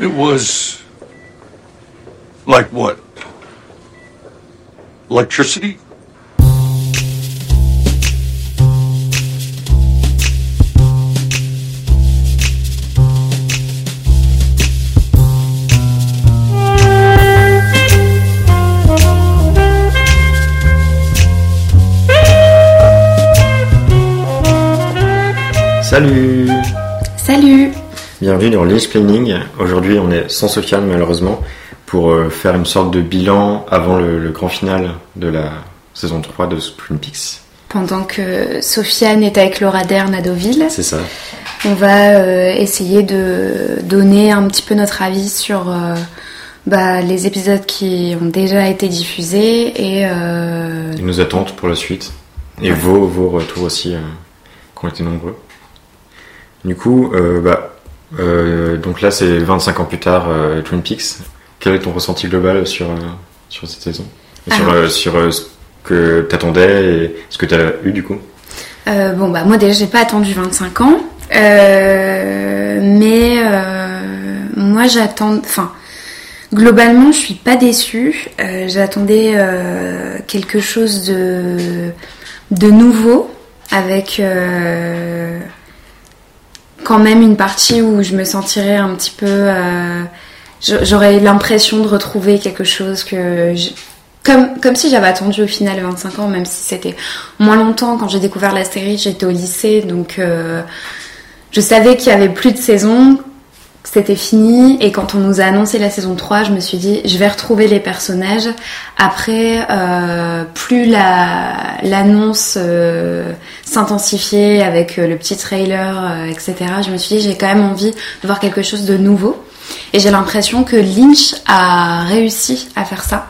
It was like what? Electricity? Salut Bienvenue dans Lynch Planning. Aujourd'hui, on est sans Sofiane malheureusement pour euh, faire une sorte de bilan avant le, le grand final de la saison 3 de Twin Peaks. Pendant que Sofiane est avec Laura Dern à Deauville, C'est ça. on va euh, essayer de donner un petit peu notre avis sur euh, bah, les épisodes qui ont déjà été diffusés et euh, Et nos attentes pour la suite. Et vos, vos retours aussi, euh, qui ont été nombreux. Du coup, euh, bah, euh, donc là c'est 25 ans plus tard, euh, Twin Peaks. Quel est ton ressenti global sur, euh, sur cette saison? Et Sur, sur ce que t'attendais et ce que t'as eu du coup? Bon bah moi déjà j'ai pas attendu 25 ans, mais moi j'attends, enfin globalement je suis pas déçue. J'attendais quelque chose de de nouveau avec quand même une partie où je me sentirais un petit peu, euh, j'aurais l'impression de retrouver quelque chose que comme, si j'avais attendu au final 25 ans, même si c'était moins longtemps. Quand j'ai découvert la série, j'étais au lycée, donc euh, je savais qu'il y avait plus de saison, c'était fini. Et quand on nous a annoncé la saison 3, je me suis dit, je vais retrouver les personnages. Après, euh, plus la- l'annonce euh, s'intensifiait avec euh, le petit trailer, euh, etc., je me suis dit, j'ai quand même envie de voir quelque chose de nouveau. Et j'ai l'impression que Lynch a réussi à faire ça.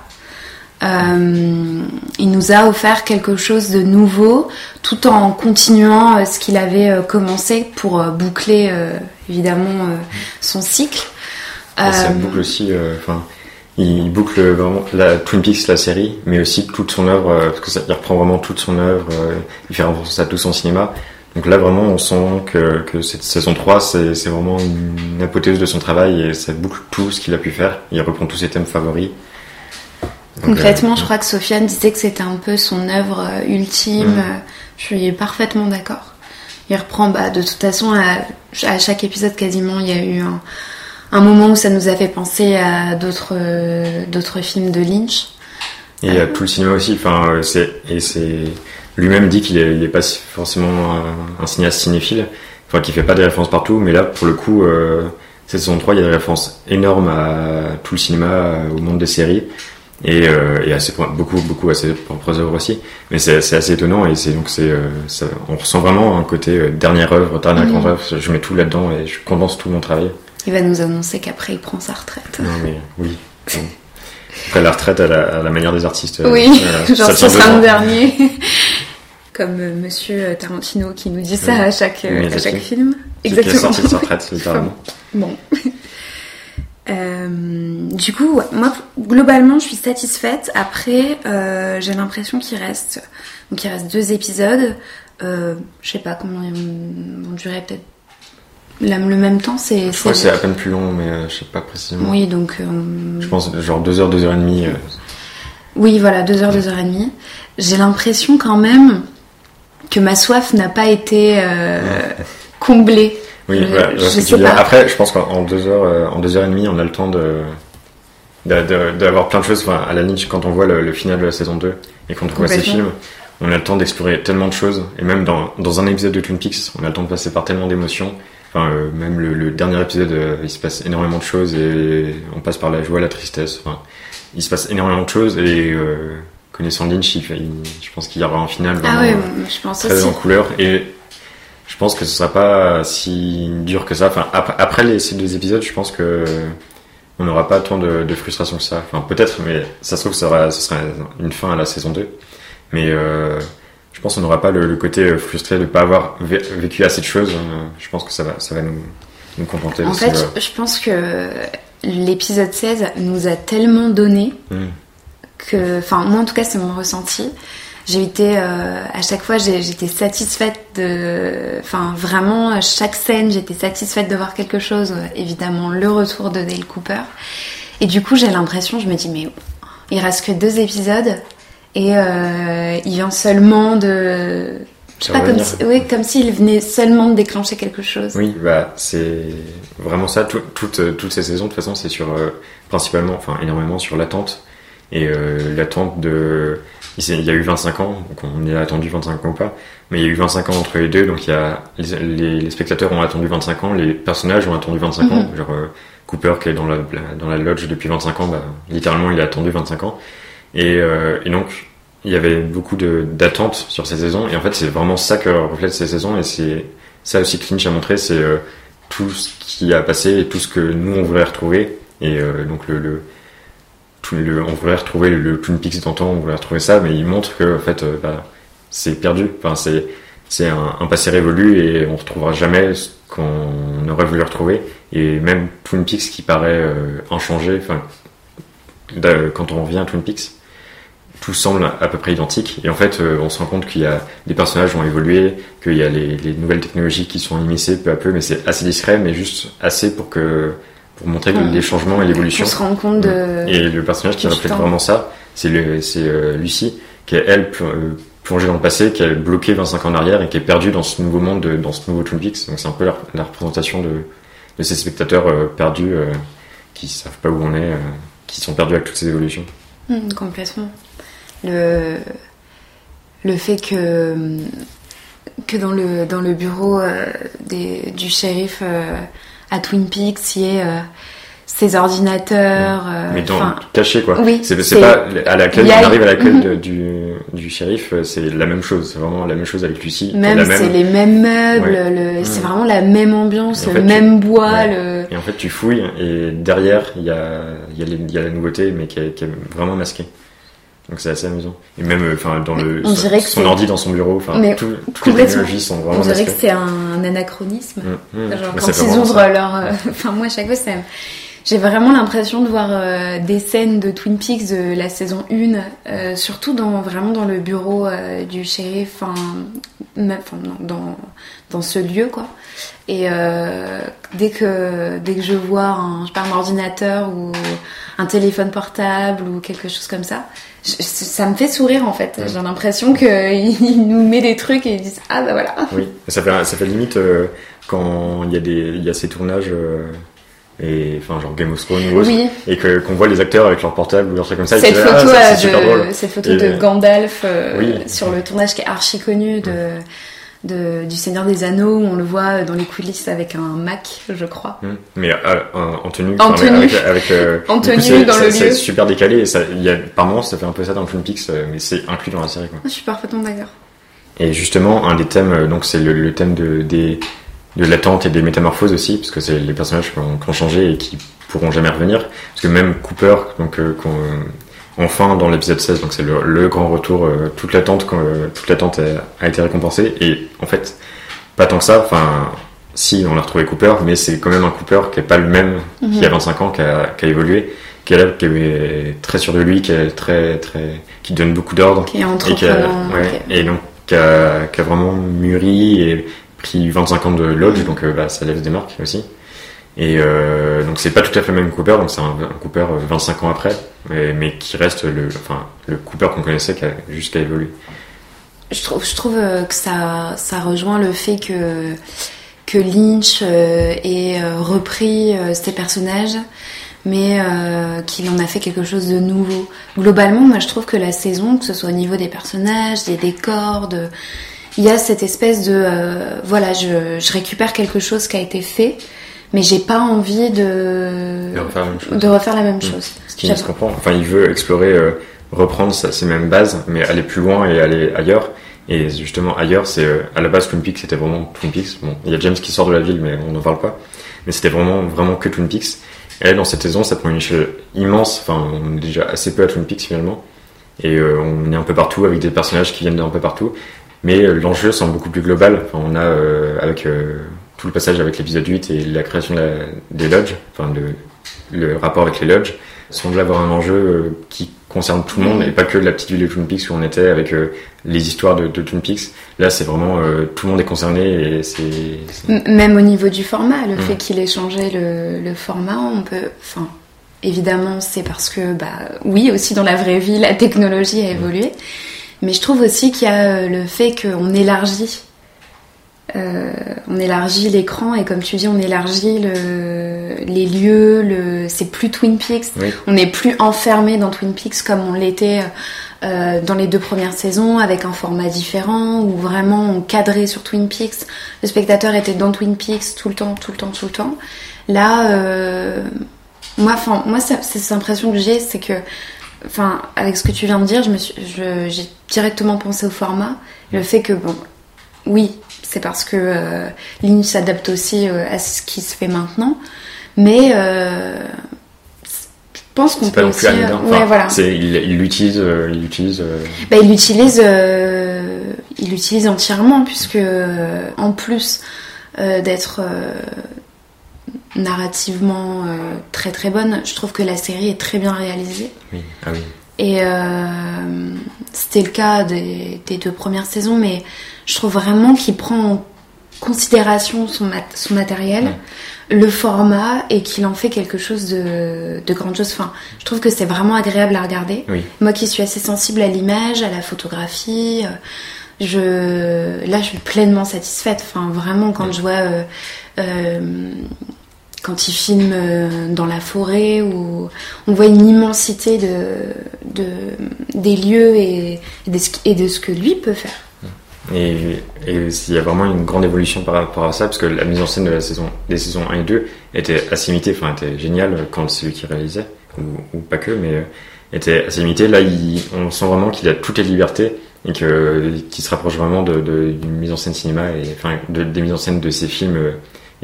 Euh, il nous a offert quelque chose de nouveau tout en continuant euh, ce qu'il avait euh, commencé pour boucler évidemment son cycle. Ça boucle aussi, enfin, il boucle vraiment la Twin Peaks, la série, mais aussi toute son œuvre, parce que ça, il reprend vraiment toute son œuvre, il fait référence à tout son cinéma. Donc là, vraiment, on sent que, que cette saison 3, c'est c'est vraiment une apothéose de son travail et ça boucle tout ce qu'il a pu faire. Il reprend tous ses thèmes favoris. Concrètement, euh, je crois que Sofiane disait que c'était un peu son œuvre euh, ultime. Mm. Euh, Je suis parfaitement d'accord. Il reprend, bah, de toute façon, à, à chaque épisode quasiment, il y a eu un, un moment où ça nous a fait penser à d'autres euh, films de Lynch. Et il y a tout le cinéma aussi. Enfin, euh, c'est et c'est lui-même dit qu'il est, il est pas forcément un, un cinéaste cinéphile, enfin qu'il fait pas des références partout. Mais là, pour le coup, euh, cette saison 3, il y a des références énormes à tout le cinéma, euh, au monde des séries et, euh, et à ses, beaucoup, beaucoup à ses propres œuvres aussi. Mais c'est assez étonnant et c'est donc c'est euh, on ressent vraiment un côté euh, dernière œuvre, dernière grande œuvre. Je mets tout là-dedans et je condense tout mon travail. Il va nous annoncer qu'après, il prend sa retraite. Non mais oui. bon. Après la retraite à la, à la manière des artistes. euh, Oui, voilà, genre ce sera le dernier. Comme euh, monsieur Tarantino qui nous dit ça Oui. à chaque, euh, à chaque film. Celui qui est sorti de sa retraite, littéralement. Bon. Euh, du coup, ouais, moi, globalement, je suis satisfaite. Après, euh, j'ai l'impression qu'il reste, donc il reste deux épisodes. Euh, je sais pas combien ils vont, durer, peut-être le même temps. C'est, Je crois que c'est à peine plus long, mais je sais pas précisément. oui, donc Je pense genre 2 heures, 2 heures et demie. Oui, voilà, deux heures, deux heures et demie. J'ai l'impression quand même que ma soif n'a pas été comblée. Oui, voilà, je sais pas. Après, je pense qu'en 2 heures, euh, en deux heures et demie, on a le temps de d'avoir plein de choses. Enfin, à la Nietzsche, quand on voit le, le final de la saison 2 et quand on voit ces films, on a le temps d'explorer tellement de choses. Et même dans, dans un épisode de Twin Peaks, on a le temps de passer par tellement d'émotions. Enfin, euh, même le, le dernier épisode, euh, il se passe énormément de choses et on passe par la joie, la tristesse. Enfin, il se passe énormément de choses et euh, connaissant Lynch, il fait- il- je pense qu'il y aura un final Ah vraiment ouais, bon, je pense très aussi. en couleur et je pense que ce sera pas si dur que ça. Enfin, après, après les, ces deux épisodes, je pense que on n'aura pas tant de, de frustration que ça. Enfin, peut-être, mais ça se trouve, ça sera, ce sera une fin à la saison 2. Mais euh, je pense qu'on n'aura pas le, le côté euh, frustré de ne pas avoir vé- vécu assez de choses. Euh, Je pense que ça va, ça va nous, nous contenter. En fait, je pense que l'épisode 16 nous a tellement donné Mm. que, enfin moi en tout cas c'est mon ressenti, j'ai été euh, à chaque fois j'étais satisfaite de enfin vraiment à chaque scène j'étais satisfaite de voir quelque chose. Évidemment le retour de Dale Cooper. Et du coup j'ai l'impression je me dis mais il reste que deux épisodes et euh, il vient seulement de je sais pas comme si, oui, comme s'il venait seulement de déclencher quelque chose. Oui, bah c'est vraiment ça. Tout- toutes, toutes ces saisons, de toute façon, c'est sur euh, principalement, enfin énormément sur l'attente et euh, l'attente de. Il y a eu 25 ans, donc on est attendu 25 ans ou pas, mais il y a eu 25 ans entre les deux, donc il y a les, les- les spectateurs ont attendu 25 ans, les personnages ont attendu 25 ans, genre euh, Cooper qui est dans la, la- dans la lodge depuis 25 ans, bah, littéralement il a attendu 25 ans, et, euh, et donc il y avait beaucoup de- d'attentes sur ces saisons, et en fait c'est vraiment ça que reflète ces saisons, et c'est ça aussi que Lynch a montré, c'est tout ce qui a passé et tout ce que nous on voulait retrouver. Et donc le, le, on voulait retrouver le, Twin Peaks d'antan, on voulait retrouver ça, mais il montre que en fait euh, bah, c'est perdu. Enfin c'est c'est un, passé révolu et on retrouvera jamais ce qu'on aurait voulu retrouver. Et même Twin Peaks qui paraît euh, inchangé, enfin quand on revient à Twin Peaks, tout semble à peu près identique. Et en fait, euh, on se rend compte qu'il y a des personnages ont évolué, qu'il y a les, les nouvelles technologies qui sont immiscées peu à peu, mais c'est assez discret, mais juste assez pour que pour montrer Ouais. les changements et l'évolution. on se rend compte de Et le personnage qui reflète vraiment ça, c'est euh, Lucie, qui est elle euh, plongée dans le passé, qui est bloquée 25 ans en arrière et qui est perdue dans ce nouveau monde, de- dans ce nouveau Twin Peaks. Donc c'est un peu la, la représentation de, de ces spectateurs euh, perdus, euh, qui savent pas où on est, qui sont perdus avec toutes ces évolutions. Hmm, complètement. Le, le fait que, que dans, le, dans le bureau des, du shérif à Twin Peaks, il y euh, ses ordinateurs. euh, mais dans, caché quoi. oui, c'est pas à y a- on arrive à Mhm. de- du, du shérif, euh, c'est la même chose, c'est vraiment la même chose avec Lucie. même la c'est même. les mêmes meubles, Ouais. le- c'est Mhm. vraiment la même ambiance, en le même bois. ouais. Le... Et en fait, tu fouilles et derrière, il y a, y, a les- y a la nouveauté, mais qui est, qui est vraiment masquée. Donc c'est assez amusant. Et même, euh, enfin, dans le On son, dirait que son c'est- ordi dans son bureau, enfin, tout- toutes les technologies sont vraiment On dirait que c'est un anachronisme. Mmh, mmh. Genre, quand ils ouvrent ça. leur. euh, Enfin, moi, à chaque fois, c'est. J'ai vraiment l'impression de voir euh, des scènes de Twin Peaks de la saison 1, euh, surtout dans, vraiment dans le bureau du shérif, enfin, dans, dans ce lieu, quoi. Et dès, que, dès que je vois un, je sais pas, un ordinateur ou un téléphone portable ou quelque chose comme ça, je- ça me fait sourire en fait. Ouais. J'ai l'impression qu'il nous met des trucs et ils disent Ah bah voilà. Oui, ça fait, ça fait limite euh, quand il y, a des, il y a ces tournages, euh, et, enfin, genre Game of Thrones ou autre, Oui, et que- qu'on voit les acteurs avec leur portable ou leur truc comme ça. cette photo, ah, ça, euh, super drôle. cette photo Et- de Gandalf euh, Oui. sur le tournage qui est archi connu de, de- du Seigneur des Anneaux, où on le voit dans les coulisses avec un Mac, je crois. Mmh. Mais euh, en, en tenue, En tenue. avec, avec, euh, En coup, tenue, dans ça- le c'est lieu. super décalé. Et ça, il y a, par moments, ça fait un peu ça dans Twin Peaks, euh, mais c'est inclus dans la série. Quoi. Je suis parfaitement d'accord. Et justement, un des thèmes, euh, donc c'est le, le thème de, des, de l'attente et des métamorphoses aussi, parce que c'est les personnages qui ont, qui ont changé et qui pourront jamais revenir. Parce que même Cooper, donc euh, enfin dans l'épisode 16, donc c'est le, le grand retour, euh, toute l'attente, euh, toute l'attente a, a été récompensée. Et en fait, pas tant que ça. Enfin, si on a retrouvé Cooper, mais c'est quand même un Cooper qui est pas le même Mhm. qui a 25 ans, qui a, qui a évolué, qui est là, qui est très sûr de lui, qui est très très, qui donne beaucoup d'ordre Qui est et, qui a, entreprenant. ouais, ok. et donc qui a, qui a vraiment mûri et pris 25 ans de lodge, donc euh, bah, ça lève des marques aussi. Et euh, donc c'est pas tout à fait le même Cooper, donc c'est un, un Cooper euh, 25 ans après, mais, qui reste le, enfin, le Cooper qu'on connaissait qui a juste. Je trouve, je trouve euh, que ça, ça rejoint le fait que, que Lynch euh, ait euh, repris euh, ces personnages, mais euh, qu'il en a fait quelque chose de nouveau. Globalement, moi je trouve que la saison, que ce soit au niveau des personnages, des décors, il y a cette espèce de... euh, voilà, je récupère quelque chose qui a été fait, mais j'ai pas envie de, Et refaire la même chose. de refaire la même Mm. chose. Ce qui se J'avoue. comprend. Enfin, il veut explorer, euh, reprendre sa- ses mêmes bases, mais aller plus loin et aller ailleurs. Et justement, ailleurs, c'est euh, à la base Twin Peaks, c'était vraiment Twin Peaks. Bon, il y a James qui sort de la ville, mais on n'en parle pas. Mais c'était vraiment, vraiment que Twin Peaks. Et dans cette saison, ça prend une échelle immense. Enfin, on est déjà assez peu à Twin Peaks finalement. Et euh, on est un peu partout avec des personnages qui viennent d'un peu partout. Mais l'enjeu semble beaucoup plus global. Enfin, on a euh, avec tout le passage avec l'épisode 8 et la création de la- des lodges, enfin le rapport avec les lodges semble avoir un enjeu euh, qui concerne tout le monde et pas que la petite ville de Twin Peaks où on était avec euh, les histoires de, de Twin Peaks. Là, c'est vraiment euh, tout le monde est concerné et c'est. Même au niveau du format, le Mm. fait qu'il ait changé le, le format, on peut. Enfin, évidemment, c'est parce que, bah, oui, aussi dans la vraie vie, la technologie a évolué. Mais je trouve aussi qu'il y a le fait qu'on élargit. Euh, on élargit l'écran et comme tu dis, on élargit le, les lieux. Le, c'est plus Twin Peaks. Oui. On n'est plus enfermé dans Twin Peaks comme on l'était euh, dans les deux premières saisons, avec un format différent, où vraiment on cadrait sur Twin Peaks. Le spectateur était dans Twin Peaks tout le temps, tout le temps, tout le temps. Là, euh, moi, enfin, moi, c'est cette impression que j'ai, c'est que, enfin, avec ce que tu viens de dire, je me suis, j'ai directement pensé au format, le fait que, bon, oui, c'est parce que euh, s'adapte aussi euh, à ce qui se fait maintenant, mais euh, je pense qu'on pas peut non aussi, plus anodin. ouais, Enfin, voilà. c'est- il il l'utilise, euh, il l'utilise. euh, Bah, il l'utilise, euh, il l'utilise entièrement puisque euh, en plus euh, d'être euh, narrativement euh, très très bonne, je trouve que la série est très bien réalisée. oui. Ah oui. Et euh, c'était le cas des, des deux premières saisons, mais je trouve vraiment qu'il prend en considération son, mat- son matériel, le format, et qu'il en fait quelque chose de, de grandiose. Enfin, je trouve que c'est vraiment agréable à regarder. Oui. Moi qui suis assez sensible à l'image, à la photographie, euh, je, là je suis pleinement satisfaite. Enfin, vraiment, quand je vois. euh, euh, quand il filme euh, dans la forêt où on voit une immensité de, de des lieux et, de ce, que lui peut faire. Et, et il y a vraiment une grande évolution par rapport à ça, parce que la mise en scène de la saison, des saisons 1 et 2 était assez limitée, enfin était géniale quand c'est lui qui réalisait, ou, pas que, mais euh, était assez limitée. Là, on sent vraiment qu'il a toutes les libertés et qu'il se rapproche vraiment de, de- d'une mise en scène cinéma et des mises en scène de ses films euh,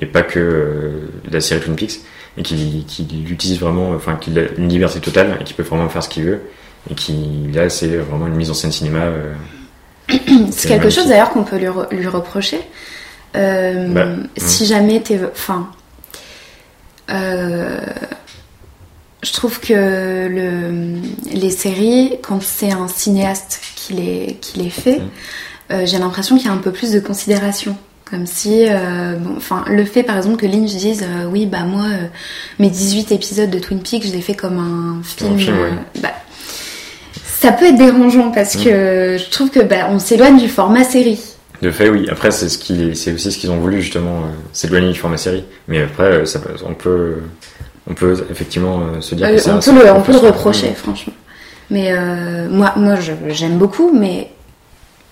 et pas que euh, la série Twin Peaks et qu'il qu'il utilise vraiment, enfin qu'il a une liberté totale et qu'il peut vraiment faire ce qu'il veut et qui là c'est vraiment une mise en scène cinéma. euh, C'est quelque chose d'ailleurs qu'on peut lui, re- lui reprocher. Euh, Bah, si jamais t'es. Enfin. euh, je trouve que le, les séries, quand c'est un cinéaste qui les, qui les fait, euh, j'ai l'impression qu'il y a un peu plus de considération. Comme si, euh, bon, enfin, le fait par exemple que Lynch dise, euh, oui, bah moi, euh, mes 18 épisodes de Twin Peaks, je les fais comme un film. film, ouais. euh, bah, ça peut être dérangeant parce Mm. que je trouve que bah, on s'éloigne du format série. De fait, oui. Après, c'est ce qui, c'est aussi ce qu'ils ont voulu justement, s'éloigner du format série. Mais après, ça, on peut, on peut effectivement se dire que on, ça peut le, on peut le faire. reprocher, franchement. Mais moi, moi j'aime beaucoup, mais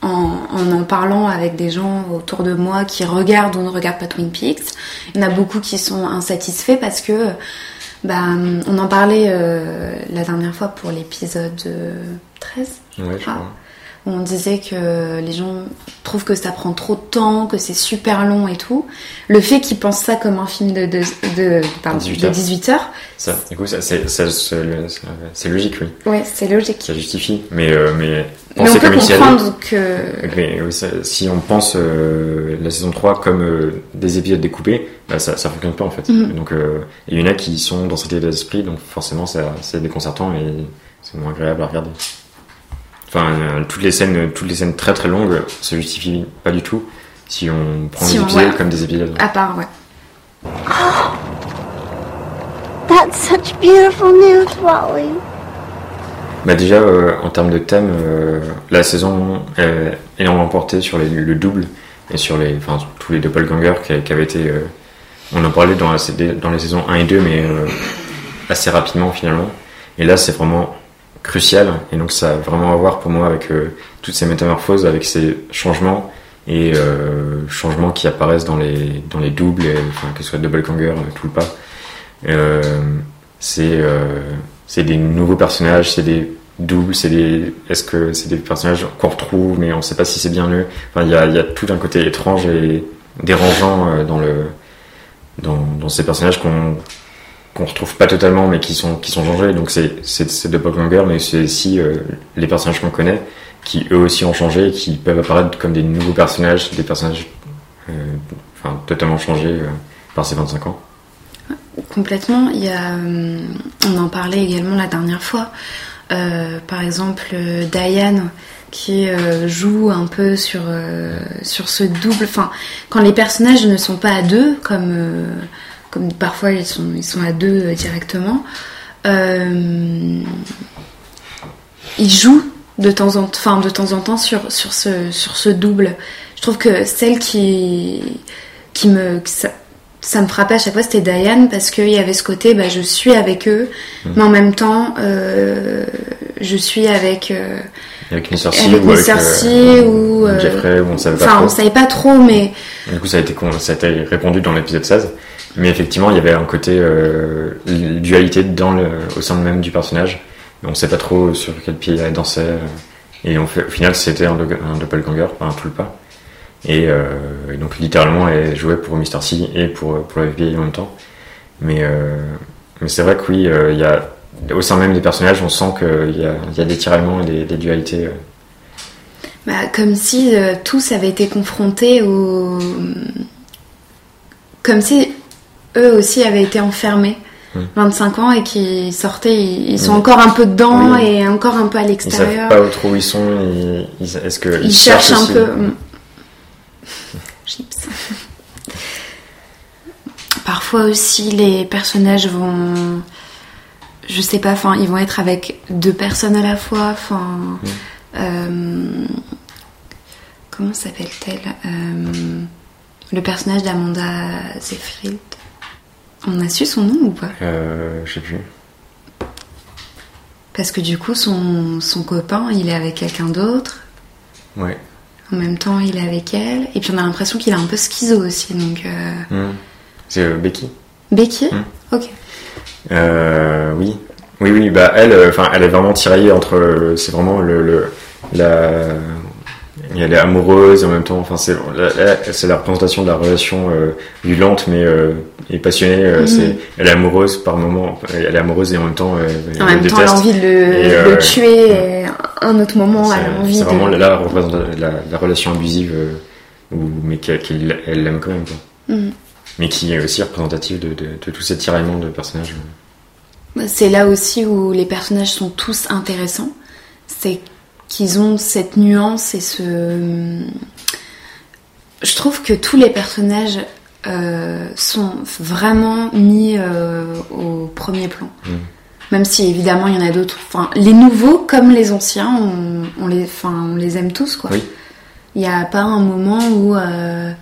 en, en en parlant avec des gens autour de moi qui regardent ou ne regardent pas Twin Peaks, il y en a beaucoup qui sont insatisfaits parce que, bah, on en parlait euh, la dernière fois pour l'épisode euh, 13, Ouais, je Ah. crois. Où on disait que les gens trouvent que ça prend trop de temps, que c'est super long et tout. Le fait qu'ils pensent ça comme un film de, de, de, pardon, 18 de heures. 18 heures, Ça, du coup, ça, c'est, ça, c'est, c'est- c'est logique, oui. ouais, c'est logique. Ça justifie. Mais, euh, mais Mais on peut comme comprendre que. Mais oui, ça- si on pense euh, la saison 3 comme euh, des épisodes découpés, bah, ça, ça fonctionne pas en fait. Mhm. Donc, euh, il y en a qui sont dans cet état d'esprit, donc forcément ça, c'est déconcertant et c'est moins agréable à regarder. Enfin, euh, toutes les scènes, toutes les scènes très très longues se justifient pas du tout si on prend Si les on- épisodes ouais. comme des épisodes. À part, ouais. That's such beautiful news, Wally. Bah déjà, euh, en termes de thème, euh, la saison est énormément portée sur les- le double et sur les, enfin, sur tous les doppelgangers qui, qui avaient été. euh, on en parlait dans, la, dans les saisons 1 et 2, mais euh, assez rapidement finalement. Et là, c'est vraiment crucial. Et donc, ça a vraiment à voir pour moi avec euh, toutes ces métamorphoses, avec ces changements et euh, changements qui apparaissent dans les, dans les doubles, que ce soit doppelganger, euh, tout le pas. C'est c'est des nouveaux personnages, c'est des doubles, c'est des est-ce que c'est des personnages qu'on retrouve mais on sait pas si c'est bien eux. Enfin il y a, y a tout un côté étrange et dérangeant dans le dans, dans ces personnages qu'on qu'on retrouve pas totalement mais qui sont qui sont changés. Donc c'est de Doppelganger mais c'est aussi euh, les personnages qu'on connaît qui eux aussi ont changé, qui peuvent apparaître comme des nouveaux personnages, des personnages euh, enfin totalement changés euh, par ces 25 ans. complètement. Il y a, on en parlait également la dernière fois. Par exemple, Diane qui joue un peu sur, sur ce double. Enfin, quand les personnages ne sont pas à deux, comme, comme parfois ils sont, ils sont à deux euh, directement, euh, ils jouent de temps en, enfin, de temps, en temps sur, sur, ce, sur ce double. Je trouve que celle qui, qui me. ça, ça me frappait à chaque fois, c'était Diane, parce qu'il y avait ce côté, bah, je suis avec eux, mais en même temps, euh, je suis avec, euh, Avec une sorcière avec ou avec euh, ou. euh, Jeffrey, on savait pas Enfin, on savait pas trop, mais Du coup, ça a été, ça a été répondu dans l'épisode 16. Mais effectivement, il y avait un côté euh, dualité dans le, au sein même du personnage. On sait pas trop sur quel pied elle dansait. euh, Et au final, c'était un, do- un doppelganger, pas un tulpa. Et, euh, et donc, littéralement, elle jouait pour Mr. C et pour, pour la FBI en même temps. Mais, mais c'est vrai que oui, y a, au sein même des personnages, on sent qu'il y a, y a des tiraillements et des, dualités. bah, comme si tous avaient été confrontés au. Comme si eux aussi avaient été enfermés. Hmm. 25 ans et qui sortaient, ils, ils sont Oui. encore un peu dedans Oui. et encore un peu à Ils l'extérieur. savent pas trop où ils sont. Ils, ils- est-ce que Ils cherchent un aussi peu. mm. Chips. Parfois aussi, les personnages vont. Je sais pas, enfin, ils vont être avec deux personnes à la fois. Enfin. euh, comment s'appelle-t-elle? Euh, Le personnage d'Amanda Seyfried. On a su son nom ou pas? Euh, je sais plus. Parce que du coup, son, son copain, il est avec quelqu'un d'autre. Ouais. En même temps, il est avec elle. Et puis on a l'impression qu'il a un peu schizo aussi. Donc, euh, Hmm. C'est euh, Becky. Becky? Hmm. Ok. Euh, oui. Oui, oui. Bah elle, euh, enfin, elle est vraiment tiraillée entre. euh, C'est vraiment le, le la. Elle est amoureuse et en même temps, enfin, c'est la, la- c'est la représentation de la relation euh, violente mais euh, et passionnée. euh, Mhm. C'est, elle est amoureuse par moment. Elle est amoureuse et en même temps, elle En le même temps, elle a envie de le, tuer. Et un autre moment, C'est- elle a envie C'est de. vraiment là, la, la, la relation abusive, où, mais qu'elle elle l'aime quand même. Quoi. Mhm. Mais qui est aussi représentative de, de, de tous ces tiraillements de personnages. C'est là aussi où les personnages sont tous intéressants. C'est qu'ils ont cette nuance et ce. Je trouve que tous les personnages euh, sont vraiment mis euh, au premier plan. Mm. Même si évidemment il y en a d'autres. Enfin, les nouveaux comme les anciens, on, on les, enfin, on les aime tous quoi. Oui. Il n'y a pas un moment où euh,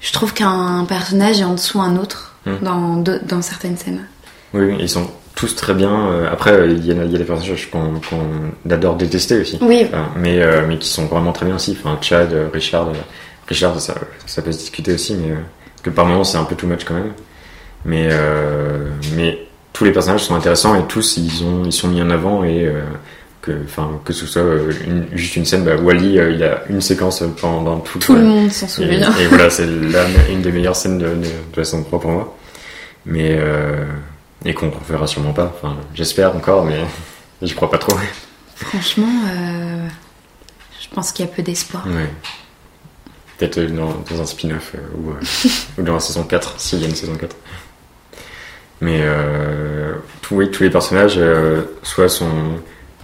je trouve qu'un personnage est en dessous un autre Mm. dans, de- dans certaines scènes. Oui, ils sont tous très bien. Euh, Après, euh, il y, a- il y a des personnages qu'on adore détester aussi. Oui, Enfin, mais, euh, mais qui sont vraiment très bien aussi. Enfin, Chad, euh, Richard, euh, Richard, ça, ça peut se discuter aussi, mais euh, que par moments c'est un peu too much quand même. Mais, euh, mais tous les personnages sont intéressants et tous ils ont ils sont mis en avant et euh, que enfin que ce soit euh, une- juste une scène. Bah, Wally, euh, il a une séquence pendant tout. tout le euh, monde s'en souvient. et voilà, c'est une des meilleures scènes de, de, de la saison 3 pour moi. Mais euh, et qu'on reverra sûrement pas. Enfin, j'espère encore, mais j'y crois pas trop. Franchement, euh, je pense qu'il y a peu d'espoir. Ouais. Peut-être dans, dans un spin-off euh, ou, euh, ou dans la saison 4, s'il y a une saison 4. Mais tout- oui, tous les personnages, soit sont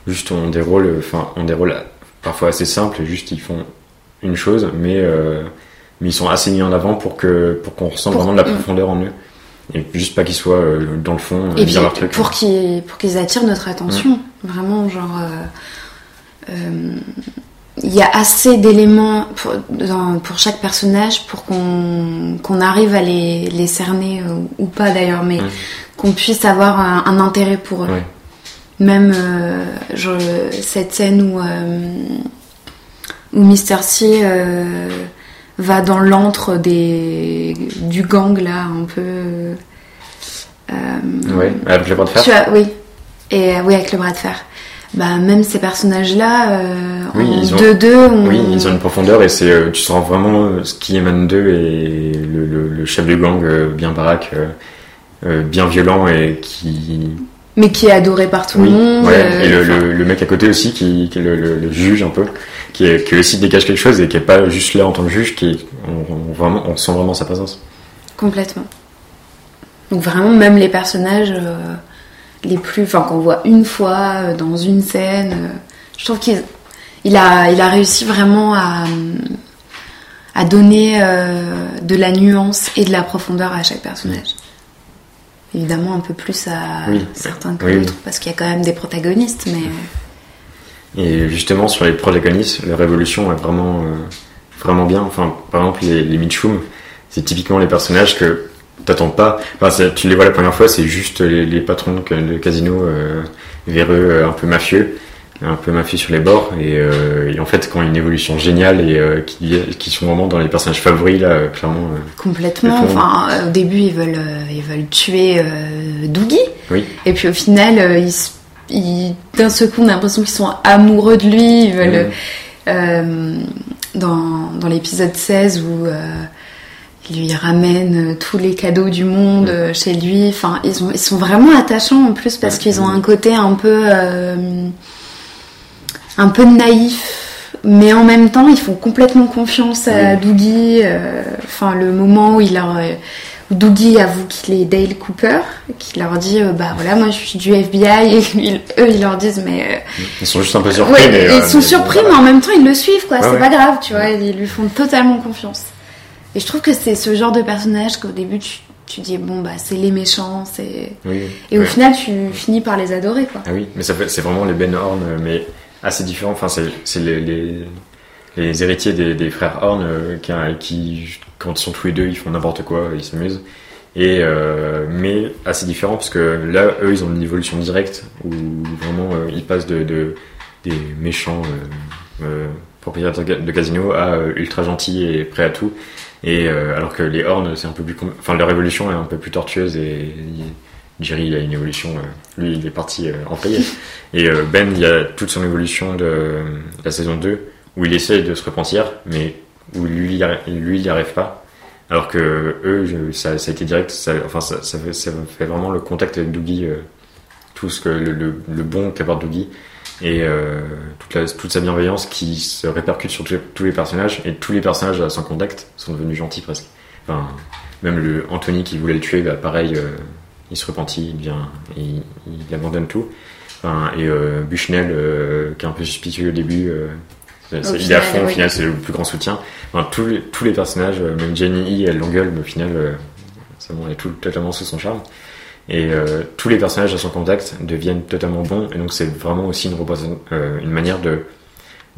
juste ont des rôles, enfin ont des rôles parfois assez simples, juste ils font une chose, mais mais ils sont assez mis en avant pour que pour qu'on ressente Pour- vraiment de la profondeur en eux, et juste pas qu'ils soient euh, dans le fond, Et euh, puis, dire leur truc. pour qu'ils pour qu'ils attirent notre attention, vraiment, genre, euh, il y a assez d'éléments pour, pour chaque personnage pour qu'on qu'on arrive à les, les cerner ou pas d'ailleurs, mais qu'on puisse avoir un, un intérêt pour eux. Ouais. Même euh, genre, cette scène où, euh, où Mr. C euh, va dans l'antre des du gang là, un peu. euh, Ouais, avec les bras de fer. tu as, oui. Et euh, oui, avec le bras de fer. Bah, même ces personnages-là, euh, Oui, en ils ont- 2-2, on... Oui, ils ont une profondeur et c'est, euh, tu sens vraiment euh, ce qui émane d'eux et le, le, le chef de gang euh, bien baraque, euh, euh, bien violent et qui. Mais qui est adoré par tout oui, le monde. ouais. euh, et le, enfin, le, le mec à côté aussi qui, qui est le, juge un peu, qui, est, qui aussi dégage quelque chose et qui est pas juste là en tant que juge, qui est- on, on, vraiment, on sent vraiment sa présence. Complètement. Donc vraiment, même les personnages euh, les plus, enfin qu'on voit une fois euh, dans une scène, je trouve qu'il il a, il a réussi vraiment à, à donner de la nuance et de la profondeur à chaque personnage. Évidemment, un peu plus à Oui. certains que Oui, oui. d'autres, parce qu'il y a quand même des protagonistes, mais Et justement, sur les protagonistes, leur évolution est vraiment, euh, vraiment bien. Enfin, par exemple, les, les Mitchum, c'est typiquement les personnages que t'attends pas. Enfin, tu les vois la première fois, c'est juste les, les patrons de casino euh, véreux, euh, un peu mafieux, un peu mafieux sur les bords. Et, euh, et en fait, quand une évolution géniale et euh, qui, qui sont vraiment dans les personnages favoris, là, euh, clairement. euh, complètement. Enfin, au début, ils veulent, ils veulent tuer Doogie. oui, Et puis au final, ils, ils- d'un seul coup, on a l'impression qu'ils sont amoureux de lui. Ils veulent, dans, dans l'épisode 16 où il lui ramène tous les cadeaux du monde chez lui. Enfin, ils, ont, ils sont vraiment attachants en plus parce qu'ils ont un côté un peu, un peu naïf. Mais en même temps, ils font complètement confiance à Oui. Doogie. euh, Enfin, le moment où il leur, euh, où Doogie avoue qu'il est Dale Cooper, qui leur dit euh, bah voilà moi je suis du FBI et ils- eux ils leur disent mais euh, ils sont juste un peu surpris. ouais, mais, ils euh, sont mais- surpris mais en même temps ils le suivent quoi Ouais, c'est ouais. pas grave tu vois ils lui font totalement confiance et je trouve que c'est ce genre de personnage qu'au début tu, tu dis bon bah c'est les méchants c'est Oui, et au final tu finis par les adorer quoi Ah oui, mais c'est vraiment les Ben Horn, mais assez différents. Enfin, c'est, les, héritiers des, frères Horn euh, qui, qui, quand ils sont tous les deux, ils font n'importe quoi, ils s'amusent. Et euh, mais assez différents parce que là, eux, ils ont une évolution directe où vraiment euh, ils passent de, de des méchants propriétaires de casino à ultra gentils et prêts à tout. Et alors que les Horn, c'est un peu plus, enfin leur évolution est un peu plus tortueuse et Jerry il a une évolution, euh, lui il est parti euh, en vrille. Et euh, Ben il a toute son évolution de, la saison 2 où il essaye de se repentir mais où lui il n'y arrive pas. Alors que eux ça, ça a été direct, ça, enfin ça, ça, fait, vraiment le contact avec Doogie, euh, tout ce que le, bon qu'apporte Doogie et toute, la, toute sa bienveillance qui se répercute sur tous les, personnages et tous les personnages à son contact sont devenus gentils presque. Enfin, même le Anthony qui voulait le tuer, bah, pareil, il se repentit, il devient, il, il abandonne tout. Enfin, et euh, Bushnell, euh, qui est un peu suspicieux au début, euh, il est à fond, au oui. final c'est le plus grand soutien. Enfin, tous, les, tous les personnages, euh, même Jenny E, elle l'engueule, mais au final, c'est bon, elle est tout, totalement sous son charme. Et tous les personnages à son contact deviennent totalement bons, et donc c'est vraiment aussi une, manière de,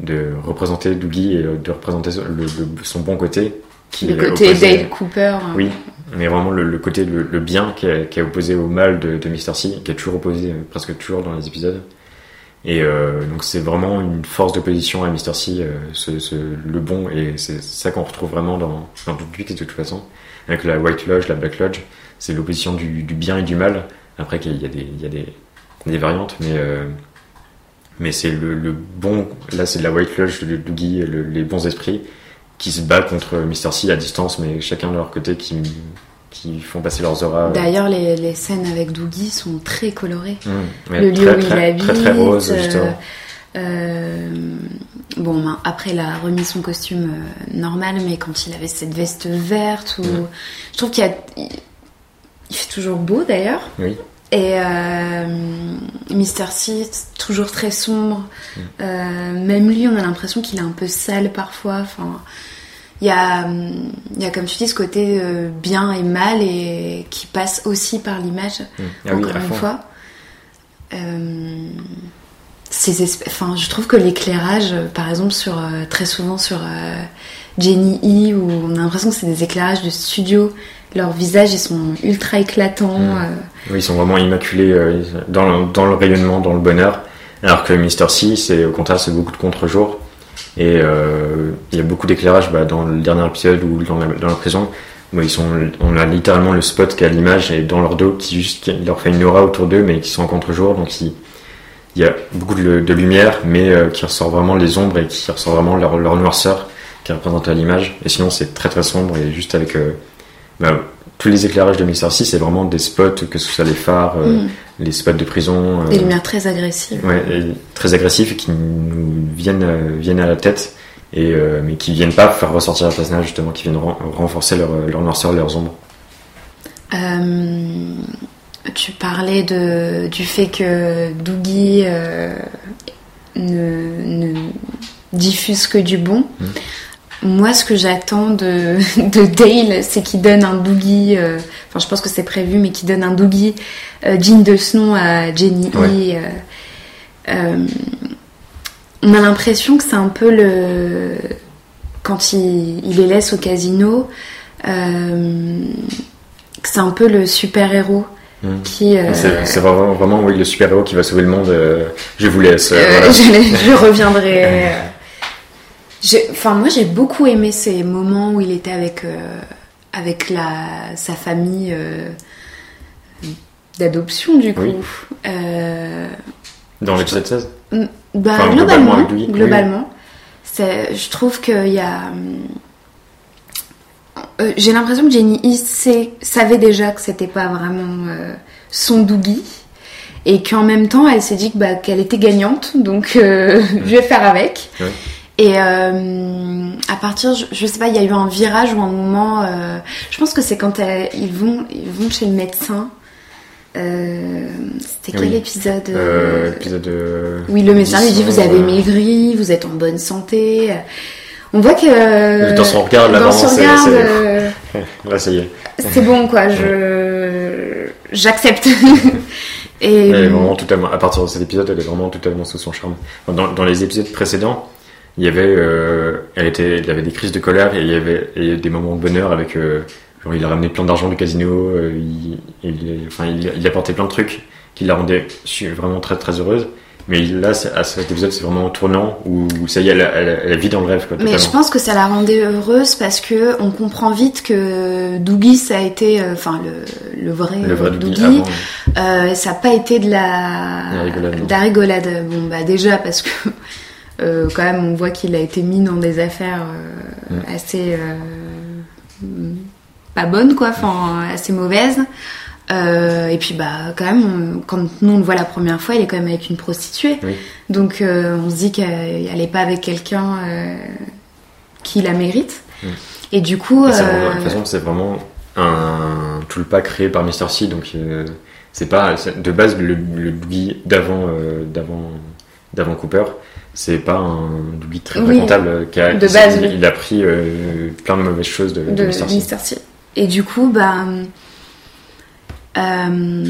de représenter Doogie et de représenter le- le- son bon côté. Qui le côté Dale Cooper euh, Oui, mais vraiment le, le côté, le, le bien qui est, qui est opposé au mal de, de Mr. C, qui est toujours opposé euh, presque toujours dans les épisodes. Et euh, donc c'est vraiment une force d'opposition à Mr. C, euh, ce, ce- le bon, et c'est ça qu'on retrouve vraiment dans, dans Geeks de toute façon. Avec la White Lodge, la Black Lodge, c'est l'opposition du, du bien et du mal. Après qu'il y a des, il y a des, des variantes, mais, euh, mais c'est le, le bon, là c'est la White Lodge Doogie, le- les bons esprits, qui se battent contre Mr. C à distance, mais chacun de leur côté, qui, qui font passer leurs auras. d'ailleurs les, les scènes avec Doogie sont très colorées Mmh, le lieu très, où il très, habite très, très rose, euh, justement. euh, bon ben, après il a remis son costume euh, normal mais quand il avait cette veste verte ou Mhm. je trouve qu'il a il fait toujours beau d'ailleurs Oui. et euh, Mr. C c'est toujours très sombre Mhm. Euh, même lui on a l'impression qu'il est un peu sale parfois enfin il y a, il y a comme tu dis ce côté euh, bien et mal et qui passe aussi par l'image Mmh. Ah encore une fond. fois. Euh, ces enfin, je trouve que l'éclairage, par exemple, sur très souvent sur Jenny E, où on a l'impression que c'est des éclairages de studio. Leurs visages, ils sont ultra éclatants. Mm. euh, Oui, ils sont vraiment immaculés euh, dans, le, dans le rayonnement, dans le bonheur. Alors que Mr. C, c'est au contraire, c'est beaucoup de contre-jour. Et euh, il y a beaucoup d'éclairage bah, dans le dernier épisode ou dans la, dans la prison. Où ils sont, on a littéralement le spot qui a l'image et dans leur dos qui juste qui leur fait une aura autour d'eux, mais qui sont en contre-jour. Donc il, il y a beaucoup de, de lumière, mais euh, qui ressort vraiment les ombres et qui ressort vraiment leur, leur noirceur qui représente à l'image. Et sinon, c'est très très sombre et juste avec euh, bah, tous les éclairages de Mr. C, c'est vraiment des spots, que ce soit les phares, euh, mm, les spots de prison, euh, Des lumières très agressives. ouais, et très agressifs et qui nous viennent, viennent à la tête, et, mais qui viennent pas faire ressortir le personnage, justement, qui viennent ren- renforcer leur, leur noirceur, leurs ombres. Euh, tu parlais de, du fait que Doogie euh, ne, ne diffuse que du bon. Mm. Moi, ce que j'attends de, de Dale, c'est qu'il donne un Doogie. euh, Enfin, je pense que c'est prévu, mais qu'il donne un Doogie euh, digne de ce nom à Jenny Ouais. E. euh, euh, on a l'impression que c'est un peu le. Quand il, il les laisse au casino, que c'est un peu le super-héros Mm. qui. euh, C'est vraiment, vraiment oui, le super-héros qui va sauver le monde. euh, je vous laisse. euh, voilà. je reviendrai. Enfin, moi, j'ai beaucoup aimé ces moments où il était avec, euh, avec la, sa famille euh, d'adoption, du coup. Oui. Euh, Dans l'épisode 16 bah, Enfin, globalement globalement, je trouve qu'il y a. euh, J'ai l'impression que Jenny E sait- savait déjà que c'était pas vraiment son Doogie et qu'en même temps elle s'est dit que, bah, qu'elle était gagnante donc je vais faire avec. Et euh, à partir, je, je sais pas, il y a eu un virage ou un moment. euh, je pense que c'est quand elle- ils vont, ils vont chez le médecin. Euh, C'était quel Oui. épisode Épisode de. oui, le médecin lui dit vous avez maigri, vous êtes en bonne santé. On voit que Dans son regard, là, dans son regard, Là, ça y est. c'est bon quoi. Je j'accepte. Et Elle est vraiment totalement, à partir de cet épisode, elle est vraiment totalement sous son charme. Dans, dans les épisodes précédents, il y avait, euh, elle était, il y avait des crises de colère et il y avait des moments de bonheur avec, euh, genre il a ramené plein d'argent du casino, euh, il, il, enfin, il, il apportait plein de trucs qui la rendaient vraiment très très heureuse. Mais là, à cet épisode, c'est vraiment un tournant où ça y est, elle, elle, elle vit dans le rêve. Quoi, mais je pense que ça la rendait heureuse parce que on comprend vite que Doogie ça a été, euh, enfin le, le vrai, le vrai Dougie avant. Euh, ça n'a pas été de la, La rigolade, de la rigolade. Bon, bah déjà parce que euh, quand même on voit qu'il a été mis dans des affaires euh, assez euh, pas bonnes quoi, enfin assez mauvaises. Et puis bah quand même, on- quand nous on le voit la première fois, il est quand même avec une prostituée. Oui. Donc on se dit qu'elle n'est pas avec quelqu'un qui la mérite. Et du coup, Et c'est vraiment- De toute façon, c'est vraiment un tulpa créé par Mr. C, donc c'est pas de base le, le d'avant d'avant d'avant Cooper, c'est pas un Doogie très Oui, fréquentable qui a, de qui- base, il, a pris euh, plein de mauvaises choses de, de. C. Et du coup, bah, euh,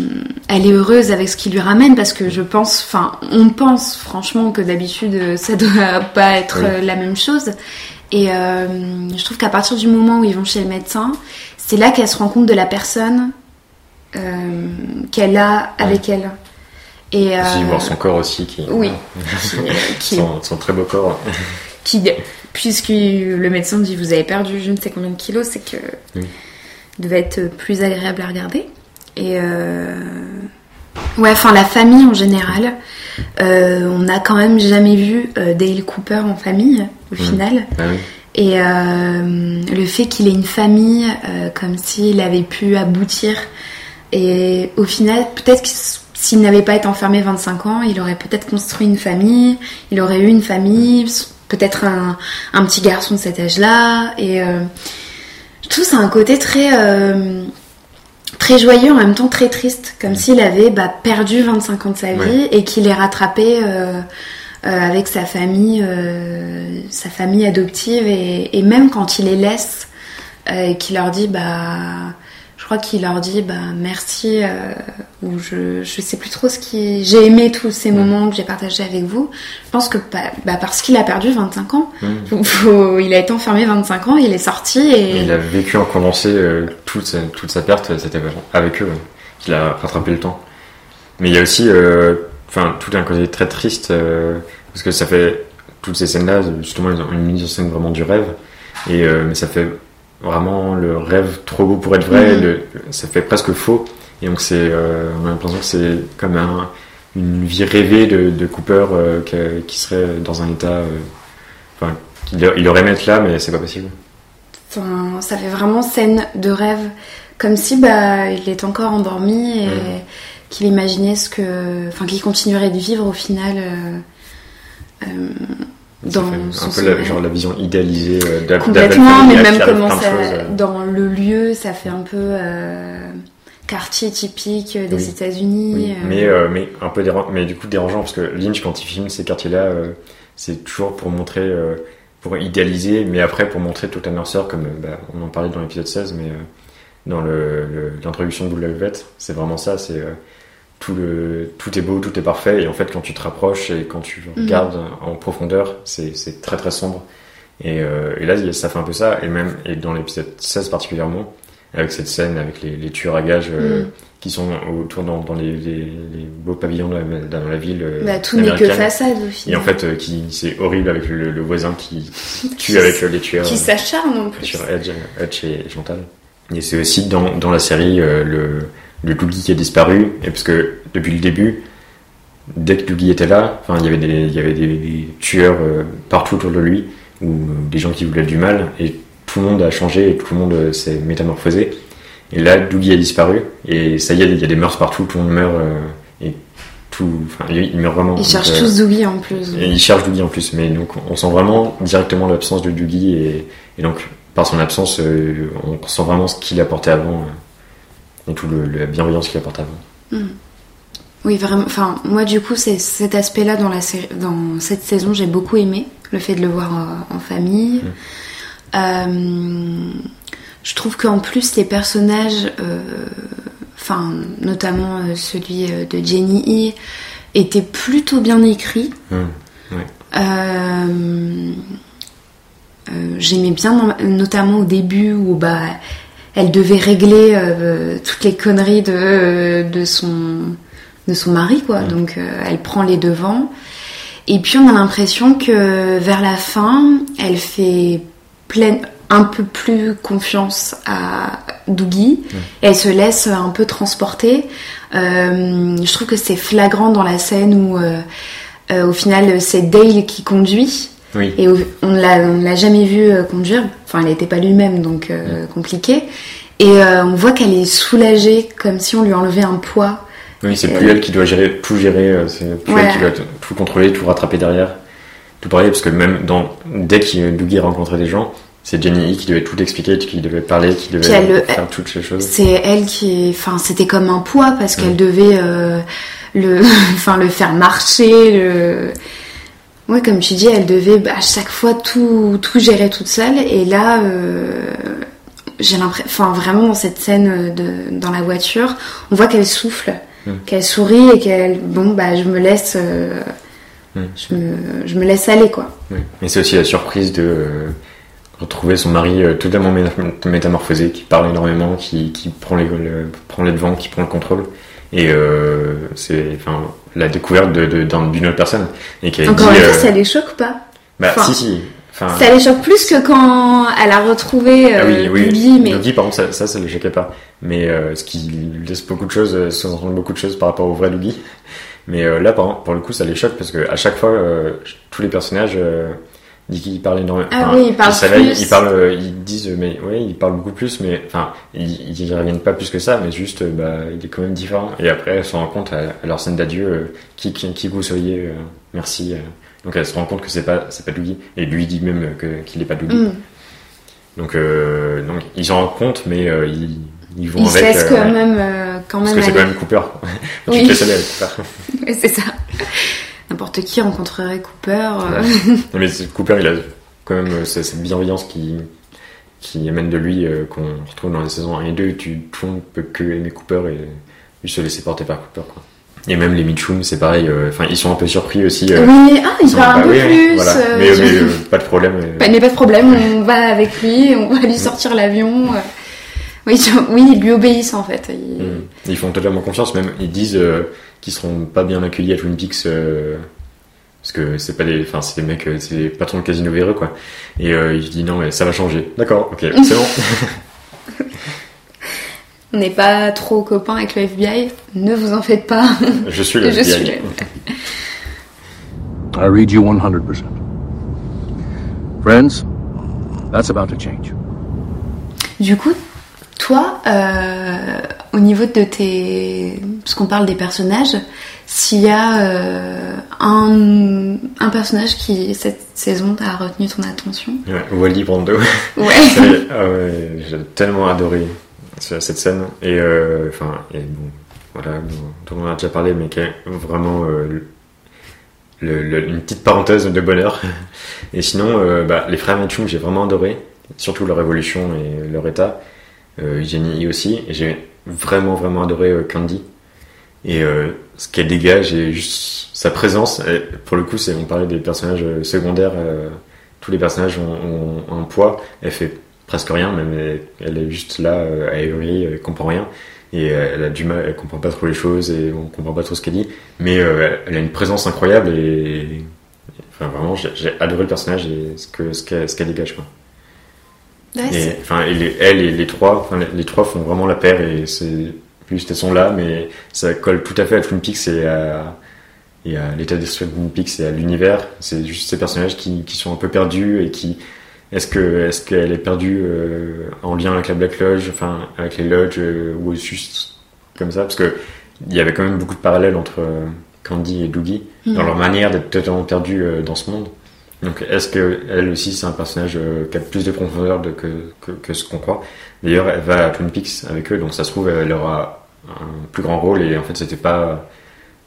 elle est heureuse avec ce qu'il lui ramène parce que je pense, enfin, on pense franchement que d'habitude euh, ça doit pas être Oui. euh, la même chose. Et euh, je trouve qu'à partir du moment où ils vont chez le médecin, c'est là qu'elle se rend compte de la personne euh, qu'elle a avec elle. Et euh, voir son corps aussi qui, oui. qui, son, son très beau corps. qui, puisque le médecin dit vous avez perdu je ne sais combien de kilos, c'est que Oui. devait être plus agréable à regarder. Et euh, ouais, enfin la famille en général, euh, on n'a quand même jamais vu euh, Dale Cooper en famille au final. Ah oui. Et le fait qu'il ait une famille, comme s'il avait pu aboutir. Et au final, peut-être que s'il n'avait pas été enfermé 25 ans, il aurait peut-être construit une famille, il aurait eu une famille, peut-être un, un petit garçon de cet âge-là. Et euh, trouve que c'est un côté très, euh, très joyeux, en même temps très triste, comme s'il avait bah, perdu 25 ans de sa vie Ouais. et qu'il est rattrapé. euh, euh, avec sa famille, sa famille adoptive et, et même quand il les laisse et qu'il leur dit bah crois qu'il leur dit bah merci euh, ou je je sais plus trop ce qui j'ai aimé tous ces moments que j'ai partagés avec vous je pense que bah, parce qu'il a perdu 25 ans Mm. faut- il a été enfermé 25 ans il est sorti et Il a vécu en condensé euh, toute, sa, toute sa perte, c'était avec eux ouais, qu'il a rattrapé le temps. Mais il y a aussi euh, enfin, tout un côté très triste, euh, parce que ça fait toutes ces scènes-là, justement, ils ont une mise en scène vraiment du rêve, et euh, mais ça fait vraiment le rêve trop beau pour être vrai, Mhm. le- ça fait presque faux, et donc c'est, euh, on a l'impression que c'est comme un, une vie rêvée de, de Cooper euh, qui serait dans un état, euh, enfin, qu'il il aurait aimé être là, mais c'est pas possible. Enfin, ça fait vraiment scène de rêve, comme si bah il est encore endormi et Mhm. qu'il imaginait ce que, enfin qu'il continuerait de vivre au final. Dans un peu la, genre la vision idéalisée euh, Complètement, mais là, même comment ça, euh. dans le lieu, ça fait un peu. euh, quartier typique des Oui. États-Unis. Oui, euh, mais, euh, mais un peu déran- mais du coup dérangeant parce que Lynch quand il filme ces quartiers-là, euh, c'est toujours pour montrer, pour idéaliser, mais après pour montrer toute la noirceur, comme bah, on en parlait dans l'épisode 16, mais dans le- le- l'introduction de Blue Velvet, c'est vraiment ça, c'est tout le tout est beau, tout est parfait, et en fait quand tu te rapproches et quand tu Mhm. regardes en profondeur, c'est très très sombre. Et, euh, et là ça fait un peu ça, et même et dans l'épisode 16 particulièrement, avec cette scène avec les, les tueurs à gages. euh, Mm. qui sont autour dans, dans les, les, les beaux pavillons de la, dans la ville. euh, bah, tout n'est que façade au Et en fait, qui, c'est horrible avec le, le voisin qui tue avec les tueurs. qui s'acharne en plus. sur Edge, Edge et Chantal. Et c'est aussi dans, dans la série le, le Doogie qui a disparu, et parce que depuis le début, dès que Doogie était là, enfin il y avait des, il y avait des, des tueurs euh, partout autour de lui, ou euh, des gens qui voulaient du mal, et tout le monde a changé et tout le monde euh, s'est métamorphosé. Et là, Doogie a disparu, et ça y est, il y a des mœurs partout, tout le monde meurt, euh, et tout, enfin il meurt vraiment. Ils cherchent tous Doogie en plus. et il cherche Doogie en plus, mais donc on sent vraiment directement l'absence de Doogie et, et donc par son absence, euh, on ressent vraiment ce qu'il apportait avant et tout le, la bienveillance qu'il apportait avant. Oui, vraiment. Enfin, moi, du coup, c'est cet aspect-là dans la dans cette saison, j'ai beaucoup aimé le fait de le voir euh, en famille. Euh, je trouve qu'en plus les personnages, euh, notamment euh, celui de Jenny E, était plutôt bien écrit. Euh, J'aimais bien, notamment au début où bah elle devait régler euh, toutes les conneries de, de son de son mari quoi. Mm. Donc euh, elle prend les devants. Et puis on a l'impression que vers la fin, elle fait pleine un peu plus confiance à Doogie. Et elle se laisse un peu transporter. Euh, je trouve que c'est flagrant dans la scène où euh, euh, au final c'est Dale qui conduit. Oui, Et on l'a on l'a jamais vu euh, conduire. Enfin, elle n'était pas lui-même, donc euh, compliqué. Et euh, on voit qu'elle est soulagée, comme si on lui enlevait un poids. oui c'est plus elle qui doit gérer tout gérer, euh, c'est plus Ouais. elle qui doit tout contrôler, tout rattraper derrière, tout pareil parce que même dans dès que Doogie rencontrait des gens, c'est Jenny E qui devait tout expliquer, qui devait parler, qui devait elle faire toutes ces choses. C'est elle qui, enfin, c'était comme un poids parce qu'elle devait euh, le, enfin, le faire marcher. Le... Ouais, comme tu dis, elle devait bah, à chaque fois tout, tout gérer toute seule. Et là, euh, j'ai l'impression, enfin, vraiment dans cette scène de, dans la voiture, on voit qu'elle souffle, Mm. qu'elle sourit et qu'elle, bon, bah, je me laisse, euh, Mm. je me, je me laisse aller, quoi. Oui. Et c'est aussi la surprise de euh, retrouver son mari euh, totalement méta- métamorphosé, qui parle énormément, qui, qui prend, les, le- prend les devants, qui prend le contrôle. Et euh, c'est enfin, la découverte de- de- d'un- d'une autre personne. Et qui a Encore dit, une fois, euh, ça les choque pas. bah, enfin, si, si. Enfin, Ça les choque plus que quand elle a retrouvé ah oui, euh, oui, mais par contre, ça, ça, ça le choquait pas. Mais ce qui laisse beaucoup de choses, sous-entendre beaucoup de choses par rapport au vrai Doogie. Mais là, par, pour le coup, ça les choque parce que à chaque fois, tous les personnages disent qu'ils parlent énormément. Ah Enfin, oui, ils parlent s'éveillent, plus. Ils parlent, euh, ils disent, mais ouais, ils parlent beaucoup plus, mais enfin, ils, ils reviennent pas plus que ça, mais juste, euh, bah, il est quand même différent. Et après, elle se rend compte à, à leur scène d'adieu, euh, qui, qui, qui vous soyez, euh, merci. euh. donc elle se rend compte que c'est pas, c'est pas Doogie. Et lui dit même que, qu'il est pas Doogie. Mm. Donc, donc ils s'en rendent compte, mais ils, ils vont il se avec. euh, quand même, quand parce même que c'est quand même Cooper. Donc, Oui. Tu te laisses aller avec Cooper. C'est ça. N'importe qui rencontrerait Cooper. euh, Non, mais Cooper, il a quand même euh, cette bienveillance qui, qui émane de lui, euh, qu'on retrouve dans les saisons 1 et 2. Tu, tout le monde peut que aimer Cooper et lui se laisser porter par Cooper. Quoi. Et même les Mitchum, c'est pareil. euh, Enfin, ils sont un peu surpris aussi. euh, Oui, ah, il sont- parle un bah peu oui, plus. voilà. mais mais, pas de problème. Pas- mais pas de problème, on va avec lui, on va lui sortir l'avion. Oui, tu- oui, ils lui obéissent en fait. Il- Mm. Ils font totalement confiance, même ils disent euh, qu'ils seront pas bien accueillis à Twin Peaks euh, parce que c'est pas des, enfin c'est des mecs, euh, c'est des patrons de casino véreux quoi. Et euh, il dit non mais ça va changer. D'accord, ok, c'est bon. On n'est pas trop copains avec le FBI, ne vous en faites pas. Je suis le Je FBI. suis I read you 100%. Friends, that's about to change. Du coup, toi, euh, au niveau de tes... Parce qu'on parle des personnages, s'il y a euh, un, un personnage qui, cette saison, a retenu ton attention? Ouais, Wally Brando. Ouais. Ah j'ai tellement adoré. ce- cette scène. Et euh, enfin, et bon, voilà, dont, dont on a déjà parlé, mais qui est vraiment le- le- une petite parenthèse de bonheur. Et sinon, euh, bah, les frères Mitchum, j'ai vraiment adoré, surtout leur évolution et leur état. Euh, Jenny aussi, et j'ai vraiment vraiment adoré euh, Candy. Et euh, ce qu'elle dégage et juste sa présence, pour le coup, c'est on parlait des personnages secondaires, tous les personnages ont, un poids. Elle fait presque rien, même elle, est juste là Avery, elle comprend rien et elle a du mal, elle comprend pas trop les choses et on comprend pas trop ce qu'elle dit, mais elle a une présence incroyable et vraiment j'ai adoré le personnage et ce ce qu'elle dégage. Ouais, enfin, elle et les trois, enfin, les, les trois font vraiment la paire et c'est juste elles sont là, mais ça colle tout à fait à Twin Peaks et à, et à l'état d'esprit de Twin Peaks et à l'univers. C'est juste ces personnages qui, qui sont un peu perdus et qui est-ce que est-ce qu'elle est perdue euh, en lien avec la Black Lodge, enfin avec les lodges euh, ou juste comme ça, parce que il y avait quand même beaucoup de parallèles entre euh, Candy et Doogie dans Mhm. leur manière d'être totalement perdus dans ce monde. Donc est-ce que elle aussi c'est un personnage euh, qui a plus de profondeur de, que, que, que ce qu'on croit? D'ailleurs elle va à Twin Peaks avec eux, donc ça se trouve elle aura un plus grand rôle et en fait c'était pas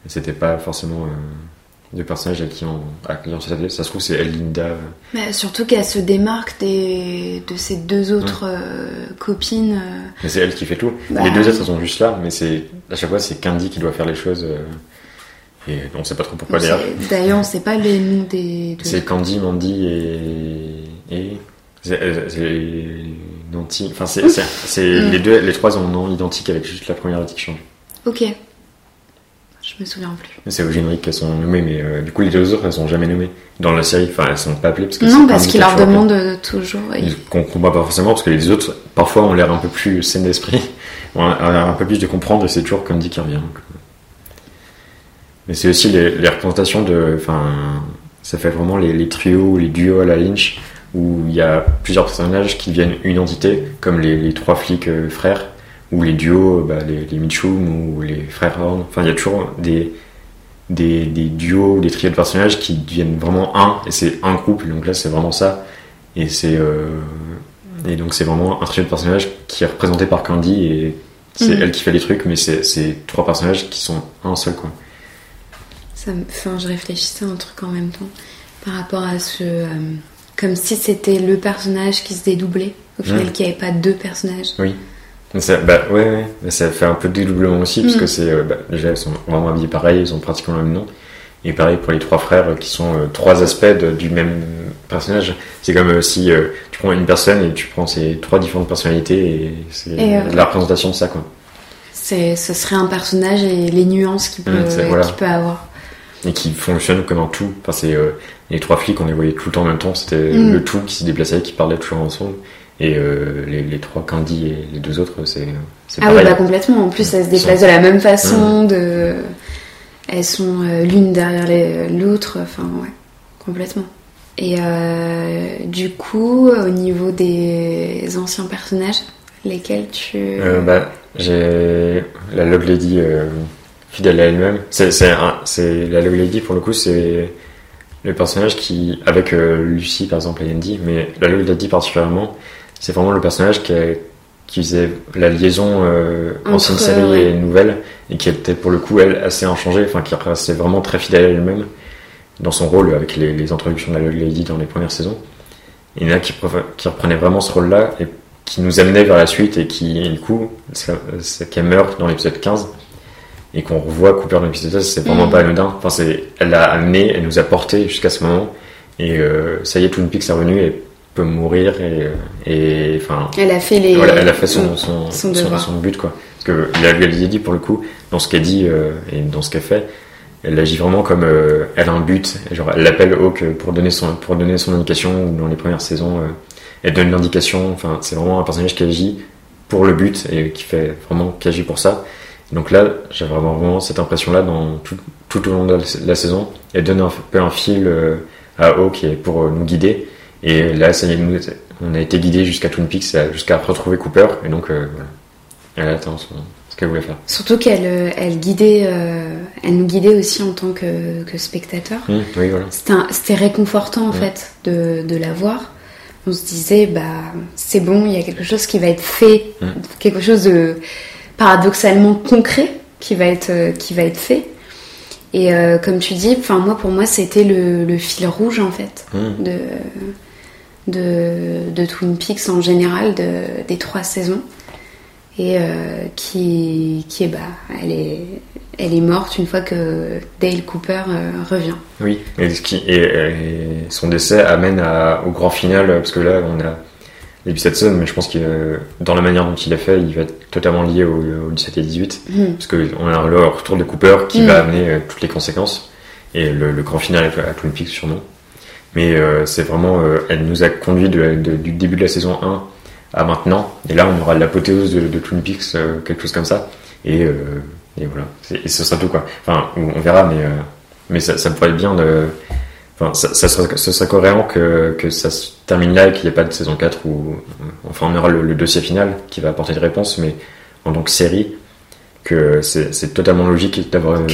c'était pas forcément euh, deux personnages à qui on à qui on s'attendait. Ça se trouve c'est elle Linda. euh, Mais surtout qu'elle se démarque des, de ses deux autres euh, copines. Mais c'est elle qui fait tout. Bah. Les deux autres elles sont juste là, mais c'est à chaque fois c'est Candy qui doit faire les choses. Euh, et on sait pas trop pourquoi d'ailleurs. D'ailleurs, on sait pas les noms des deux. C'est Candy, Mandy et. et c'est euh, c'est Nanti. Enfin, c'est Mm. les deux, les trois ont un nom identique avec juste la première lettre qui change. Ok. Je me souviens plus. C'est au générique qu'elles sont nommées, mais euh, du coup, les deux autres, elles sont jamais nommées. Dans la série, enfin, elles sont pas appelées parce que Non, parce Candy qu'il qui a leur toujours demande de- toujours. et- Ils- Qu'on comprend pas forcément parce que les autres, parfois, ont l'air un peu plus saines d'esprit. ont un, un peu plus de comprendre et c'est toujours Candy qui revient. donc, euh. Mais c'est aussi les, les représentations de. Enfin, ça fait vraiment les, les trios, les duos à la Lynch, où il y a plusieurs personnages qui deviennent une entité, comme les, les trois flics euh, frères, ou les duos, bah, les, les Mitchum ou les frères Horn. Enfin, il y a toujours des, des, des duos, des trios de personnages qui deviennent vraiment un, et c'est un groupe, et donc là c'est vraiment ça. Et c'est. euh, et donc c'est vraiment un trio de personnages qui est représenté par Candy, et c'est Mhm. elle qui fait les trucs, mais c'est trois personnages qui sont un seul, quoi. Ça me- Enfin, je réfléchissais à un truc en même temps par rapport à ce. euh, comme si c'était le personnage qui se dédoublait. Au final, Mm. qu'il n'y avait pas deux personnages. Mais ça, bah ouais, ouais, mais ça fait un peu de dédoublement aussi, parce Mm. que c'est. euh, bah, déjà, ils sont vraiment habillés pareil, ils ont pratiquement le même nom. Et pareil pour les trois frères euh, qui sont euh, trois aspects de- du même personnage. C'est comme euh, si euh, tu prends une personne et tu prends ses trois différentes personnalités et c'est la représentation de ça, quoi. Ce serait un personnage et les nuances qu'il peut, Mm, voilà. peut avoir. Et qui fonctionne comme un tout. Enfin, c'est euh, les trois flics, on les voyait tout le temps en même temps. C'était Mm. le tout qui se déplaçait, qui parlait toujours ensemble. Et euh, les, les trois, Candy et les deux autres, c'est Ah oui, bah complètement. En plus, elles se déplacent de la même façon. De... Elles sont euh, l'une derrière l'autre. Enfin, ouais, complètement. Et euh, du coup, au niveau des anciens personnages, lesquels tu. Bah, j'ai la Log Lady fidèle à elle-même. C'est c'est c'est la Log Lady pour le coup, c'est le personnage qui, avec euh, Lucie par exemple et Andy, mais la Log Lady particulièrement, c'est vraiment le personnage qui, a- qui faisait la liaison euh, Entre, ancienne série ouais. et nouvelle et qui était pour le coup elle assez inchangée, enfin qui restait vraiment très fidèle à elle-même dans son rôle avec les, les introductions de la Log Lady dans les premières saisons. Et il y en a qui, qui reprenait vraiment ce rôle-là et qui nous amenait vers la suite et qui, et du coup, ça- c'est qu'elle meurt dans l'épisode 15 et qu'on revoit Cooper dans l'épisode 16, c'est vraiment Mhm. pas anodin. Enfin, c'est, elle l'a amené, elle nous a porté jusqu'à ce moment et euh, ça y est, Twin Peaks est revenu et peut mourir et, et enfin, Elle a fait les. voilà, elle a fait son, son, son son, but, quoi. Parce que a, lui, elle dit, pour le coup, dans ce qu'elle dit euh, et dans ce qu'elle fait, elle agit vraiment comme euh, elle a un but. Genre, elle l'appelle Hawk pour donner son, pour donner son indication, ou dans les premières saisons, euh, elle donne l'indication. Enfin, c'est vraiment un personnage qui agit pour le but et qui fait vraiment, qui agit pour ça. Donc là, j'ai vraiment, vraiment cette impression-là dans tout, tout au long de la, la saison. Elle donne un peu un fil euh, à Hawk et pour euh, nous guider. Et là, ça est, nous, on a été guidé jusqu'à Twin Peaks, euh, jusqu'à retrouver Cooper. Et donc, euh, voilà. Elle attend son- ce qu'elle voulait faire. Surtout qu'elle euh, elle guidait, euh, elle nous guidait aussi en tant que, que spectateur. Hum, oui, voilà. C'était réconfortant en Ouais. fait de, de la voir on se disait, bah, c'est bon, il y a quelque chose qui va être fait, Mm. quelque chose de paradoxalement concret qui va être, euh, qui va être fait. Et euh, comme tu dis, enfin moi pour moi c'était le, le fil rouge en fait Mm. de, de, de Twin Peaks en général, de- des trois saisons. Et euh, qui, qui est, bah, elle est, elle est morte une fois que Dale Cooper euh, revient. Oui, et, son décès amène à, au grand final, parce que là, on a l'épisode 7, mais je pense que dans la manière dont il est fait, il va être totalement lié au, au 17 et 18, Mhm. parce qu'on a le retour de Cooper qui Mm. va amener euh, toutes les conséquences, et le, le grand final à, à Twin Peaks sûrement. Mais euh, c'est vraiment, euh, elle nous a conduit de- de- du début de la saison 1 à maintenant, et là on aura l'apothéose de, de Twin Peaks, euh, quelque chose comme ça, et, euh, et voilà, et ce sera tout quoi. Enfin, on on verra, mais, euh, mais ça, ça pourrait être bien de... Enfin, ça, ça serait, ce serait cohérent que, que ça se termine là et qu'il n'y ait pas de saison 4 où, enfin, on aura le, le dossier final qui va apporter des réponses, mais en tant que série, que c'est totalement logique d'avoir un,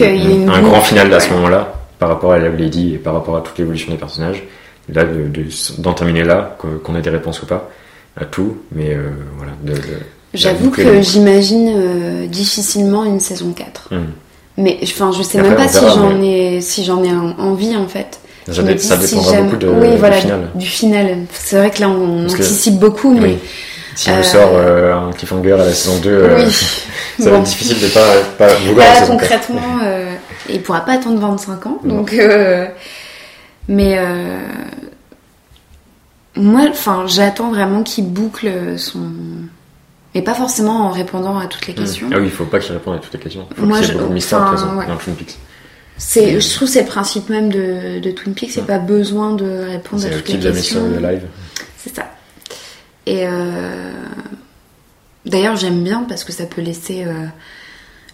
grand final à ce moment-là, par rapport à Love Lady et par rapport à toute l'évolution des personnages. Là, de- de- d'en terminer là, qu'on ait des réponses ou pas, à tout, mais euh, voilà. de- J'avoue que j'imagine euh, difficilement une saison 4. Hum. Mais enfin, je sais Après, même pas si j'en mais- ai, si j'en ai en- envie en fait. Ça, dé- dépendra beaucoup de, oui, du final. Du final. C'est vrai que là, on Parce que- anticipe beaucoup, mais Oui. Si on Euh, sort euh, un cliffhanger à la saison 2, euh, oui. ça va être difficile de pas, pas vouloir Là, la saison 4. concrètement, il pourra pas attendre 25 ans, Non. donc. mais moi, enfin, j'attends vraiment qu'il boucle son. Mais pas forcément en répondant à toutes les questions. Ah oui, il faut pas qu'il réponde à toutes les questions. Il faut Moi, qu'il y ait je- beaucoup de mystère enfin, ouais. dans Twin Peaks. C'est, je trouve c'est le principe même de, de Twin Peaks, c'est pas besoin de répondre à C'est toutes les questions. mission live. C'est ça. Et euh, d'ailleurs, j'aime bien parce que ça peut laisser euh,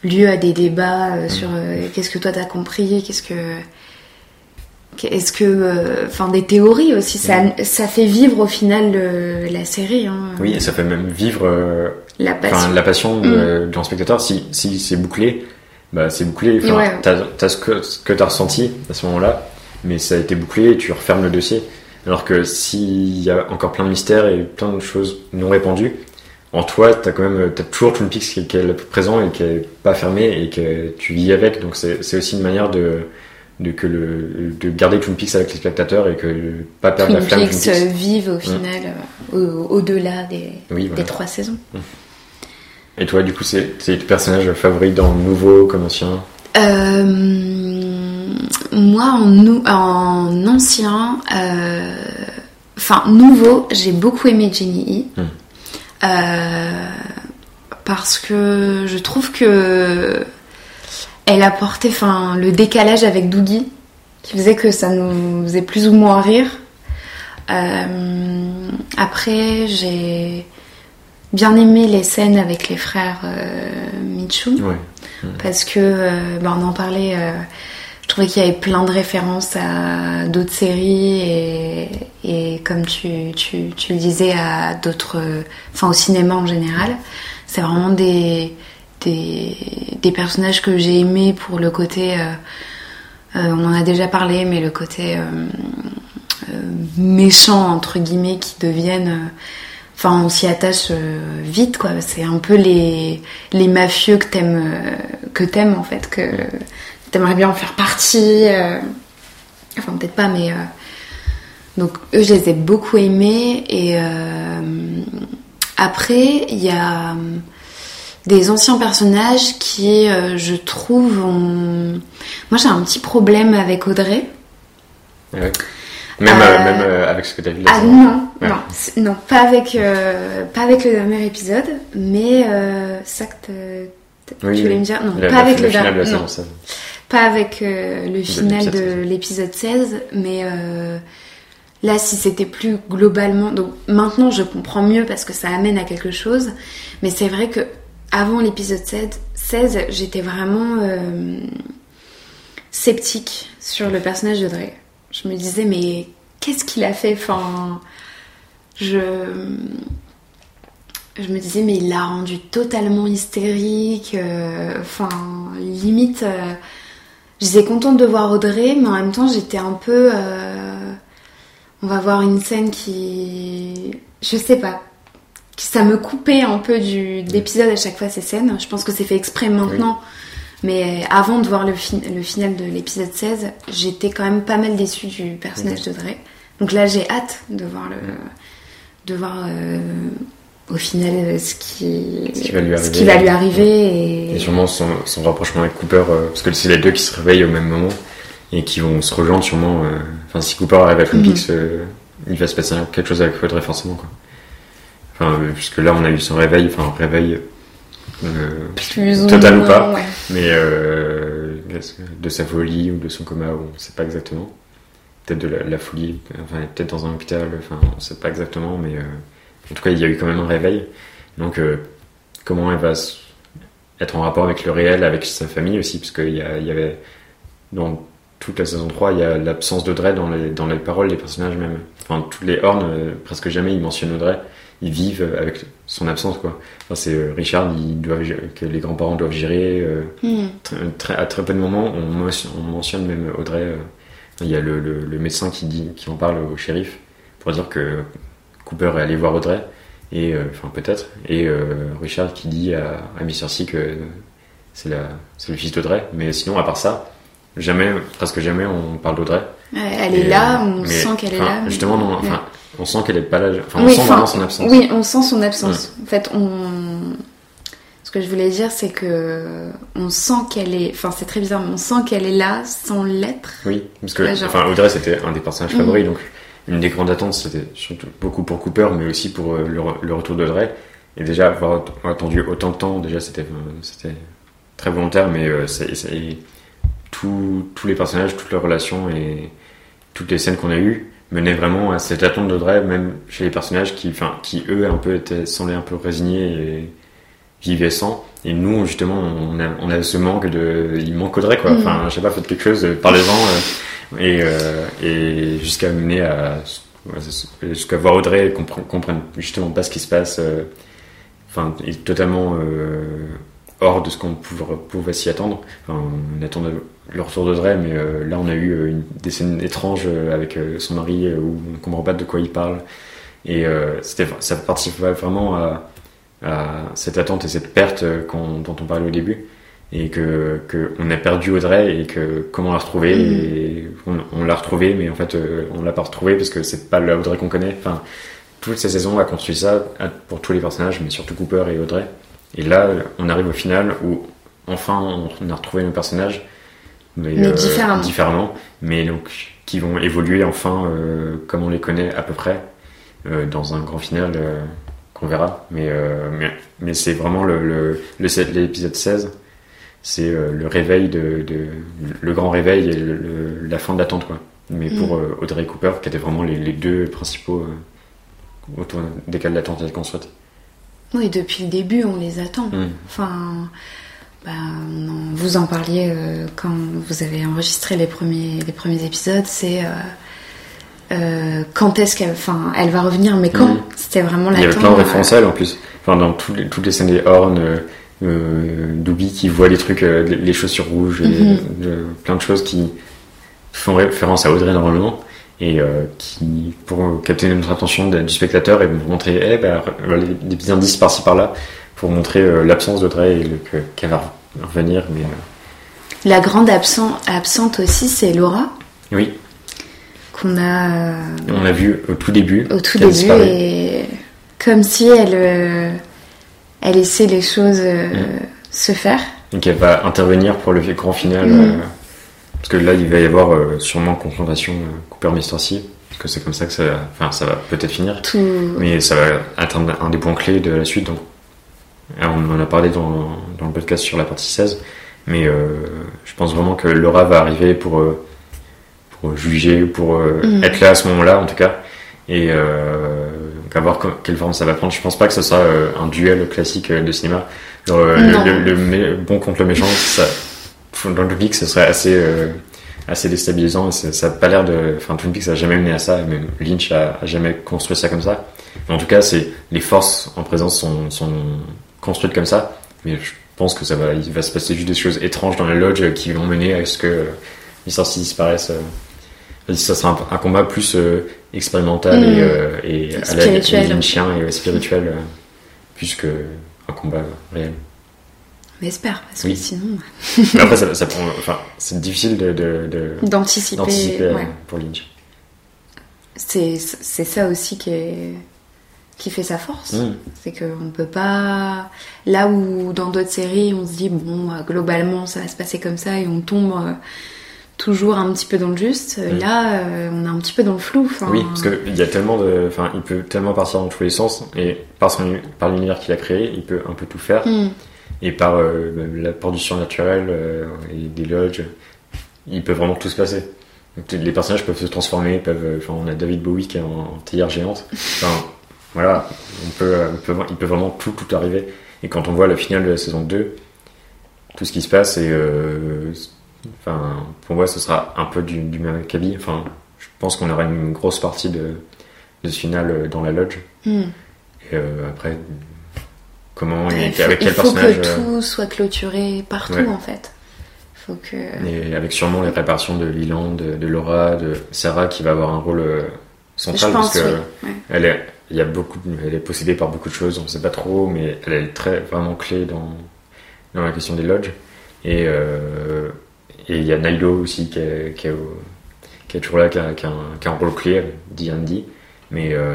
lieu à des débats euh, sur euh, qu'est-ce que toi t'as compris, qu'est-ce que. Est-ce que. euh, Enfin, des théories aussi. Ça, ça fait vivre au final le- la série. hein. Oui, et ça fait même vivre euh, La passion. la passion de- d'un spectateur. Si, si c'est bouclé, bah, c'est bouclé. Enfin, Ouais. T'as as ce que, ce que t'as ressenti à ce moment-là, mais ça a été bouclé et tu refermes le dossier. Alors que s'il y a encore plein de mystères et plein de choses non répondues, en toi, t'as quand même t'as toujours Twin Peaks qui, qui est présent et qui est pas fermé et que tu vis avec. Donc c'est c'est aussi une manière de, de, que le, de garder Twin Peaks avec les spectateurs et que pas perdre Twin la flamme Peaks Twin Peaks. euh, vivent au final euh, au- au-delà des, Oui, voilà. des trois saisons. Et toi, du coup, c'est c'est ton personnage favori dans le nouveau comme ancien Euh, moi, en, en ancien, euh, enfin nouveau, j'ai beaucoup aimé Jenny E. Euh, parce que je trouve que elle apportait enfin, le décalage avec Doogie, qui faisait que ça nous faisait plus ou moins rire. Euh, après, j'ai bien aimé les scènes avec les frères euh, Mitchum Ouais. parce que euh, bah, on en parlait euh, je trouvais qu'il y avait plein de références à d'autres séries et, et comme tu, tu, tu le disais à d'autres enfin au cinéma en général. C'est vraiment des, des des personnages que j'ai aimés pour le côté euh, euh, on en a déjà parlé mais le côté euh, méchant entre guillemets qui deviennent Enfin, on s'y attache euh, vite, quoi. C'est un peu les, les mafieux que t'aimes, euh, que t'aimes en fait, que t'aimerais bien en faire partie. euh, Enfin, peut-être pas, mais donc eux, je les ai beaucoup aimés. Et après, il y a des anciens personnages qui, je trouve, ont... moi j'ai un petit problème avec Audrey. Ouais. Même, Euh, euh, même euh, avec ce que t'as vu là. Ah non, Ouais. non, pas avec, euh, pas avec le dernier épisode, mais ça que Oui, tu voulais oui. me dire, non, La- pas la- avec le le final la non, saison 16. pas avec le final de 16. l'épisode 16, mais là si c'était plus globalement, donc maintenant je comprends mieux parce que ça amène à quelque chose, mais c'est vrai que avant l'épisode 16, 16 j'étais vraiment sceptique sur le personnage de Dre. Je me disais mais qu'est-ce qu'il a fait? Enfin, je je me disais mais il l'a rendu totalement hystérique. euh, Enfin, limite, euh, j'étais contente de voir Audrey, mais en même temps j'étais un peu euh, on va voir une scène qui, je sais pas, ça me coupait un peu du de l'épisode à chaque fois ces scènes. Je pense que c'est fait exprès maintenant. Mais avant de voir le, fin- le final de l'épisode 16, j'étais quand même pas mal déçue du personnage de Dre. Donc là, j'ai hâte de voir le, de voir euh, au final euh, ce qui, Ce qui va lui arriver. qui va lui arriver et, Et sûrement son, son rapprochement avec Cooper, euh, parce que c'est les deux qui se réveillent au même moment et qui vont se rejoindre sûrement. euh, Enfin, si Cooper arrive à Twin Mhm. Euh, il va se passer quelque chose avec Audrey forcément. Quoi. Enfin, euh, puisque là, on a eu son réveil, enfin, réveil euh, plus ou Total ou moins, pas. ouais. mais euh, de sa folie ou de son coma, on ne sait pas exactement. Peut-être de la, la folie, enfin, peut-être dans un hôpital, enfin, on ne sait pas exactement, mais euh, en tout cas, il y a eu quand même un réveil. Donc, euh, comment elle va être en rapport avec le réel, avec sa famille aussi, parce qu'il y, y avait dans toute la saison 3, il y a l'absence d'Audrey dans les, dans les paroles des personnages même. Enfin, toutes les horns, euh, presque jamais ils mentionnent Audrey. Ils vivent avec son absence, quoi. Enfin, c'est euh, Richard, ils doivent, que les grands-parents doivent gérer. euh, Hmm. très, très- à très peu de moments, on mentionne, on mentionne même Audrey. euh, il y a le, le- le médecin qui, dit, qui en parle au shérif pour dire que Cooper est allé voir Audrey, et euh, enfin peut-être, et euh, Richard qui dit à, à Mr. C que c'est le fils d'Audrey, mais sinon à part ça, jamais, presque jamais on parle d'Audrey. Elle est là, euh, on sent qu'elle est là. Justement, non, Ouais. enfin, on sent qu'elle est pas là, enfin on Oui, sent vraiment son absence. Oui, on sent son absence. En fait, on. Ce que je voulais dire, c'est que on sent qu'elle est. Enfin, c'est très bizarre, mais on sent qu'elle est là sans l'être. Oui, parce que genre- enfin, Audrey c'était un des personnages Mhm. favoris, donc une des grandes attentes c'était surtout beaucoup pour Cooper, mais aussi pour euh, le, re- le retour d'Audrey. Et déjà avoir att- attendu autant de temps, déjà c'était euh, c'était très volontaire, mais euh, c'est- tout- tous les personnages, toutes leurs relations et toutes les scènes qu'on a eues menaient vraiment à cette attente d'Audrey, même chez les personnages qui, enfin, qui eux un peu étaient semblaient un peu résignés et vivaient sans. Et nous, justement, on a, on a ce manque de. Il manque Audrey, quoi. Mhm. Enfin, je sais pas, faites quelque chose, parlez-en. euh, et euh, et jusqu'à mener à. Jusqu'à voir Audrey et comprendre, comprendre justement pas ce qui se passe. euh, Enfin, est totalement euh, hors de ce qu'on pouvait, pouvait s'y attendre. Enfin, on attendait le retour d'Audrey, mais euh, là, on a eu euh, une, des scènes étranges euh, avec euh, son mari où on comprend pas de quoi il parle. Et euh, ça participait vraiment à, à cette attente et cette perte dont on parlait au début. Et que, que on a perdu Audrey et que comment la retrouver. Mhm. Et on, on l'a retrouvée, mais en fait, on l'a pas retrouvée parce que c'est pas la Audrey qu'on connaît. Enfin, toute cette saison a construit ça pour tous les personnages, mais surtout Cooper et Audrey. Et là, on arrive au final où enfin on a retrouvé nos personnages, mais, Mais différemment. différemment, mais donc qui vont évoluer enfin euh, comme on les connaît à peu près euh, dans un grand final euh, qu'on verra. Mais, euh, mais, mais c'est vraiment le, le, le l'épisode 16, c'est euh, le réveil de, de le grand réveil et le- le- la fin de l'attente quoi. Mais pour Mm. euh, Audrey Cooper, qui étaient vraiment les, les deux principaux euh, autour desquels l'attente est construite. Oui, depuis le début, on les attend. Enfin, bah, on en- vous en parliez euh, quand vous avez enregistré les premiers, les premiers épisodes. C'est euh, euh, quand est-ce qu'elle, enfin, elle va revenir, mais quand? C'était vraiment Il y avait plein de références à elle en plus. Enfin, dans les- toutes les scènes des Horn, euh, Doobie qui voit les trucs, les chaussures rouges, et, Mhm. plein de choses qui font référence à Audrey normalement et euh, qui, pour capter notre attention de- du spectateur et nous montrer eh, ben, des petits indices par-ci par-là pour montrer euh, l'absence d'Audrey et le- que- qu'elle va revenir. Mais euh, La grande absent- absente aussi, c'est Laura oui, qu'on a on l'a vu au tout début. au tout début et comme si elle, elle laissait les choses Mhm. se faire. Et qu'elle va intervenir pour le grand final. Mhm. Parce que là, il va y avoir euh, sûrement confrontation euh, Cooper Mr. C. Parce que c'est comme ça que ça, enfin, ça va peut-être finir. Tout. Mais ça va être un, des points clés de la suite. Donc, on en a parlé dans, dans le podcast sur la partie 16. Mais euh, je pense vraiment que Laura va arriver pour, pour juger, pour Mhm. être là à ce moment-là, en tout cas. Et donc à voir quelle forme ça va prendre. Je pense pas que ce sera euh, un duel classique euh, de cinéma. Genre, euh, le, le- bon contre le méchant, ça, dans le public, ce serait assez, euh, assez déstabilisant. Ça ça a pas l'air de. Enfin, Twin Peaks a jamais mené à ça. Même Lynch a, a jamais construit ça comme ça. Mais en tout cas, c'est les forces en présence sont, sont construites comme ça. Mais je pense que ça va, il va se passer juste des choses étranges dans la lodge qui vont mener à ce que euh, Mr. C disparaisse. euh. Ça sera un, un combat plus euh, expérimental Mm. et, euh, et à la Spirituel. lynchien et spirituel, euh, plus que un combat réel. On espère, parce Oui. que sinon, Mais après, ça, ça prend, enfin, c'est difficile de, d'anticiper. d'anticiper euh, ouais. pour Lynch. C'est, c'est ça aussi qui, est, qui fait sa force. Mm. C'est qu'on peut pas. Là où dans d'autres séries, on se dit, bon, euh, globalement, ça va se passer comme ça et on tombe euh, toujours un petit peu dans le juste. Euh, Mm. Là, euh, on est un petit peu dans le flou. Enfin, Oui, parce qu'il y a tellement de, enfin, il peut tellement partir dans tous les sens et par son, par l'univers qu'il a créé, il peut un peu tout faire. Mm. Et par euh, même l'apport du surnaturel euh, et des lodges, il peut vraiment tout se passer. Donc, les personnages peuvent se transformer, peuvent, euh, enfin, on a David Bowie qui est en, en théière géante. Enfin, voilà, on peut, on peut, il peut vraiment tout, tout arriver. Et quand on voit le final de la saison 2, tout ce qui se passe, et euh, enfin, pour moi, ce sera un peu du, du même acabit. Enfin, je pense qu'on aura une grosse partie de, de ce final euh, dans la lodge. Mm. Et euh, après, comment Il faut, avec il quel faut personnage. que euh, tout soit clôturé partout, Ouais. en fait. Il faut que. Et avec sûrement les réparations de Liland, de, de Laura, de Sarah qui va avoir un rôle euh, central pense, parce que oui. Elle est, il y a beaucoup, elle est possédée par beaucoup de choses, on ne sait pas trop, mais elle est très vraiment clé dans dans la question des lodges. Et euh, et il y a Nailo aussi qui est, qui est, au- qui est toujours là, qui a, qui a un, qui a un rôle clé, D&D. Mais euh,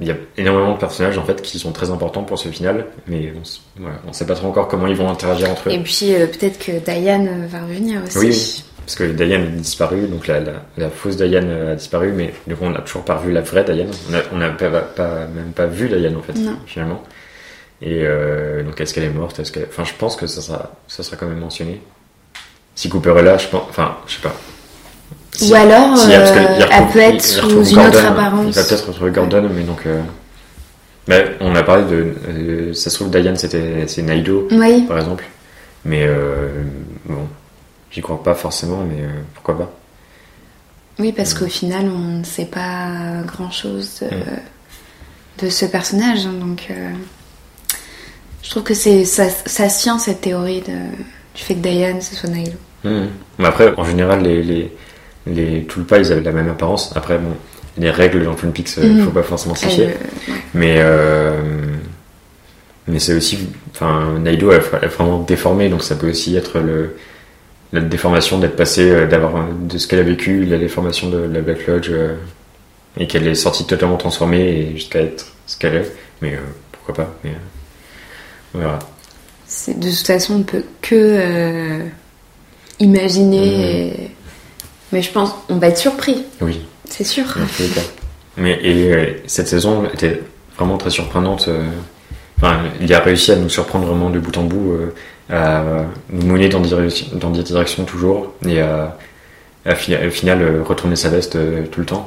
il y a énormément de personnages en fait qui sont très importants pour ce final, mais on, on sait pas trop encore comment ils vont interagir entre eux. Et puis euh, peut-être que Diane euh, va revenir aussi. Oui, oui. Parce que Diane a disparu, donc la, la, la fausse Diane a disparu, mais du coup on n'a toujours pas revu la vraie Diane. On n'a pas, pas- même pas vu Diane en fait, Non. finalement. Et euh, donc est-ce qu'elle est morte? Est-ce qu'elle... Enfin je pense que ça sera, ça sera quand même mentionné. Si Cooper est là, je pense... Enfin, je sais pas. Si- Ou alors, si, parce que euh, il elle peut être sous une autre apparence. Il va peut-être retrouver Gordon, mais donc... euh, mais on a parlé de... euh, ça se trouve Diane c'était c'est Naido, Oui, par exemple. Mais bon, j'y crois pas forcément, mais pourquoi pas. oui, Mm. parce qu'au final, on ne sait pas grand-chose de, Mm. de ce personnage. hein, donc, euh, je trouve que c'est ça, ça se tient cette théorie de, du fait que Diane ce soit Nailo. Mhm. Mais après, en général, les, les, les Tulpa, ils avaient la même apparence. Après, bon, les règles dans Twin Peaks, il Mhm. faut pas forcément s'y fier. euh. Mais, euh, mais c'est aussi, enfin, Naido elle est vraiment déformée, donc ça peut aussi être le, la déformation d'être passé, euh, d'avoir, de ce qu'elle a vécu, la déformation de la Black Lodge, euh, et qu'elle est sortie totalement transformée jusqu'à être ce qu'elle est. Mais euh, pourquoi pas, mais euh, on verra. C'est- De toute façon, on peut que euh, imaginer. Et- Mais je pense on va être surpris, Oui. c'est sûr. Mais et euh, cette saison était vraiment très surprenante. euh, Enfin, il a réussi à nous surprendre vraiment de bout en bout, euh, à nous mener dans des, directions, dans des directions toujours, et à, à au final euh, retourner sa veste tout le temps.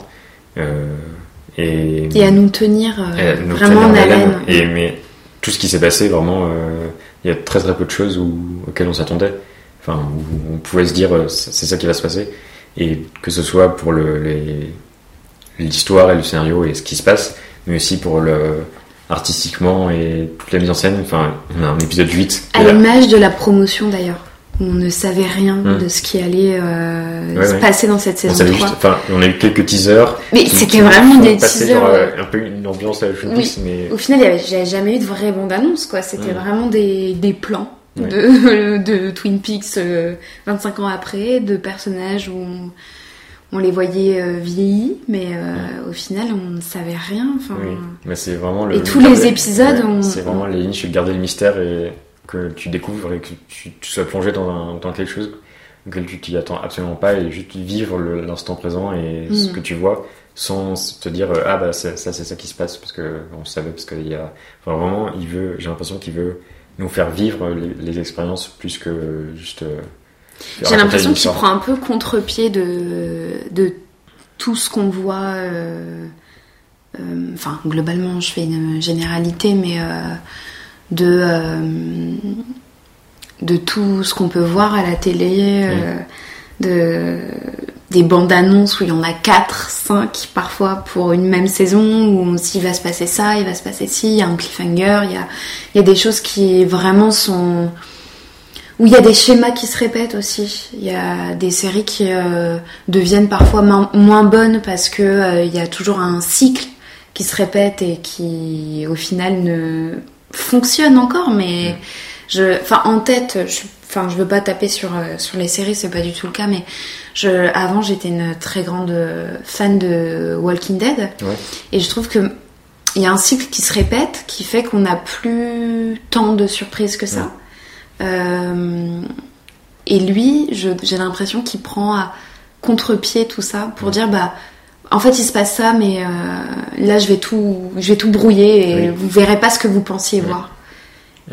Et, Et à nous tenir euh, à nous vraiment tenir en haleine. Et mais tout ce qui s'est passé, vraiment, euh, il y a très très peu de choses où- auxquelles on s'attendait. Enfin, où on pouvait se dire c'est ça qui va se passer. Et que ce soit pour le, l'histoire et le scénario et ce qui se passe, mais aussi pour le artistiquement et toute la mise en scène. Enfin, on a un épisode 8. À l'image de la promotion d'ailleurs. où On ne savait rien Hmm. de ce qui allait euh, Ouais, se ouais. passer dans cette on saison savait 3. juste, enfin, on a eu quelques teasers. Mais c'était vraiment des teasers. genre, euh, euh, un peu une ambiance à la Oui. Mais Au final, il y avait- jamais eu de vraie bande-annonce, quoi. C'était Mm. vraiment des, des plans Ouais. de, de Twin Peaks euh, 25 ans après, de personnages où on, on les voyait euh, vieillis, mais euh, au final, on ne savait rien. Oui, mais c'est vraiment le. Et tous les épisodes, on- C'est vraiment les lignes, je garder le mystère et que tu découvres et que tu, tu sois plongé dans, un, dans quelque chose auquel tu t'y attends absolument pas et juste vivre l'instant présent et ce Mm. que tu vois sans te dire euh, ah bah c'est- ça c'est ça qui se passe parce que on savait parce qu'il y a enfin vraiment il veut j'ai l'impression qu'il veut nous faire vivre les, les expériences plus que juste euh, J'ai l'impression qu'il prend un peu contre-pied de, de tout ce qu'on voit. euh, euh, Enfin, globalement, je fais une généralité, mais de, de tout ce qu'on peut voir à la télé, euh, de, des bandes annonces où il y en a 4, 5 parfois pour une même saison, où s'il va se passer ça, il va se passer ci, il y a un cliffhanger, il y a, il y a des choses qui vraiment sont où il y a des schémas qui se répètent aussi. Il y a des séries qui euh, deviennent parfois moins bonnes parce que euh, il y a toujours un cycle qui se répète et qui au final ne fonctionne encore. Mais je, enfin en tête, je, enfin je veux pas taper sur euh, sur les séries, c'est pas du tout le cas. Mais je, avant j'étais une très grande euh, fan de Walking Dead Ouais. et je trouve que il y a un cycle qui se répète qui fait qu'on n'a plus tant de surprises que ça. Euh, et lui, j'ai l'impression qu'il prend à contre-pied tout ça pour dire bah en fait il se passe ça mais euh, là je vais tout je vais tout brouiller et Oui. vous verrez pas ce que vous pensiez voir.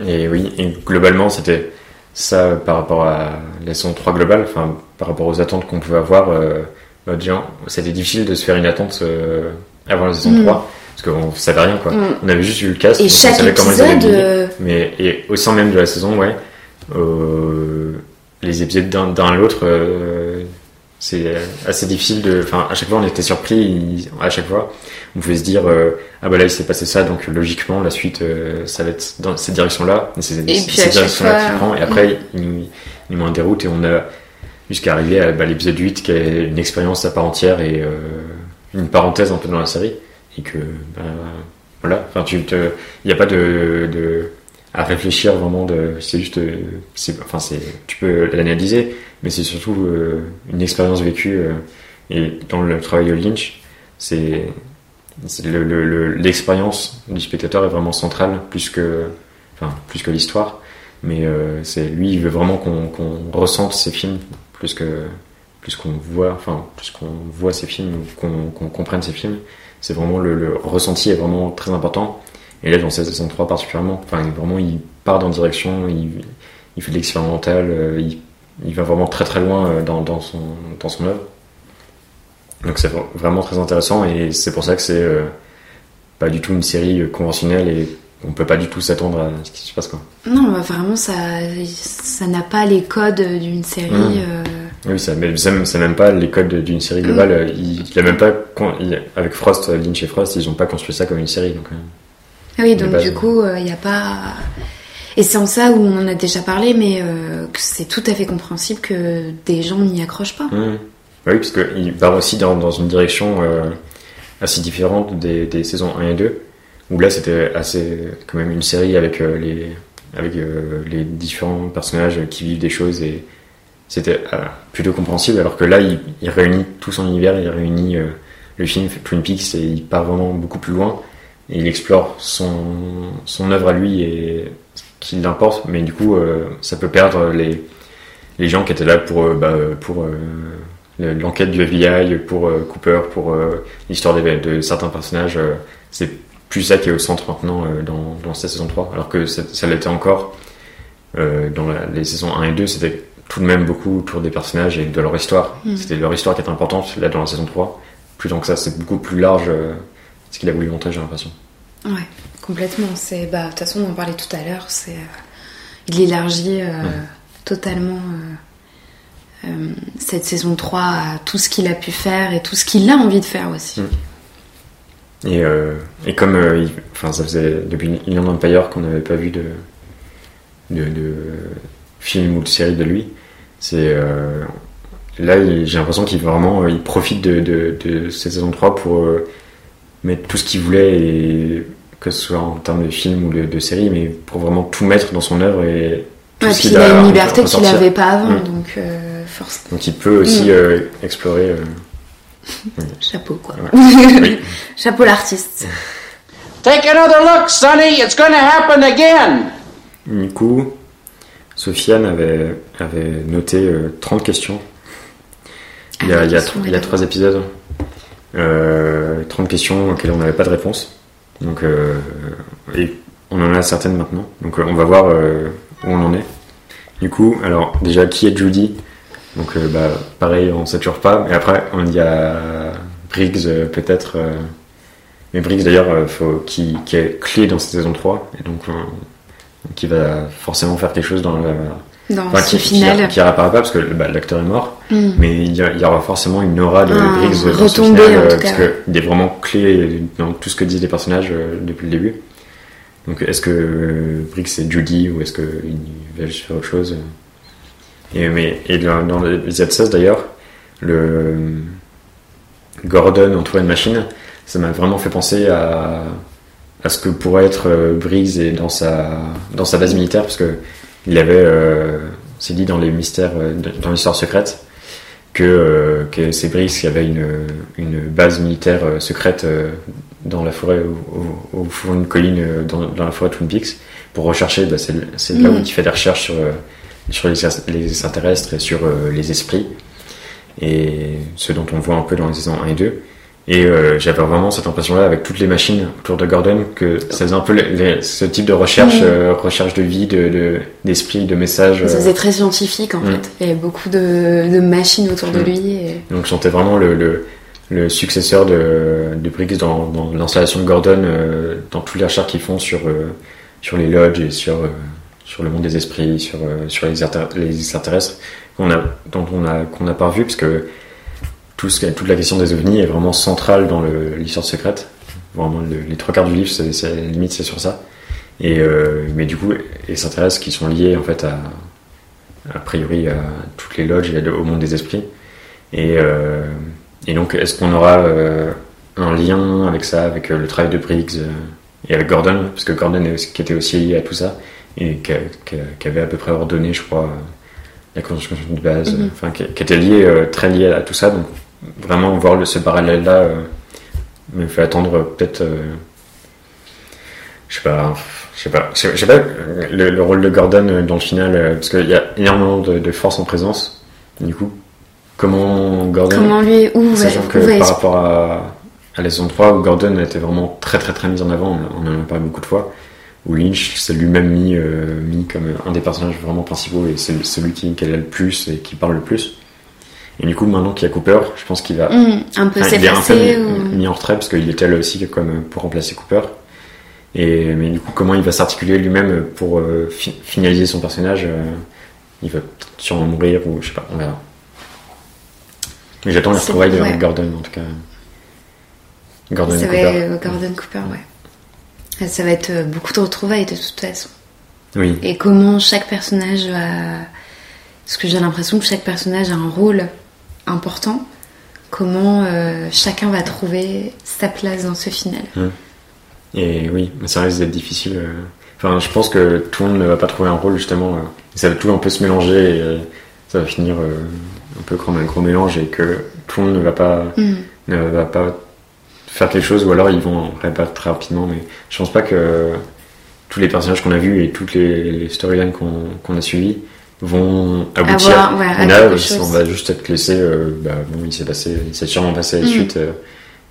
Et oui, et globalement, c'était ça par rapport à la saison 3 globale, enfin, par rapport aux attentes qu'on pouvait avoir. Euh, bah, déjà, c'était difficile de se faire une attente euh, avant la saison Mm. 3, parce qu'on savait rien, quoi. Mm. On avait juste vu le cast, Et donc on chaque savait comment ils allaient euh, Mais et au sein même de la saison, ouais, les épisodes d'un à l'autre, c'est assez difficile de. Enfin, à chaque fois, on était surpris. il- À chaque fois, on pouvait se dire euh, ah bah là il s'est passé ça, donc logiquement la suite, euh, ça va être dans cette direction-là. Et c'est cette à chaque direction-là fois, qu'il prend. Et après, il, nous- il nous met en déroute et on a jusqu'à arriver à bah, l'épisode 8 qui est une expérience à part entière et euh, une parenthèse un peu dans la série. Et que bah, voilà, enfin tu il n'y a pas de, de à réfléchir vraiment c'est juste euh, enfin c'est tu peux l'analyser mais c'est surtout euh, une expérience vécue euh, et dans le travail de Lynch c'est c'est le- le- le- l'expérience du spectateur est vraiment centrale plus que enfin plus que l'histoire. Mais c'est lui il veut vraiment qu'on ressente ses films plus que plus qu'on voit enfin plus qu'on voit ses films qu'on comprenne ses films. C'est vraiment le ressenti est vraiment très important et là, dans cette saison 3 particulièrement, enfin, vraiment, il part dans une direction, il, il fait de l'expérimental, euh, il, il va vraiment très très loin euh, dans, dans, son, dans son œuvre. Donc c'est vra- vraiment très intéressant et c'est pour ça que c'est euh, pas du tout une série euh, conventionnelle et on peut pas du tout s'attendre à ce qui se passe quoi. Non, bah, vraiment ça ça n'a pas les codes d'une série. Mm. euh, Oui, ça ça même- pas les codes d'une série globale. euh, Il, il a même pas il- avec Frost, euh, Lynch et Frost, ils ont pas construit ça comme une série. Donc, euh, Oui, De donc du coup, il n'y a pas. Et c'est en ça où on en a déjà parlé, mais euh, c'est tout à fait compréhensible que des gens n'y accrochent pas. Mmh. Oui, parce qu'il part aussi dans, dans une direction euh, assez différente des, des saisons 1 et 2, où là c'était assez quand même une série avec, euh, les, avec euh, les différents personnages qui vivent des choses et c'était euh, plutôt compréhensible, alors que là il, il réunit tout son univers, il réunit euh, le film Twin Peaks et il part vraiment beaucoup plus loin et il explore son, son œuvre à lui et ce qui l'importe, mais du coup euh, ça peut perdre les, les gens qui étaient là pour, euh, bah, pour euh, le- l'enquête du FBI, pour Cooper, pour l'histoire de, certains personnages. c'est plus ça qui est au centre maintenant dans, dans cette saison 3, alors que ça, ça l'était encore dans la- les saisons 1 et 2, c'était tout de même beaucoup autour des personnages et de leur histoire. Mhm. C'était leur histoire qui était importante, là dans la saison 3. Plus tant que ça, c'est beaucoup plus large ce qu'il a voulu montrer, j'ai l'impression. Ouais, complètement. C'est bah de toute façon on en parlait tout à l'heure. C'est euh, il élargit euh, totalement euh, cette saison 3 à tout ce qu'il a pu faire et tout ce qu'il a envie de faire aussi. Mm. Et, et comme il- enfin, ça faisait depuis Inland Empire qu'on n'avait pas vu de, de, de film ou de série de lui, c'est là j'ai l'impression qu'il vraiment il profite de, de, de cette saison 3 pour mettre tout ce qu'il voulait et que ce soit en termes de film ou de, de série, mais pour vraiment tout mettre dans son œuvre et tout Ouais, ce puis qu'il il a une liberté qu'il n'avait pas avant, Mm. donc euh, force. Donc il peut aussi Mm. euh, explorer. euh, Chapeau quoi. Chapeau l'artiste. Take another look, Sonny. It's gonna happen again. Du coup, Sofiane avait, avait noté euh, 30 questions. Il y a, Ah, il y a, il y a trois épisodes. Euh, 30 questions auxquelles on n'avait pas de réponse. Donc, euh, et on en a certaines maintenant. Donc, euh, on va voir euh, où on en est. Du coup, alors, déjà, qui est Judy? Donc, euh, bah, pareil, on sait toujours pas. Mais après, on y a Briggs, euh, peut-être. euh, mais Briggs, d'ailleurs, euh, qui, qui est clé dans cette saison 3. Et donc, euh, qui va forcément faire quelque chose dans le. Dans Enfin, ce qui, qui, final. qui réapparaît pas parce que bah, l'acteur est mort, Mm. mais il y, a- il y aura forcément une aura de Ah, Briggs dans ce final, en euh, parce qu'il est vraiment clé dans tout ce que disent les personnages euh, depuis le début. Donc est-ce que euh, Briggs c'est Judy ou est-ce qu'il va juste faire autre chose Et, mais, et dans, dans l'épisode 16 d'ailleurs, le Gordon entouré de machines, ça m'a vraiment fait penser à, à ce que pourrait être euh, Briggs et dans sa, dans sa base militaire, parce que il avait, euh, c'est dit dans les mystères, euh, dans l'histoire secrète, que, euh, que c'est Briggs qui avait une, une base militaire secrète dans la forêt, au, au- au fond d'une colline, dans, dans la forêt de Twin Peaks, pour rechercher, bah, c'est là où Mhm. il fait des recherches sur, sur les, les extraterrestres et sur euh, les esprits, et ce dont on voit un peu dans les saisons 1 et 2. Et euh, j'avais vraiment cette impression-là avec toutes les machines autour de Gordon que ça faisait un peu ce type de recherche, Mhm. euh, recherche de vie, de de- d'esprit, de, messages. Ça euh, faisait très scientifique en Mm. fait. Il y avait beaucoup de, de machines autour de Mm. lui. Et... Donc je sentais vraiment le, le, le successeur de, de Briggs dans, dans l'installation de Gordon, euh, dans tous les recherches qu'ils font sur, euh, sur les lodges et sur, euh, sur le monde des esprits, sur, euh, sur les, extrater- les extraterrestres, qu'on a, dont on a, qu'on n'a pas revu, parce que tout ce, toute la question des ovnis est vraiment centrale dans l'histoire secrète. Vraiment, le- les trois quarts du livre, c'est, c'est- limite, c'est sur ça. Et, euh, mais du coup, les extraterrestres qui sont liés en fait à, a priori à toutes les lodges et au monde des esprits. Et, euh, et donc, est-ce qu'on aura euh, un lien avec ça, avec le travail de Briggs et avec Gordon? Parce que Gordon est qui était aussi lié à tout ça et qui, avait à peu près ordonné, je crois, la construction de base, Mhm. euh, enfin, qui, qui était lié, très lié à tout ça. Donc, vraiment, voir le, ce parallèle-là euh, me fait attendre peut-être. euh, je sais pas, je sais pas, je sais, pas le, le rôle de Gordon euh, dans le final, euh, parce qu'il y a énormément de, de force en présence. Du coup, comment Gordon, Comment lui, où sachant que où va par rapport à, à la saison 3, où Gordon était vraiment très très très mis en avant, on en a parlé beaucoup de fois, où Lynch s'est lui-même mis, euh, mis comme un des personnages vraiment principaux et c'est celui qui, qui là le plus et qui parle le plus. Et du coup, maintenant qu'il y a Cooper, je pense qu'il va Mm, un peu Enfin, il est un peu mis, ou- mis en retrait parce qu'il était là aussi comme pour remplacer Cooper. Et mais du coup, comment il va s'articuler lui-même pour euh, fi- finaliser son personnage euh, Il va sûrement mourir ou je sais pas, on verra. Mais j'attends les retrouvailles de ouais. Gordon en tout cas. Gordon Ça et va Cooper. être Gordon Cooper, ouais. Ça va être euh, beaucoup de retrouvailles de toute façon. Oui, Et comment chaque personnage va. Parce que j'ai l'impression que chaque personnage a un rôle important. Comment euh, chacun va trouver sa place dans ce final. et oui, ça risque d'être difficile. euh. Enfin, je pense que tout le monde ne va pas trouver un rôle justement. euh. Ça va tout un peu se mélanger et ça va finir un peu comme un gros mélange et que tout le monde ne va pas Mm. ne va pas faire quelque chose ou alors ils vont réparer très rapidement mais je pense pas que tous les personnages qu'on a vus et toutes les, storylines qu'on qu'on a suivies vont aboutir Avoir, ouais, à là euh, on va juste être laissé euh, bah, bon il s'est passé il s'est sûrement passé la Mm. suite euh,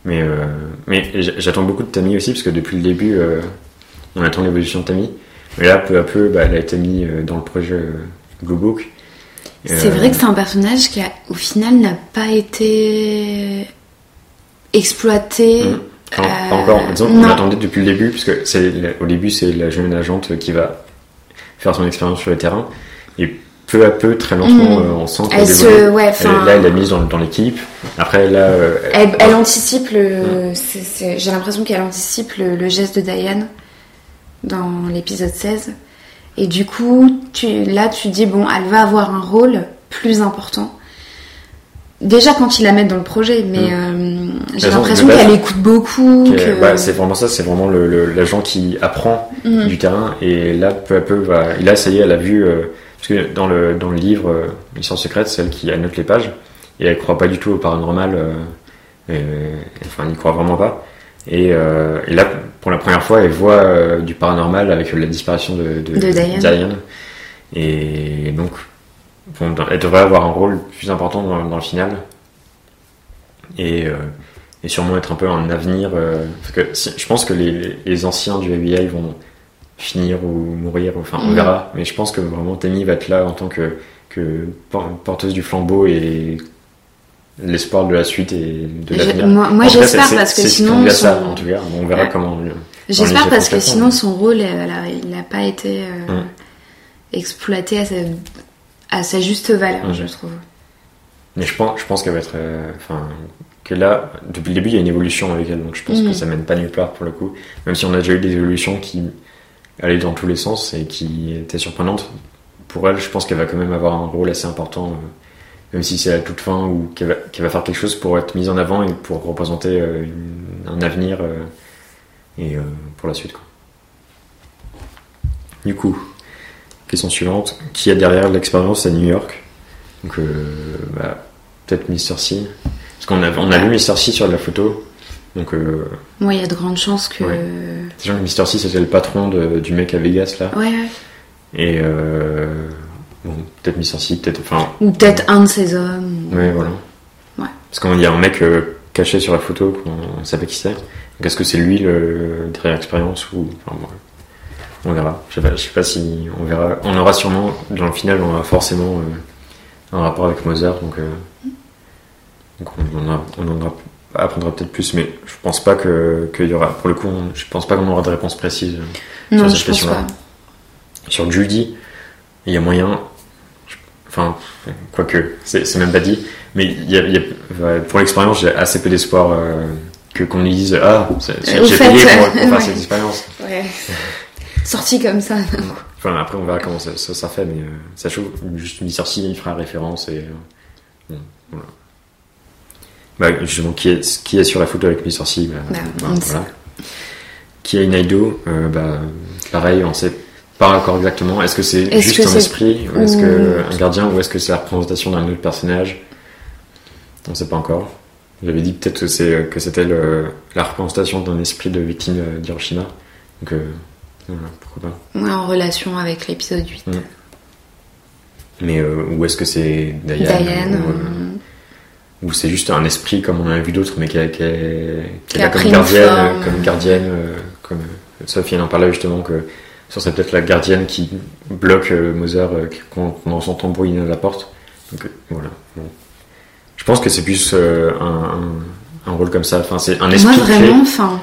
mais euh, mais j'attends beaucoup de Tammy aussi parce que depuis le début on attend l'évolution de Tammy mais là peu à peu bah, elle a été mise dans le projet Blue Book C'est vrai que c'est un personnage qui, a, au final, n'a pas été exploité. Mm. Enfin, pas encore. Disons qu'on non. attendait depuis le début, parce que au début c'est la jeune agente qui va faire son expérience sur le terrain, et peu à peu, très lentement, Mm. euh, Elle se, ouais, Elle- enfin, là, elle l'a mise dans, dans l'équipe. Après, là, euh, elle, elle anticipe le. c'est- J'ai l'impression qu'elle anticipe le, le geste de Diane dans l'épisode 16. Et du coup, tu, là, tu dis, bon, elle va avoir un rôle plus important. Déjà quand ils la mettent dans le projet, mais euh, j'ai l'impression qu'elle écoute beaucoup. est- que- bah, c'est vraiment ça, c'est vraiment le- le- l'agent qui apprend Mm. du terrain, et là, peu à peu, va, et là, ça y est, elle a vu, euh, parce que dans le, dans le livre, euh, l'histoire secrète, c'est elle qui annote les pages, et elle croit pas du tout au paranormal, euh, et- enfin, elle n'y croit vraiment pas. Et, euh, et là, pour la première fois, elle voit euh, du paranormal avec la disparition de, de, De Diane. Et donc, bon, elle devrait avoir un rôle plus important dans, dans le final. Et, euh, et sûrement être un peu un avenir. euh, parce que si- je pense que les, les anciens du FBI vont finir ou mourir, enfin on Mhm. verra. Mais je pense que vraiment Tammy va être là en tant que, que por- porteuse du flambeau et l'espoir de la suite et de l'avenir. moi- moi, j'espère, parce que sinon, c'est ça, son- en tout cas, on verra Ouais. comment. J'espère parce que sinon concrètement, son rôle, elle a- il n'a pas été euh, Mm. exploité à sa, à sa juste valeur, Mm. je trouve. Mais je pense, je pense qu'elle va être. euh, Enfin, que là, depuis le début, il y a une évolution avec elle, donc je pense que ça mène pas nulle part pour le coup. Même si on a déjà eu des évolutions qui allaient dans tous les sens et qui étaient surprenantes. pour elle, je pense qu'elle va quand même avoir un rôle assez important, euh, même si c'est à toute fin, ou qu'elle va, faire quelque chose pour être mise en avant et pour représenter euh, un avenir euh, et pour la suite. Quoi. Du coup, question suivante qui a derrière l'expérience à New York? Donc, bah, peut-être Mr. C. Parce qu'on a, on a vu Mr. C sur la photo. Donc, euh, Moi, il y a de grandes chances que. Ouais. sachant que Mr. C c'était le patron de- du mec à Vegas là. Ouais, ouais. Et euh, bon, peut-être Mr. C, peut-être. Enfin, Ou peut-être un de ces hommes. ou- ouais, voilà. Ouais. Parce qu'il y a un mec euh, caché sur la photo, on ne sait pas qui c'est. Donc est-ce que c'est lui le derrière l'expérience ou. Enfin, bon, on verra. Je sais, pas, je sais pas si on verra. On aura sûrement, dans le final, on aura forcément euh, un rapport avec Mozart. Donc, donc on, en a- on en aura- apprendra peut-être plus, mais je pense pas que- qu'il y aura. Pour le coup, on- je pense pas qu'on aura de réponse précise. euh, Non, sur cette je pense question-là. pas. Sur Judy, il y a moyen. je- Enfin, quoique, c'est c'est même pas dit. Mais il y a, il y a- ouais, pour l'expérience, j'ai assez peu d'espoir euh, que qu'on dise Ah, c'est- j'ai Au j'ai fait, payé pour, pour faire cette expérience. Ouais. Sorti comme ça. Enfin, après, on verra comment ça, ça, ça fait, mais euh, ça chauffe. Juste une sortie, il fera référence et. euh, bon, voilà. Bah, justement, qui est, qui est sur la photo avec Miss Sorcy bah, Bah, voilà. Qui est Inaido euh, bah, Pareil, on sait pas encore exactement. Est-ce que c'est juste que un esprit ou est-ce que un gardien ou est-ce que c'est la représentation d'un autre personnage? On sait pas encore. J'avais dit peut-être que c'est que c'était la représentation d'un esprit de victime euh, d'Hiroshima. Donc euh, voilà, pourquoi pas. Ouais, en relation avec l'épisode 8. Mais euh, ou est-ce que c'est Diane, Diane, ou, euh, euh, ou c'est juste un esprit comme on en a vu d'autres, mais qui, a- qui, a- qui est là a comme gardienne, forme. comme gardienne, euh, comme euh, Sophie elle en parlait justement que ça serait peut-être la gardienne qui bloque euh, Mozart euh, quand on entend tambouiner à la porte. Donc euh, voilà. Bon. Je pense que c'est plus euh, un, un, un rôle comme ça. Enfin, c'est un esprit Moi, vraiment, enfin,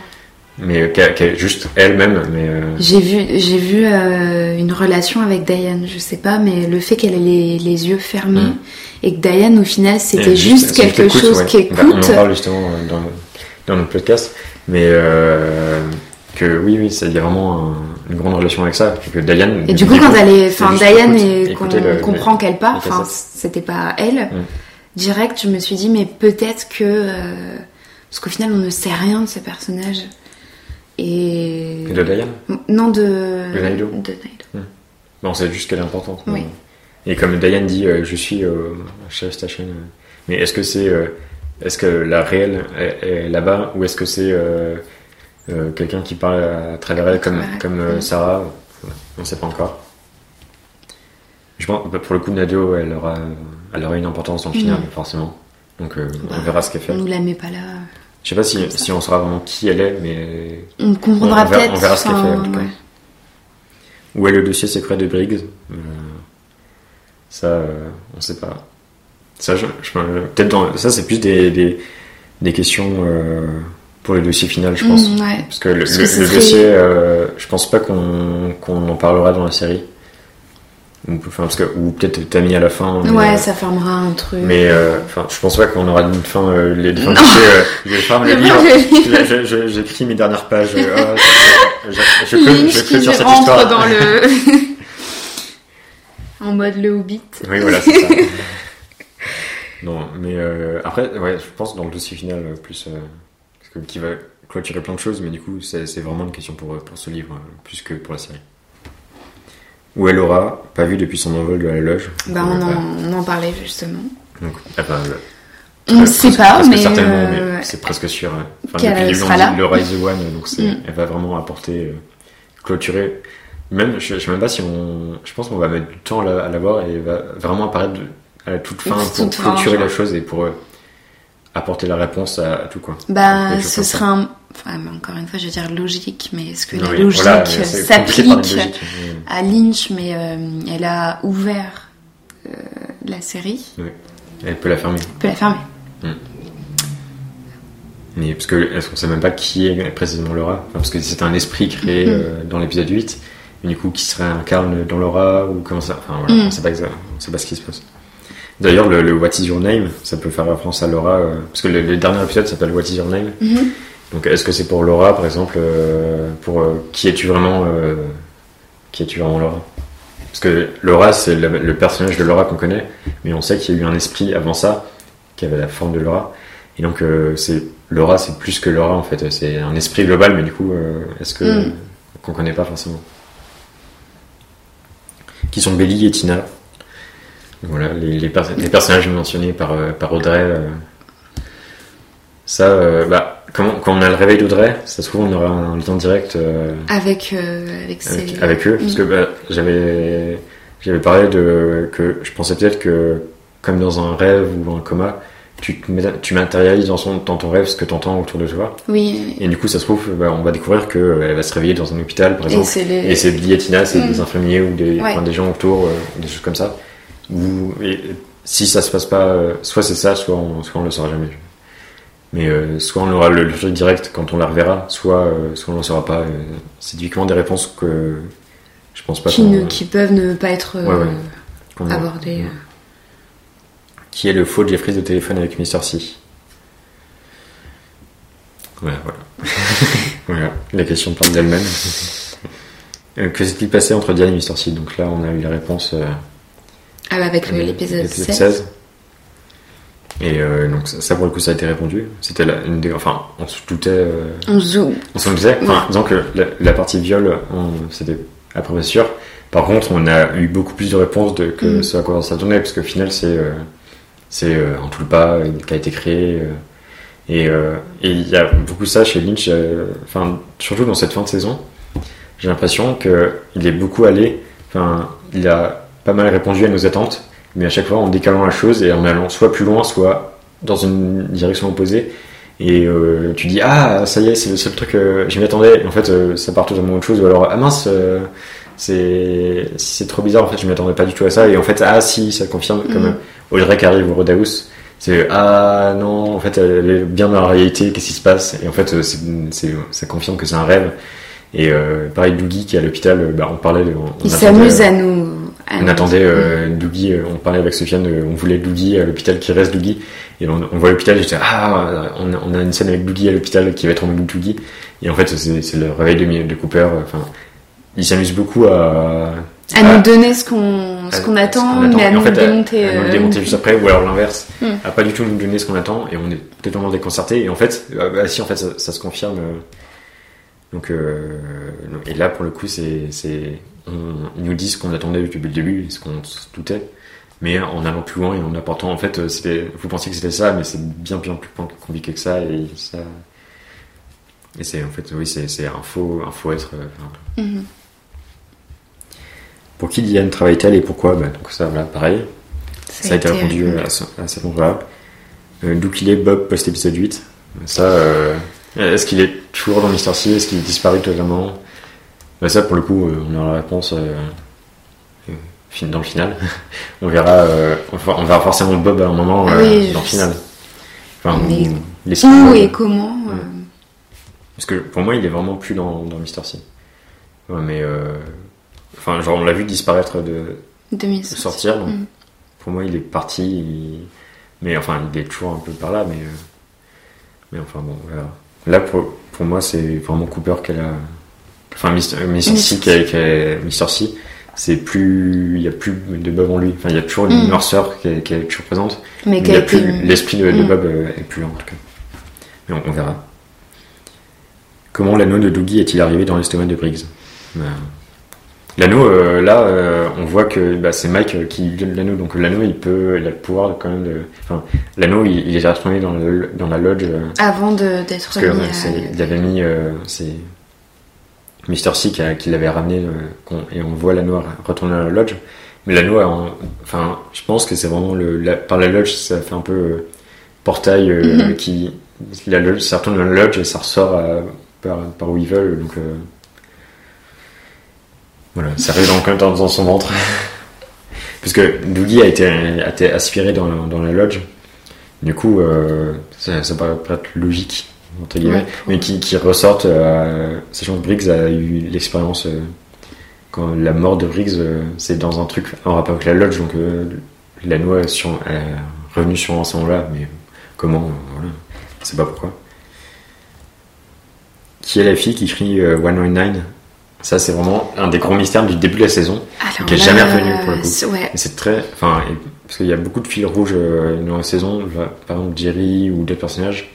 mais euh, juste elle-même. Mais euh, j'ai vu, j'ai vu euh, une relation avec Diane, je sais pas, mais le fait qu'elle ait les, les yeux fermés Mm. et que Diane, au final, c'était juste quelque écoute, chose ouais. qui Bah, on en écoute. parle justement euh, dans, dans notre podcast, mais que oui, oui, il y a vraiment un- une grande relation avec ça. Que Diane, Et du coup, quand elle est, enfin, Diane, écoute- et qu'on comprend qu'elle part, enfin, c'était pas elle. Mm. Direct, je me suis dit, mais peut-être que, parce qu'au final, on ne sait rien de ce personnage. Et Et de Diane non de De de Naïdo. Bon, c'est juste qu'elle est importante. Oui. Et comme Diane dit, euh, je suis euh, Sheriff Station. euh, mais est-ce que c'est, euh, est-ce que la réelle est, est là-bas ou est-ce que c'est quelqu'un qui parle à travers elle comme, comme euh, Mm. Sarah On ne sait pas encore. Je pense, bah, pour le coup, Nadio, elle aura, elle aura une importance dans le final, Mm. forcément. Donc, euh, Bah, on verra ce qu'elle fait. On nous la met pas là. Je sais pas si, si on saura vraiment qui elle est, mais On comprendra peut-être. on verra ce qu'elle fait, en tout cas. ouais. Où est le dossier secret de Briggs? Euh, Ça, euh, on sait pas. Ça, je, je- peut-être dans, ça c'est plus des, des, des questions euh, pour le dossier final, je pense. Mm, ouais. Parce que le, Parce que le- ce le serait- dossier, euh, je pense pas qu'on qu'on en parlera dans la série. Ou, enfin, parce que, ou peut-être Tammy à la fin. Ouais, euh, ça fermera un truc. mais euh, enfin, je pense pas qu'on aura une fin. euh, les fins euh, je ferme le Je livre. ferme le livre. J'ai pris mes dernières pages. ah, je, je, clôture cette rentre histoire. dans le. en mode le Hobbit. Oui, voilà, c'est ça. non, mais après, ouais, je pense dans le dossier final, plus. parce que, qui va clôturer plein de choses, mais du coup, c'est vraiment une question pour, pour ce livre, plus que pour la série. Où elle aura, pas vu depuis son envol de la loge. Bah, on en, on en parlait justement. Donc, On ne sait pas, presque mais. certainement, euh, mais c'est presque sûr. hein. Enfin, le sera là. Rise the One, donc Mm. elle va vraiment apporter, euh, clôturer. Même, je, je sais même pas si on, je pense qu'on va mettre du temps à la, à la voir et elle va vraiment apparaître de- à la toute fin pour Toute clôturer la chose et pour euh, apporter la réponse à, à tout quoi. Bah, ce sera un. Enfin, mais encore une fois, je vais dire logique, mais est-ce que la Oui, logique voilà, s'applique mais- à Lynch, mais euh, elle a ouvert euh, la série Elle peut la fermer. Elle peut la fermer. Mais parce que est-ce qu'on sait même pas qui est précisément Laura? Enfin, Parce que c'est un esprit créé Mhm. euh, dans l'épisode 8, et du coup qui serait incarne dans Laura ou comment ça Enfin voilà, Mhm. on sait pas on sait pas ce qui se passe. D'ailleurs le, le What is your name, ça peut faire référence à Laura euh, parce que le, le dernier épisode s'appelle What is your name. Mhm. Donc est-ce que c'est pour Laura par exemple euh, pour euh, qui es-tu vraiment qui es-tu vraiment Laura? Parce que Laura, c'est le, le personnage de Laura qu'on connaît, mais on sait qu'il y a eu un esprit avant ça qui avait la forme de Laura. Et donc, c'est Laura, c'est plus que Laura en fait. C'est un esprit global, mais du coup, est-ce que Mm. qu'on connaît pas forcément? Qui sont Belly et Tina. Voilà, les, les, pers- les personnages mentionnés par, euh, par Audrey. euh. Ça, euh, bah, quand, quand on a le réveil d'Audrey, ça se trouve, on aura un lien direct. Avec, avec, eux parce Mm. que bah, j'avais j'avais parlé de que je pensais peut-être que comme dans un rêve ou un coma tu tu matérialises dans, son, dans ton rêve ce que tu entends autour de toi Oui, et du coup ça se trouve bah, on va découvrir que elle va se réveiller dans un hôpital par exemple les. et c'est à Tina c'est Mm. des infirmiers ou des, Ouais. enfin, des gens autour euh, des choses comme ça et si ça se passe pas euh, soit c'est ça soit on, soit on le saura jamais mais euh, soit on aura le, le truc direct quand on la reverra soit euh, soit on le saura pas c'est typiquement des réponses que je pense pas qui, ne, peuvent ne pas être Ouais, ouais. abordées. qui est le faux Jeffries de téléphone avec Mr. C Ouais, voilà. voilà, la question parle d'elle-même. Que s'est-il passé entre Diane et Mr. C? Donc là, on a eu la réponse Ah, bah, avec le- euh, l'épisode l'épisode 16. Et euh, donc ça, ça, pour le coup, ça a été répondu. C'était une des... Enfin, on se doutait... euh, On zoom. On s'en doutait. Enfin, disons que la, la partie viol, c'était à peu près sûr. Par contre, on a eu beaucoup plus de réponses de, que Mm. ce à quoi on s'attendait, parce qu'au final, c'est euh, c'est euh, un tout pas euh, qui a été créé. euh, et euh, il y a beaucoup ça chez Lynch, euh, enfin, surtout dans cette fin de saison. J'ai l'impression qu'il est beaucoup allé, enfin, il a pas mal répondu à nos attentes, mais à chaque fois en décalant la chose et en allant soit plus loin, soit dans une direction opposée. Et euh, tu dis, ah, ça y est, c'est le seul truc, euh, je m'y attendais. Et en fait, euh, ça part totalement autre chose. Ou alors, ah mince, euh, c'est c'est trop bizarre, en fait, je m'y attendais pas du tout à ça. Et en fait, ah si, ça confirme, comme euh, Audrey qui arrive au Roadhouse. C'est ah non, en fait, elle est bien dans la réalité, qu'est-ce qui se passe? Et en fait, c'est c'est- ça confirme que c'est un rêve. Et pareil, Doogie qui est à l'hôpital, bah, on parlait de. on Il s'amuse à nous. On nous- attendait euh, Doogie, euh, on parlait avec Sofiane, euh, on voulait Doogie à l'hôpital qui reste Doogie. Et on, on voit l'hôpital, et j'étais ah, on a, on a une scène avec Doogie à l'hôpital qui va être en mode Doogie. Et en fait, c'est le réveil de, Cooper. euh, Enfin, il s'amuse beaucoup à. à nous donner ce qu'on ce attend, mais à Et en nous fait, démonter. à nous le euh, démonter juste après, ou alors l'inverse. Mm. À pas du tout nous donner ce qu'on attend, et on est totalement déconcerté. Et en fait, bah, si, en fait, ça, ça se confirme. euh, donc, euh, et là, pour le coup, c'est, c'est, on- ils nous disent ce qu'on attendait depuis le début, ce qu'on se doutait, mais en allant plus loin et en apportant, en fait, euh, c'était, vous pensiez que c'était ça, mais c'est bien, bien plus compliqué que ça, et ça, et c'est, en fait, oui, c'est, c'est un faux, un faux être. euh, enfin, Mhm. Pour qui Diane travaille-t-elle et pourquoi? Bah, Donc ça, voilà, pareil. Ça a été répondu répondu. à, ce- à cet endroit-là. Euh, D'où qu'il est Bob post-épisode 8. Ça, euh, est-ce qu'il est toujours dans Mister C Est-ce qu'il est disparu totalement? Bah, Ça, pour le coup, euh, on aura la réponse euh, euh, dans le final. on, verra, on verra forcément Bob à un moment Oui, dans le final. Enfin, les Où et comment Parce que pour moi, il est vraiment plus dans, dans Mister C. Ouais, mais. euh, Enfin, genre, on l'a vu disparaître de, 2000. sortir. Donc, Mm. Pour moi, il est parti. il- Mais enfin, il est toujours un peu par là, mais. euh, Mais enfin, bon, voilà. Là, pour, pour moi, c'est vraiment Cooper qu'elle a. Enfin, Mr. C, Mr. C, c'est plus. Il n'y a plus de Bob en lui. Enfin, il y a toujours une Mm. noirceur qui est, toujours présente. Mais Mais qui il y a a plus, été. l'esprit de, de Mm. Bob euh, est plus là, en tout cas. Mais on, on verra. Comment l'anneau de Doogie est-il arrivé dans l'estomac de Briggs? Bah, L'anneau, euh, là, euh, on voit que bah, c'est Mike euh, qui donne l'anneau. Donc l'anneau, il peut, il a le pouvoir quand même de. Enfin, l'anneau, il, il est retourné dans, le- dans la lodge. euh, Avant d'être parce que mis ouais, à- c'est- il avait mis. euh, c'est Mister C qui, l'avait ramené. et on voit l'anneau retourner dans la lodge. Mais l'anneau, enfin, je pense que c'est vraiment le, la- par la lodge, ça fait un peu portail Mhm. qui. La lodge, ça retourne dans la lodge et ça ressort à- par, par où ils veulent. Donc. Voilà, ça arrive dans, dans, dans son ventre. Parce que Doogie a été, a été aspiré dans, la- dans la lodge. Du coup, euh, ça, ça paraît pas être logique, entre guillemets. Ouais. Mais qui, qui ressortent, euh, sachant que Briggs a eu l'expérience. euh, quand la mort de Briggs, c'est dans un truc en rapport avec la lodge, donc la noix est, sur, est revenue sur ce moment-là, mais comment, voilà, sais pas pourquoi. Qui est la fille qui crie euh, 199 Ça, c'est vraiment un des gros mystères du début de la saison. Alors Qui est là, jamais revenu, pour le coup. c'est- Ouais. Et c'est très. Enfin, parce qu'il y a beaucoup de fils rouges euh, dans la saison. Par exemple, Jerry ou d'autres personnages,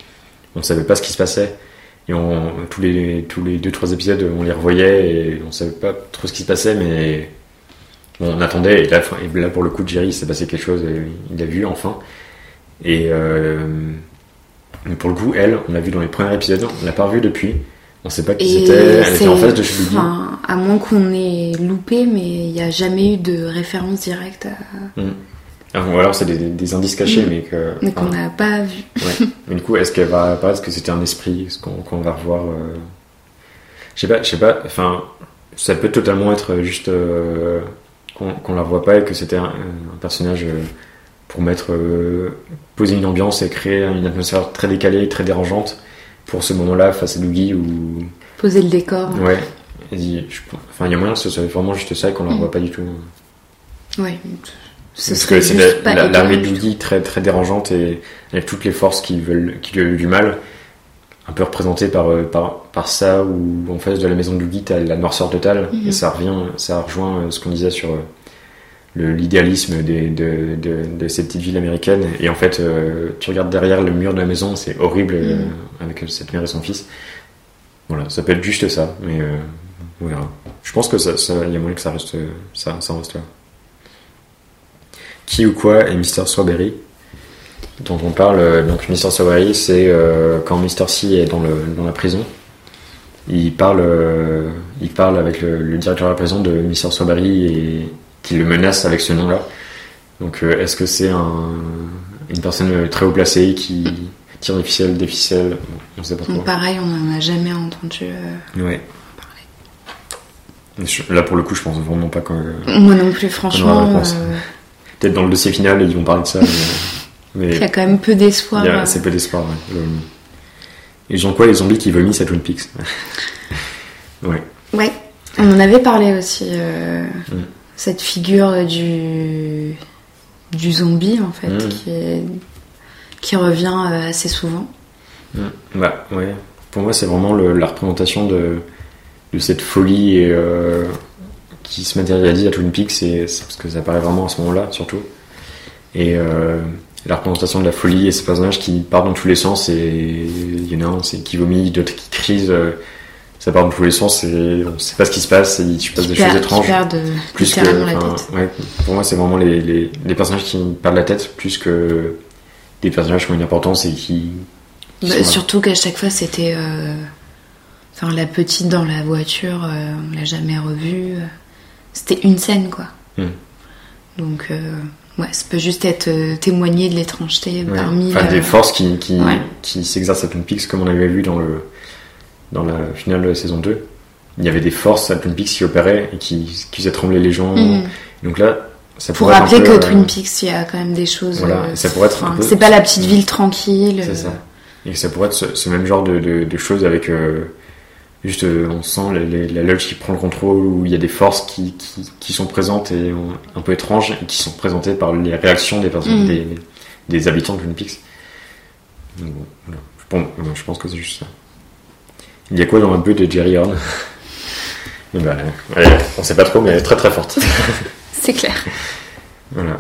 on savait pas ce qui se passait. Et on, tous les tous les deux trois épisodes, on les revoyait et on savait pas trop ce qui se passait, mais on attendait. Et là, enfin, et là, pour le coup, Jerry, il s'est passé quelque chose. Et il a vu enfin. Et euh, mais pour le coup, elle, on l'a vu dans les premiers épisodes. On l'a pas revu depuis. On sait pas qui c'était. Elle était en face de à moins qu'on ait loupé, mais il n'y a jamais eu de référence directe à... Ah, Ou alors c'est des, des indices cachés, Mm. mais que. mais qu'on n'a pas vu. Ouais. Mais du coup, est-ce qu'elle va apparaître Est-ce que c'était un esprit? Est-ce qu'on qu'on va revoir euh, Je sais pas, je sais pas. Enfin, ça peut totalement être juste euh, qu'on qu'on la revoit pas et que c'était un, un personnage euh, pour mettre euh, poser une ambiance et créer une atmosphère très décalée, très dérangeante pour ce moment-là face à Dougie ou Poser le décor. ouais. Je- Enfin, il y a moyen que ce soit vraiment juste ça et qu'on la revoit pas du tout. Ouais. Ce Parce que c'est juste la- de. Dougie très, très dérangeante et avec toutes les forces qui, veulent, qui lui veulent du mal, un peu représentée par, euh, par, par ça, où en face de la maison de Dougie, t'as la noirceur totale, et ça revient, ça rejoint euh, ce qu'on disait sur euh, le- l'idéalisme de, de, de ces petites villes américaines. Et en fait, euh, tu regardes derrière le mur de la maison, c'est horrible euh, Mhm. avec cette mère et son fils. Voilà, ça peut être juste ça, mais euh, on verra. Je pense que ça, ça- y a moyen que ça reste, ça, ça reste là. Qui ou quoi est Mr. Strawberry dont on parle. Donc Mr. Strawberry, c'est quand Mr. C est dans, le, dans la prison. Il parle, il parle avec le, le directeur de la prison de Mr. Strawberry et qui le menace avec ce nom-là. Donc euh, est-ce que c'est un, une personne très haut placée qui tire des ficelles, des ficelles On sait pas trop. Donc, pareil, on n'en a jamais entendu euh, Ouais. Je- Là pour le coup, je pense vraiment pas quand. Moi non plus, franchement. euh, Peut-être dans le dossier final, ils vont parler de ça. mais- mais... Il y a quand même peu d'espoir. Il y a euh, assez peu d'espoir, ouais. Et ils ont quoi les zombies qui vomissent à Twin Peaks? Ouais. Ouais, on en avait parlé aussi. euh. Cette figure du du zombie en fait, Mm. qui est- qui revient euh, assez souvent. Mm. Bah ouais. Pour moi, c'est vraiment le- la représentation de, de cette folie et, euh, qui se matérialise à Twin Peaks, c'est parce que ça apparaît vraiment à ce moment-là, surtout. Et euh, la représentation de la folie et ces personnages qui partent dans tous les sens, et il y en a un c'est qui vomit, d'autres qui crisent. euh, ça part dans tous les sens et on sait pas ce qui se passe et il se passe des choses étranges. de, plus que la tête. ouais, pour moi c'est vraiment les, les, les personnages qui perdent la tête plus que des personnages qui ont une importance et qui, qui Bah, surtout qu'à chaque fois c'était. euh, Enfin, la petite dans la voiture, euh, on l'a jamais revue. C'était une scène quoi. Hmm. Donc, euh, ouais, ça peut juste être euh, témoigner de l'étrangeté Ouais. parmi. Enfin, des forces qui, qui, Ouais. qui s'exercent à Twin Peaks comme on avait vu dans, le, dans la finale de la saison 2 il y avait des forces à Twin Peaks qui opéraient et qui, qui faisaient trembler les gens Mhm. donc là ça Pour pourrait être un rappeler que euh, Twin Peaks, il y a quand même des choses. Voilà, euh, ça pourrait être enfin, peu- C'est pas la petite ville tranquille. c'est euh, ça et ça pourrait être ce, ce même genre de, de, de choses avec euh, juste on sent la lodge qui prend le contrôle où il y a des forces qui, qui, qui sont présentes et un peu étranges et qui sont représentées par les réactions des personnes des, des habitants de Twin Peaks Donc, bon, voilà. Bon, je pense que c'est juste ça il y a quoi dans un peu de Jerry Horn? Eh ben, ouais, on sait pas trop mais elle est très très forte C'est clair. voilà.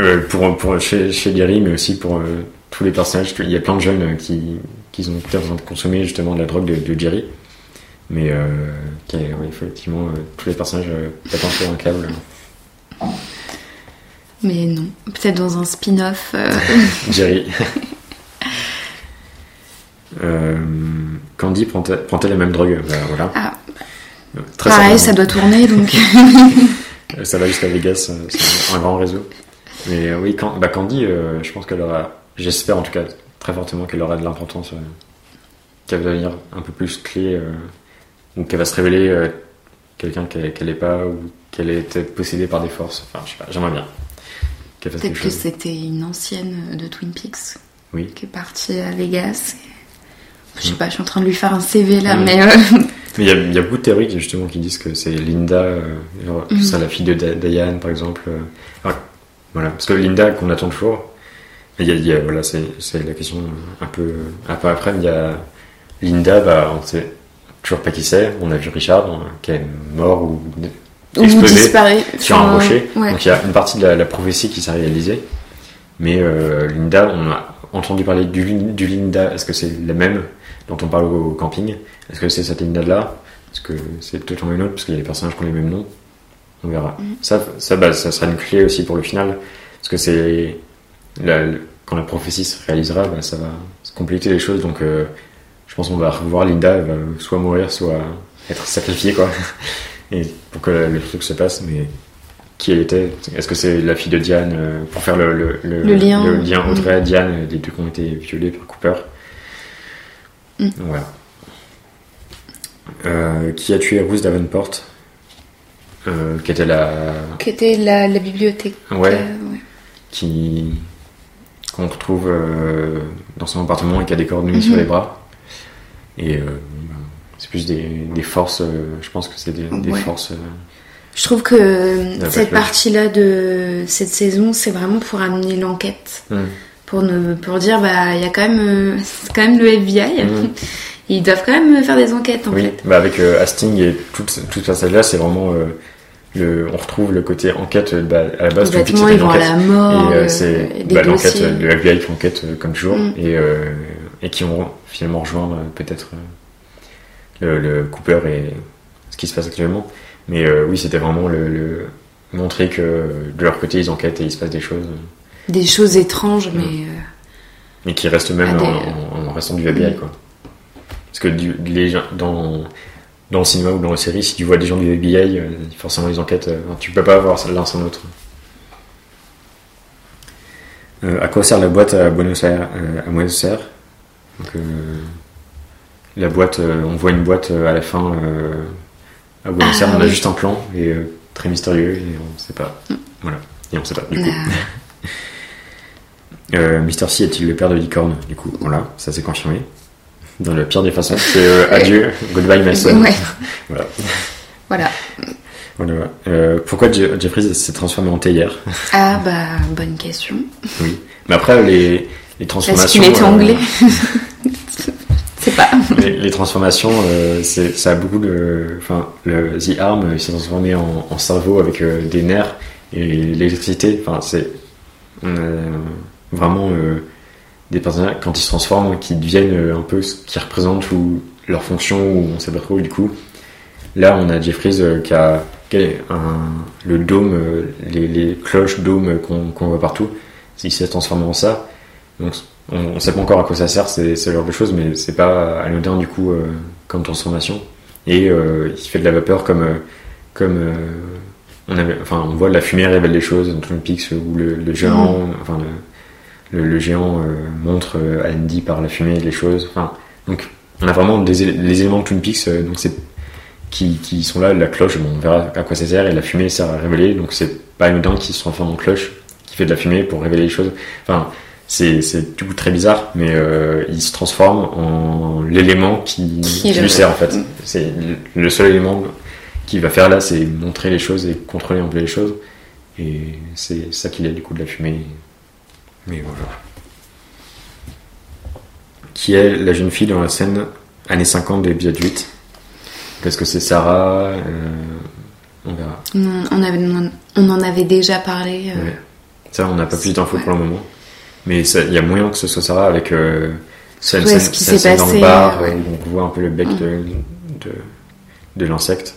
Euh, pour, pour, chez, chez Jerry, mais aussi pour euh, tous les personnages. Il y a plein de jeunes qui, qui ont peut-être besoin de consommer justement de la drogue de, de Jerry. Mais euh, qui, ouais, effectivement, tous les personnages euh, pètent un câble. Mais non. Peut-être dans un spin-off. Jerry. euh, Candy prend-elle prend la même drogue Bah, voilà. Ah, Très pareil, ça doit tourner donc. Euh, Ça va jusqu'à Vegas, euh, c'est un grand réseau. Mais euh, oui, quand, bah Candy, euh, je pense qu'elle aura, j'espère en tout cas très fortement qu'elle aura de l'importance, euh, qu'elle va devenir un peu plus clé, euh, ou qu'elle va se révéler euh, quelqu'un qu'elle qu'elle est pas, ou qu'elle est peut-être possédée par des forces. Enfin, je sais pas, j'aimerais bien Peut-être que c'était une ancienne de Twin Peaks Oui. qui est partie à Vegas. et- Je sais pas, je suis en train de lui faire un CV là, Mm. mais euh, il y, a- il y a beaucoup de théories qui, justement qui disent que c'est Linda, euh, Mhm. la fille de Diane par exemple. euh. Voilà, parce que Linda qu'on attend toujours. Il y a, il y a- voilà, c'est la question un peu un peu après. Il y a Linda, bah, on sait, toujours pas qui c'est. On a vu Richard euh, qui est mort ou explosé sur un rocher. ouais. Donc il y a une partie de la, la prophétie qui s'est réalisée. Mais euh, Linda, on a entendu parler du Linda. Est-ce que c'est la même dont on parle au camping Est-ce que c'est cette Linda-là Est-ce que c'est totalement une autre? Parce qu'il y a des personnages qui ont les mêmes noms. On verra. Mm. Ça, ça, bah, ça sera une clé aussi pour le final. Parce que c'est. la- quand la prophétie se réalisera, bah, ça va se compléter les choses. Donc euh, je pense qu'on va revoir Linda. Elle va soit mourir, soit être sacrifiée, quoi. Et pour que le truc se passe. Mais qui elle était? Est-ce que c'est la fille de Diane euh, Pour faire le, le, Le lien. le lien. Audrey, Diane, les deux qui ont été violés par Cooper? Mm. Voilà. Euh, qui a tué Ruth Davenport euh, Qui était la. Qui était la, la bibliothèque. Ouais. euh, ouais. qui qu'on retrouve dans son appartement et qui a des cordes nues sur Mhm. les bras. Et euh, c'est plus des, des forces, je pense que c'est des, des Ouais. forces. Je trouve que cette partie-là de cette saison, c'est vraiment pour amener l'enquête. hmm. Pour, ne, pour dire, bah, il y a quand même, euh, c'est quand même le FBI. Mhm. Ils doivent quand même faire des enquêtes, en Oui, fait. bah avec euh, Hastings et tout, tout ce passage-là, c'est vraiment. euh, le, on retrouve le côté enquête. Bah, à la base, Complètement, c'était ils vont à la mort, Et euh, c'est bah, l'enquête, le FBI qui enquête comme toujours, Mm. et, et qui ont finalement rejoint euh, peut-être le, le Cooper et ce qui se passe actuellement. Mais oui, c'était vraiment le, le- montrer que de leur côté, ils enquêtent et il se passe des choses, Des choses étranges, mais. Mm. euh, mais qui restent même Ah, des- en, en- en restant du FBI. Quoi. Parce que du- les gens, dans, dans le cinéma ou dans les séries, si tu vois des gens du FBI, euh, forcément ils enquêtent, euh, tu peux pas avoir l'un sans l'autre. Euh, à quoi sert la boîte à Buenos Aires, à Buenos Aires? Donc, La boîte, on voit une boîte à la fin à Buenos Ah, Aires, on a oui. juste un plan et très mystérieux et on sait pas. Voilà, et on sait pas du coup. Euh, Mister C est-il le père de licorne Du coup, voilà, ça s'est confirmé. Dans la pire des façons, c'est euh, adieu, goodbye my son. Ouais. Voilà. Voilà. Voilà. Euh, pourquoi Je- Jeffries s'est transformé en théière? Ah, bah, bonne question. Oui. Mais après, les, les Parce transformations. qu'il était euh, anglais. C'est pas. les, les transformations, euh, ça a beaucoup de. Enfin, le The Arm, il s'est transformé en, en cerveau avec euh, des nerfs et l'électricité. Enfin, c'est euh, vraiment euh, des personnages, quand ils se transforment, qui deviennent euh, un peu ce qui représentent ou leur fonction, ou on sait pas trop du coup. Là, on a Jeffries euh, qui a un- le dôme, les, les cloches dômes qu'on voit partout. Il s'est transformé en ça. Donc, on, on sait pas encore à quoi ça sert, c'est ce genre de choses, mais c'est pas anodin du coup euh, comme transformation. Et euh, il fait de la vapeur comme euh, comme on avait, enfin on voit la fumée révèle des choses dans Twin Peaks où le, le géant, enfin le, le, le géant euh, montre euh, à Andy par la fumée les choses. Enfin donc on a vraiment des, les éléments de Twin Peaks euh, donc c'est qui, qui sont là, la cloche, bon, on verra à quoi ça sert, et la fumée sert à révéler, donc c'est pas anodin qu'il se transforme en cloche, qui fait de la fumée pour révéler les choses. Enfin, c'est, c'est du coup très bizarre, mais euh, il se transforme en l'élément qui, Qui qui lui sert en fait. Mm. C'est le- seul élément qu'il va faire là, c'est montrer les choses et contrôler un peu les choses. Et c'est ça qu'il est du coup de la fumée. Mais voilà. Qui est la jeune fille dans la scène années 50 de l'épisode 8 Est-ce que c'est Sarah Euh, On verra. On, on avait, on en avait déjà parlé. euh, Ouais. Ça, on n'a pas plus d'infos pour le moment. Mais il y a moyen que ce soit Sarah avec euh, cette Ouais, scène, ce qui s'est scène dans passé, le bar euh, où on voit un peu le bec de, de, de l'insecte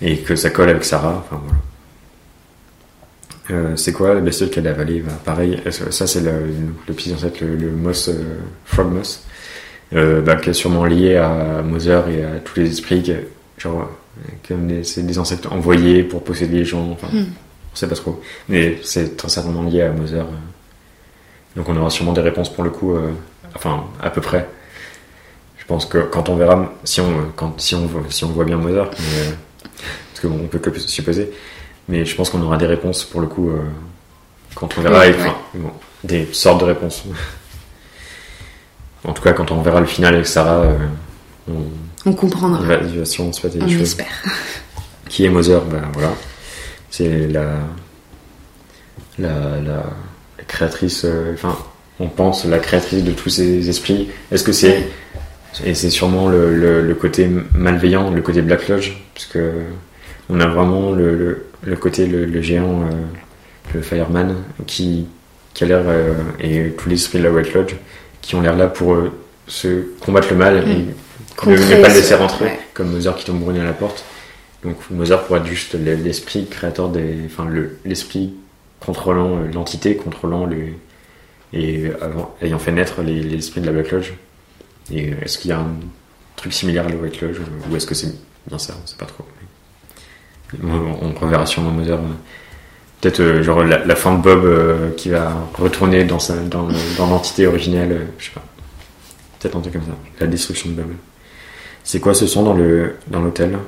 et que ça colle avec Sarah. Enfin, voilà. Euh, c'est quoi la bestiole qu'elle a avalée bah, Pareil, ça c'est le, le petit insecte, le, le moss, euh, frog moss, euh, bah, qui est sûrement lié à Mother et à tous les esprits, que- genre comme des, c'est des insectes envoyés pour posséder les gens. Enfin, Hmm. on sait pas trop, mais c'est très certainement lié à Mother. Donc on aura sûrement des réponses pour le coup, enfin à peu près. Je pense que quand on verra, si on, quand, si on, voit, si on voit bien Mother, mais, parce qu'on peut que supposer, mais je pense qu'on aura des réponses pour le coup euh, quand on verra, Oui, et, enfin, bon, des sortes de réponses. en tout cas, quand on verra le final avec Sarah, euh, on, On comprendra. il va, il va sûrement se passer des on choses. espère. Qui est Mother? Ben voilà. C'est la, la, la, la créatrice, euh, enfin, on pense la créatrice de tous ces esprits. Est-ce que c'est Et c'est sûrement le, le- le côté malveillant, le côté Black Lodge, parce que on a vraiment le, le, le côté le, le géant, euh, le Fireman, qui, qui a l'air euh, et tout l'esprit de la White Lodge, qui ont l'air là pour euh, se combattre le mal et ne, Contrer ne pas le laisser rentrer, ouais. comme Mozart qui tombe brûlé à la porte. Donc Mozart pourrait être juste le- l'esprit créateur des, enfin le- l'esprit contrôlant l'entité, contrôlant le et avant, ayant fait naître les, les esprits de la Black Lodge. Et est-ce qu'il y a un truc similaire à la White Lodge ou est-ce que c'est bien ça? On sait pas trop. On, reverra sûrement euh, Peut-être euh, genre la, la fin de Bob euh, qui va retourner dans, sa, dans, dans l'entité originelle, euh, je sais pas. Peut-être un truc comme ça. La destruction de Bob. C'est quoi ce son dans le dans l'hôtel?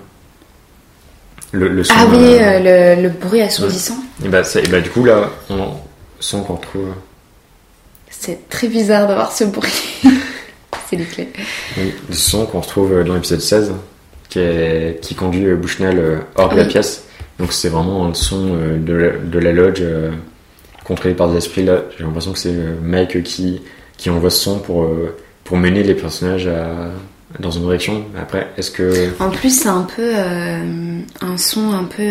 Le, le son, Ah oui, euh, le, le bruit assourdissant. et bah, ça- et bah, du coup là, on son qu'on retrouve. C'est très bizarre d'avoir ce bruit. c'est les clés. Oui, le son qu'on retrouve dans l'épisode 16, qui, est- qui conduit euh, Bushnell euh, hors de la Oui. pièce. Donc c'est vraiment un son euh, de, la, de la lodge contrôlé par des esprits. Là, j'ai l'impression que c'est Mike qui, qui envoie ce son pour, pour mener les personnages à, dans une direction. Après, est-ce que. En plus, c'est un peu euh, un son un peu,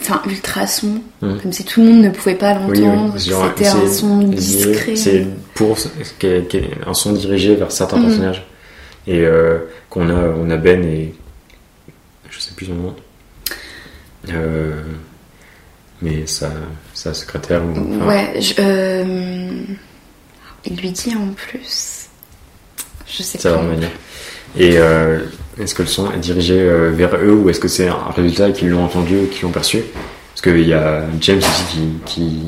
enfin ultra son, Mhm. comme si tout le monde ne pouvait pas l'entendre. C'était un son discret. C'est pour un son dirigé vers certains Mhm. personnages. Et euh, qu'on a, on a Ben et. Plus son nom. Euh, mais sa, sa secrétaire. ou- enfin, Ouais, je- euh, il lui dit en plus. Je sais Ça va pas. revenir. Et euh, est-ce que le son est dirigé euh, vers eux ou est-ce que c'est un résultat qu'ils l'ont entendu ou qu'ils l'ont perçu? Parce qu'il y a James aussi qui, qui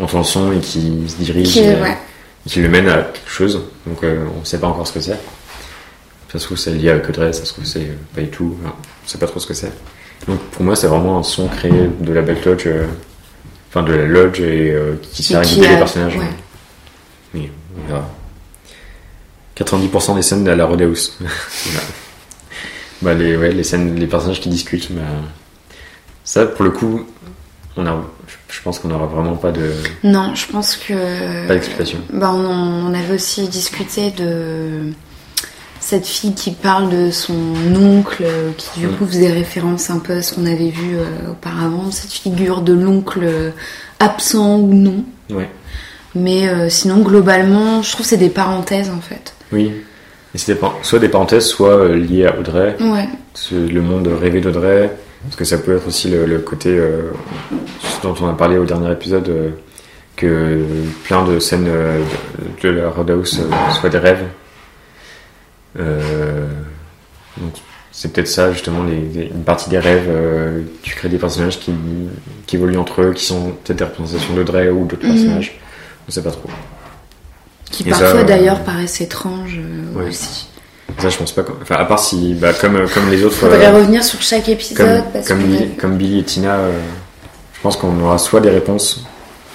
entend le son et qui se dirige Qui- et, ouais. et qui le mène à quelque chose. Donc on ne sait pas encore ce que c'est. Ça se trouve c'est lié à Codress, ça se trouve c'est euh, pas du tout. Enfin, on sait pas trop ce que c'est. Donc pour moi c'est vraiment un son créé de la Belle Lodge, euh, enfin de la Lodge et euh, qui sert à guider les personnages. ouais. Mais on verra. 90% des scènes à la Rodehouse. Voilà. bah, les, ouais, les scènes, les personnages qui discutent. Bah, ça, pour le coup, on a, je pense qu'on n'aura vraiment pas de Non, je pense que. pas d'explication. Bah, on avait aussi discuté de cette fille qui parle de son oncle, euh, qui du Mm. coup faisait référence un peu à ce qu'on avait vu euh, auparavant, cette figure de l'oncle euh, absent ou non. Ouais. Mais euh, sinon, globalement, je trouve que c'est des parenthèses en fait. Oui. Et pas- soit des parenthèses, soit liées à Audrey, Ouais. le monde rêvé d'Audrey, parce que ça peut être aussi le, le côté euh, dont on a parlé au dernier épisode, euh, que plein de scènes euh, de, de la Roadhouse soient des rêves. Euh, donc c'est peut-être ça justement, les, les- une partie des rêves, euh, tu crées des personnages qui, qui évoluent entre eux, qui sont peut-être des représentations d'Audrey ou d'autres Mhm. personnages, on sait pas trop. Qui Et parfois euh, d'ailleurs paraissent étranges euh, ouais. aussi. Ça je pense pas, enfin à part si, bah, comme, comme les autres... Faudrait euh, revenir sur chaque épisode comme, parce comme, que Billy, comme Billy et Tina, je pense qu'on aura soit des réponses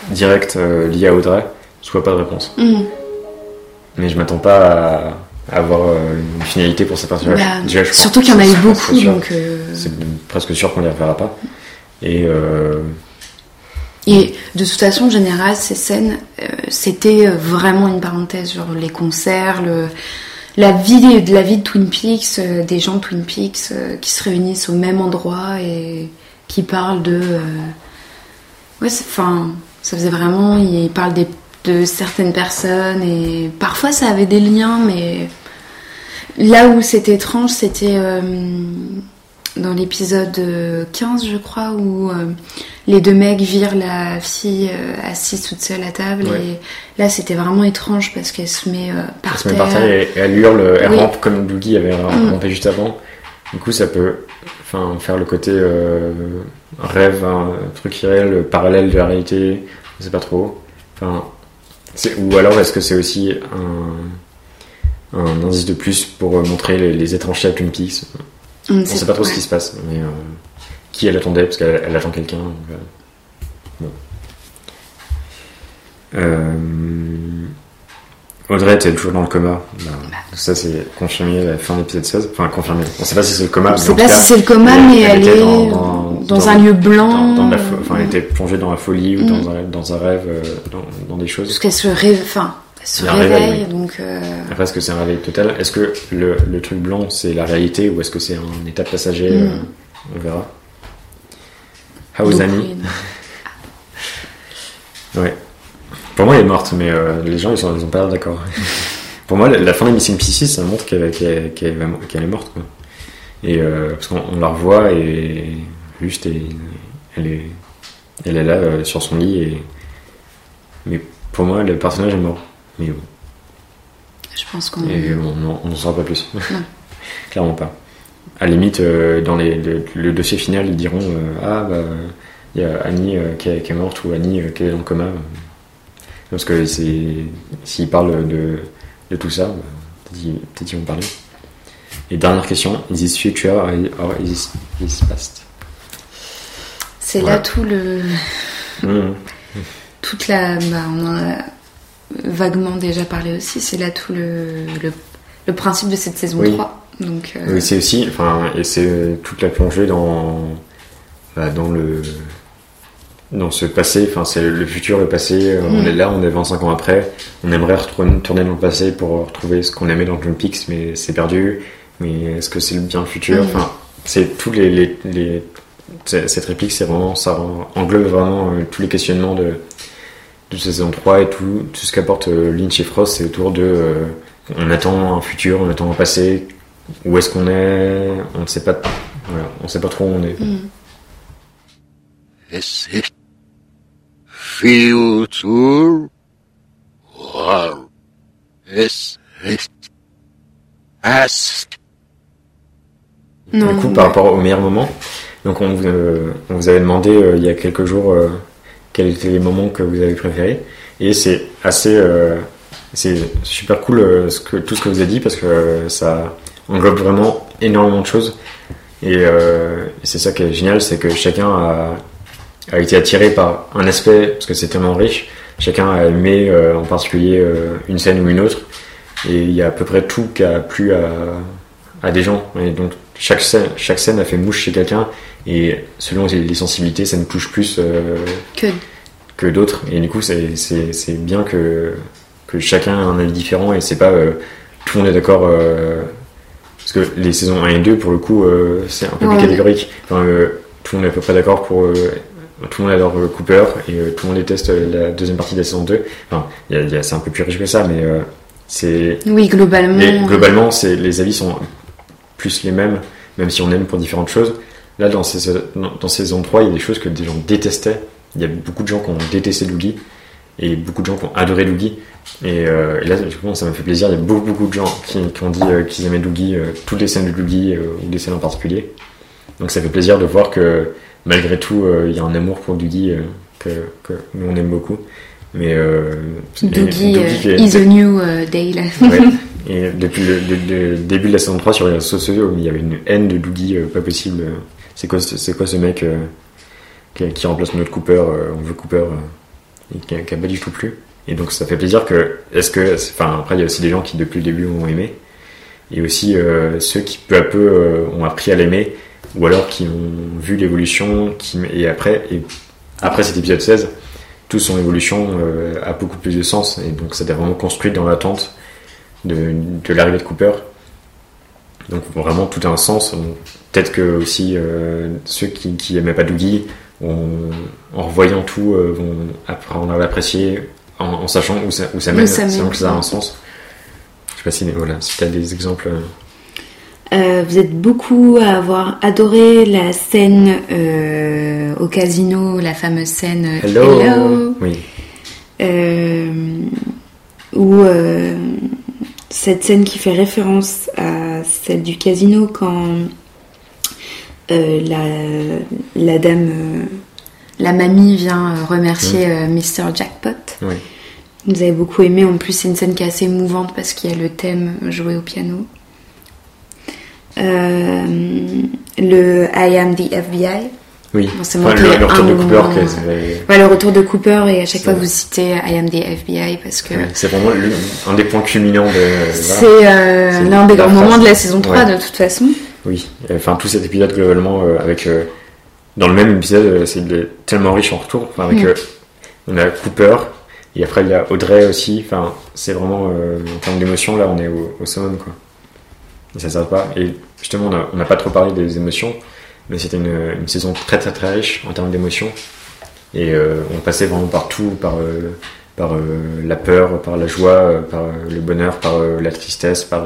directes liées à Audrey, soit pas de réponse. Mhm. Mais je m'attends pas à avoir euh, une finalité pour ces personnages. Bah, Déjà, surtout qu'il y en a eu beaucoup, donc. euh, C'est presque sûr qu'on les reverra pas. Et euh, Et de toute façon, en général, ces scènes, euh, c'était vraiment une parenthèse, genre les concerts, le, la vie de la vie de Twin Peaks, euh, des gens de Twin Peaks euh, qui se réunissent au même endroit et qui parlent de, ouais, enfin, ça faisait vraiment, ils parlent des, de certaines personnes et parfois ça avait des liens, mais là où c'était étrange, c'était euh, dans l'épisode euh, 15, je crois, où euh, les deux mecs virent la fille euh, assise toute seule à table. Ouais. Et là, c'était vraiment étrange parce qu'elle se met euh, par elle se met par terre et, et elle hurle, elle Oui. rampe comme Dougie avait Mm. rampé juste avant. Du coup, ça peut faire le côté euh, rêve, un truc irréel, parallèle de la réalité, je sais pas trop. Enfin, ou alors est-ce que c'est aussi un, un indice de plus pour euh, montrer les, les étrangetés à Twin Peaks On ne sait pas trop ce qui se passe, mais euh, qui elle attendait, parce qu'elle elle attend quelqu'un. euh, bon. Audrey était toujours dans le coma. Bah, ça, c'est confirmé à la fin de l'épisode 16. Enfin, confirmé. On sait pas si c'est le coma. On mais sait pas si c'est le coma, mais elle est dans- dans, dans- dans- un lieu blanc. dans, la fo- enfin, elle était plongée dans la folie ou Mm. dans, un, dans un rêve, dans, dans des choses. Parce qu'elle se rêve, enfin, se réveil, réveille, oui. donc euh, Après, est-ce que c'est un réveil total? Est-ce que le, le truc blanc, c'est la réalité ou est-ce que c'est un état passager? Mm. euh, On verra. Donc, Annie? Oui. Ouais. Pour moi, elle est morte, mais euh, les gens, ils, sont, ils ont pas d'accord. Pour moi, la, la fin de Missing Pieces, ça montre qu'elle est morte. Quoi. Et parce qu'on on la revoit et juste, et, elle, est, elle est là sur son lit. Et, mais pour moi, le personnage est mort. Mais bon. Je pense qu'on. Et on n'en- saura pas plus. Non. Clairement pas. À la limite, euh, dans les, le, le dossier final, ils diront euh, Ah, bah, il y a Annie euh, qui, est, qui est morte ou Annie qui est dans le coma. Parce que s'ils parlent de, de tout ça, bah, peut-être ils- peut-être qu'ils vont parler. Et dernière question Is this future or is this, is past? C'est là tout le. Mhm. Toute la. Bah, on en a vaguement déjà parlé aussi. C'est là tout le, le, le principe de cette saison Oui. 3. Donc, euh, Oui, c'est aussi, enfin, et c'est toute la plongée dans, bah, dans le, dans ce passé, enfin, c'est le futur, le passé. euh, On Mm. est là, on est 25 ans après. On aimerait retourner tourner dans le passé pour retrouver ce qu'on aimait dans Twin Peaks, mais c'est perdu. Mais est-ce que c'est bien le futur? Mm. Enfin, c'est tous les, les, les- c'est- cette réplique, c'est vraiment, ça englobe vraiment euh, tous les questionnements de, de saison 3 et tout, tout ce qu'apporte euh, Lynch et Frost, c'est autour de, euh, on attend un futur, on attend un passé, où est-ce qu'on est? On ne sait pas. Voilà, on sait pas trop où on est. mm. Is it future or is it past? Non, du coup, par rapport au meilleur moment, donc on vous, euh, on vous avait demandé euh, il y a quelques jours euh, quels étaient les moments que vous avez préférés, et c'est assez, euh, c'est super cool euh, tout ce que vous avez dit parce que euh, ça englobe vraiment énormément de choses, et, c'est ça qui est génial, c'est que chacun a, a été attiré par un aspect parce que c'est tellement riche. Chacun a aimé en particulier une scène ou une autre, et il y a à peu près tout qui a plu à, à des gens. Et donc chaque scène, chaque scène a fait mouche chez quelqu'un, et selon les les sensibilités, ça nous touche plus euh, Que. que d'autres. Et du coup, c'est c'est- c'est bien que, que chacun a un avis différent, et c'est pas euh, tout le monde est d'accord. euh, parce que les saisons 1 et 2, pour le coup, c'est un peu Ouais. plus catégorique. Enfin, tout le monde est à peu près d'accord pour. tout le monde adore Cooper et tout le monde déteste la deuxième partie de la saison 2. Enfin, y a- y a- c'est un peu plus riche que ça, mais c'est. Oui, globalement. Mais globalement, c'est, les avis sont plus les mêmes, même si on aime pour différentes choses. Là, dans, ces, dans, saison 3, il y a des choses que des gens détestaient. Il y a beaucoup de gens qui ont détesté Doogie et beaucoup de gens qui ont adoré Doogie. Et, euh, et là, du coup, ça m'a fait plaisir. Il y a beaucoup, beaucoup de gens qui, qui ont dit euh, qu'ils aimaient Doogie, euh, toutes les scènes de Doogie euh, ou des scènes en particulier. Donc ça fait plaisir de voir que malgré tout, il y a un amour pour Doogie euh, que, que nous on aime beaucoup. Mais est- is a new Dale. Ouais. Et depuis le, début de la saison 3 sur les réseaux sociaux, il y avait une haine de Doogie euh, pas possible. C'est quoi, ce- c'est quoi ce mec euh, qui, remplace notre Cooper euh, On veut Cooper et qui, qui a pas du tout plu. Et donc ça fait plaisir que. Est-ce que. Enfin, après, il y a aussi des gens qui depuis le début ont aimé. Et aussi ceux qui peu à peu ont appris à l'aimer. Ou alors qui ont vu l'évolution. Qui, et après, et après cet épisode 16, toute son évolution a beaucoup plus de sens. Et donc ça a vraiment construit dans l'attente de, de l'arrivée de Cooper. Donc vraiment tout a un sens. Peut-être que aussi euh, ceux qui, qui aimaient pas Doogie, en revoyant tout, euh, vont apprendre à l'apprécier en, en sachant où ça, où ça Où mène, sachant que ça a un sens. Je sais pas si, voilà, si tu as des exemples. euh, Euh, vous êtes beaucoup à avoir adoré la scène euh, au casino, la fameuse scène Hello, Hello, Oui, euh, où cette scène qui fait référence à celle du casino quand euh, la, la dame, euh, la mamie vient euh, remercier euh, Mr. Jackpot. oui. Vous avez beaucoup aimé, en plus c'est une scène qui est assez émouvante parce qu'il y a le thème joué au piano. Le I am the FBI. Oui, Bon, c'est Enfin, le, le retour de Cooper, Ouais, le retour de Cooper et à chaque fois vous citez I am the FBI parce que ouais, c'est vraiment un des points culminants de. voilà. c'est euh, l'un des grands moments de la saison 3 Ouais. de toute façon. Oui, enfin tout cet épisode globalement euh, avec euh, dans le même épisode, euh, c'est tellement riche en retour. Enfin, avec Mm. on a Cooper, Et après, il y a Audrey aussi. Enfin, c'est vraiment, en termes d'émotion, là, on est au, au summum, quoi. Et ça s'arrête pas. Et justement, on n'a pas trop parlé des émotions, mais c'était une, une saison très, très, très riche en termes d'émotions. Et euh, on passait vraiment par tout, par, euh, par euh, la peur, par la joie, par le bonheur, par la tristesse, par,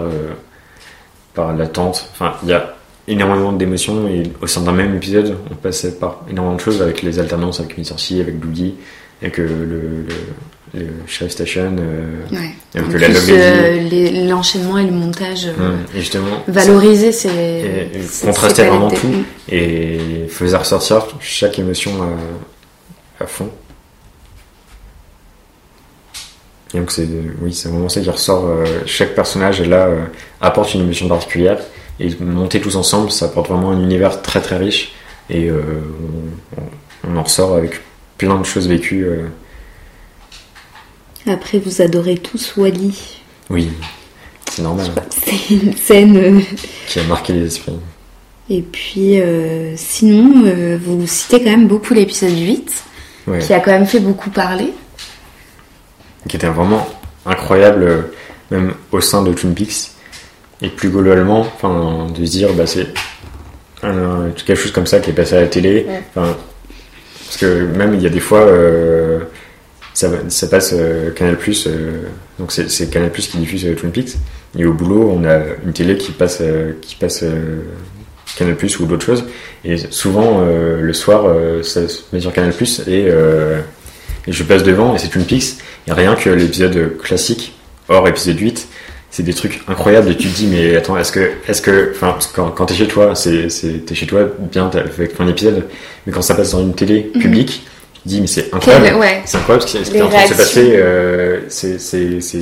par l'attente. Enfin, il y a énormément d'émotions et au sein d'un même épisode, on passait par énormément de choses avec les alternances avec une sorcier, avec Dougie, avec le, le Sheriff Station, euh, Ouais. la Love Lady. euh, l'enchaînement et le montage, euh, justement, valoriser, contrastait c'est vraiment tout. et faisait ressortir chaque émotion à, à fond. Et donc c'est oui c'est vraiment ça qui ressort. euh, chaque personnage là euh, apporte une émotion particulière et monter tous ensemble ça apporte vraiment un univers très très riche et euh, on, on en ressort avec plein de choses vécues. Après, vous adorez tous Wally. oui c'est normal C'est une scène. euh, qui a marqué les esprits. Et puis, euh, sinon, euh, Vous citez quand même beaucoup l'épisode 8, Ouais. qui a quand même fait beaucoup parler. qui était vraiment incroyable, euh, même au sein de Twin Peaks. Et plus globalement, de se dire, bah, c'est quelque chose comme ça qui est passé à la télé. Parce que même il y a des fois, ça, passe euh, Canal euh, donc c'est Canal qui diffuse euh, Twin Peaks. Et au boulot, on a une télé qui passe, qui passe Canal ou d'autres choses. Et souvent, le soir, ça se met sur Canal et, euh, et je passe devant et c'est Twin Peaks. Et rien que l'épisode classique, hors épisode 8, c'est des trucs incroyables et tu te dis, mais attends, est-ce que, est-ce que, enfin, quand, quand t'es chez toi, t'es chez toi, bien, t'as fait un épisode, mais quand ça passe dans une télé publique, dis, mais c'est incroyable. Quel- ouais. C'est incroyable ce qui ce qui est en train de se réactions. passer, euh, c'est, c'est, c'est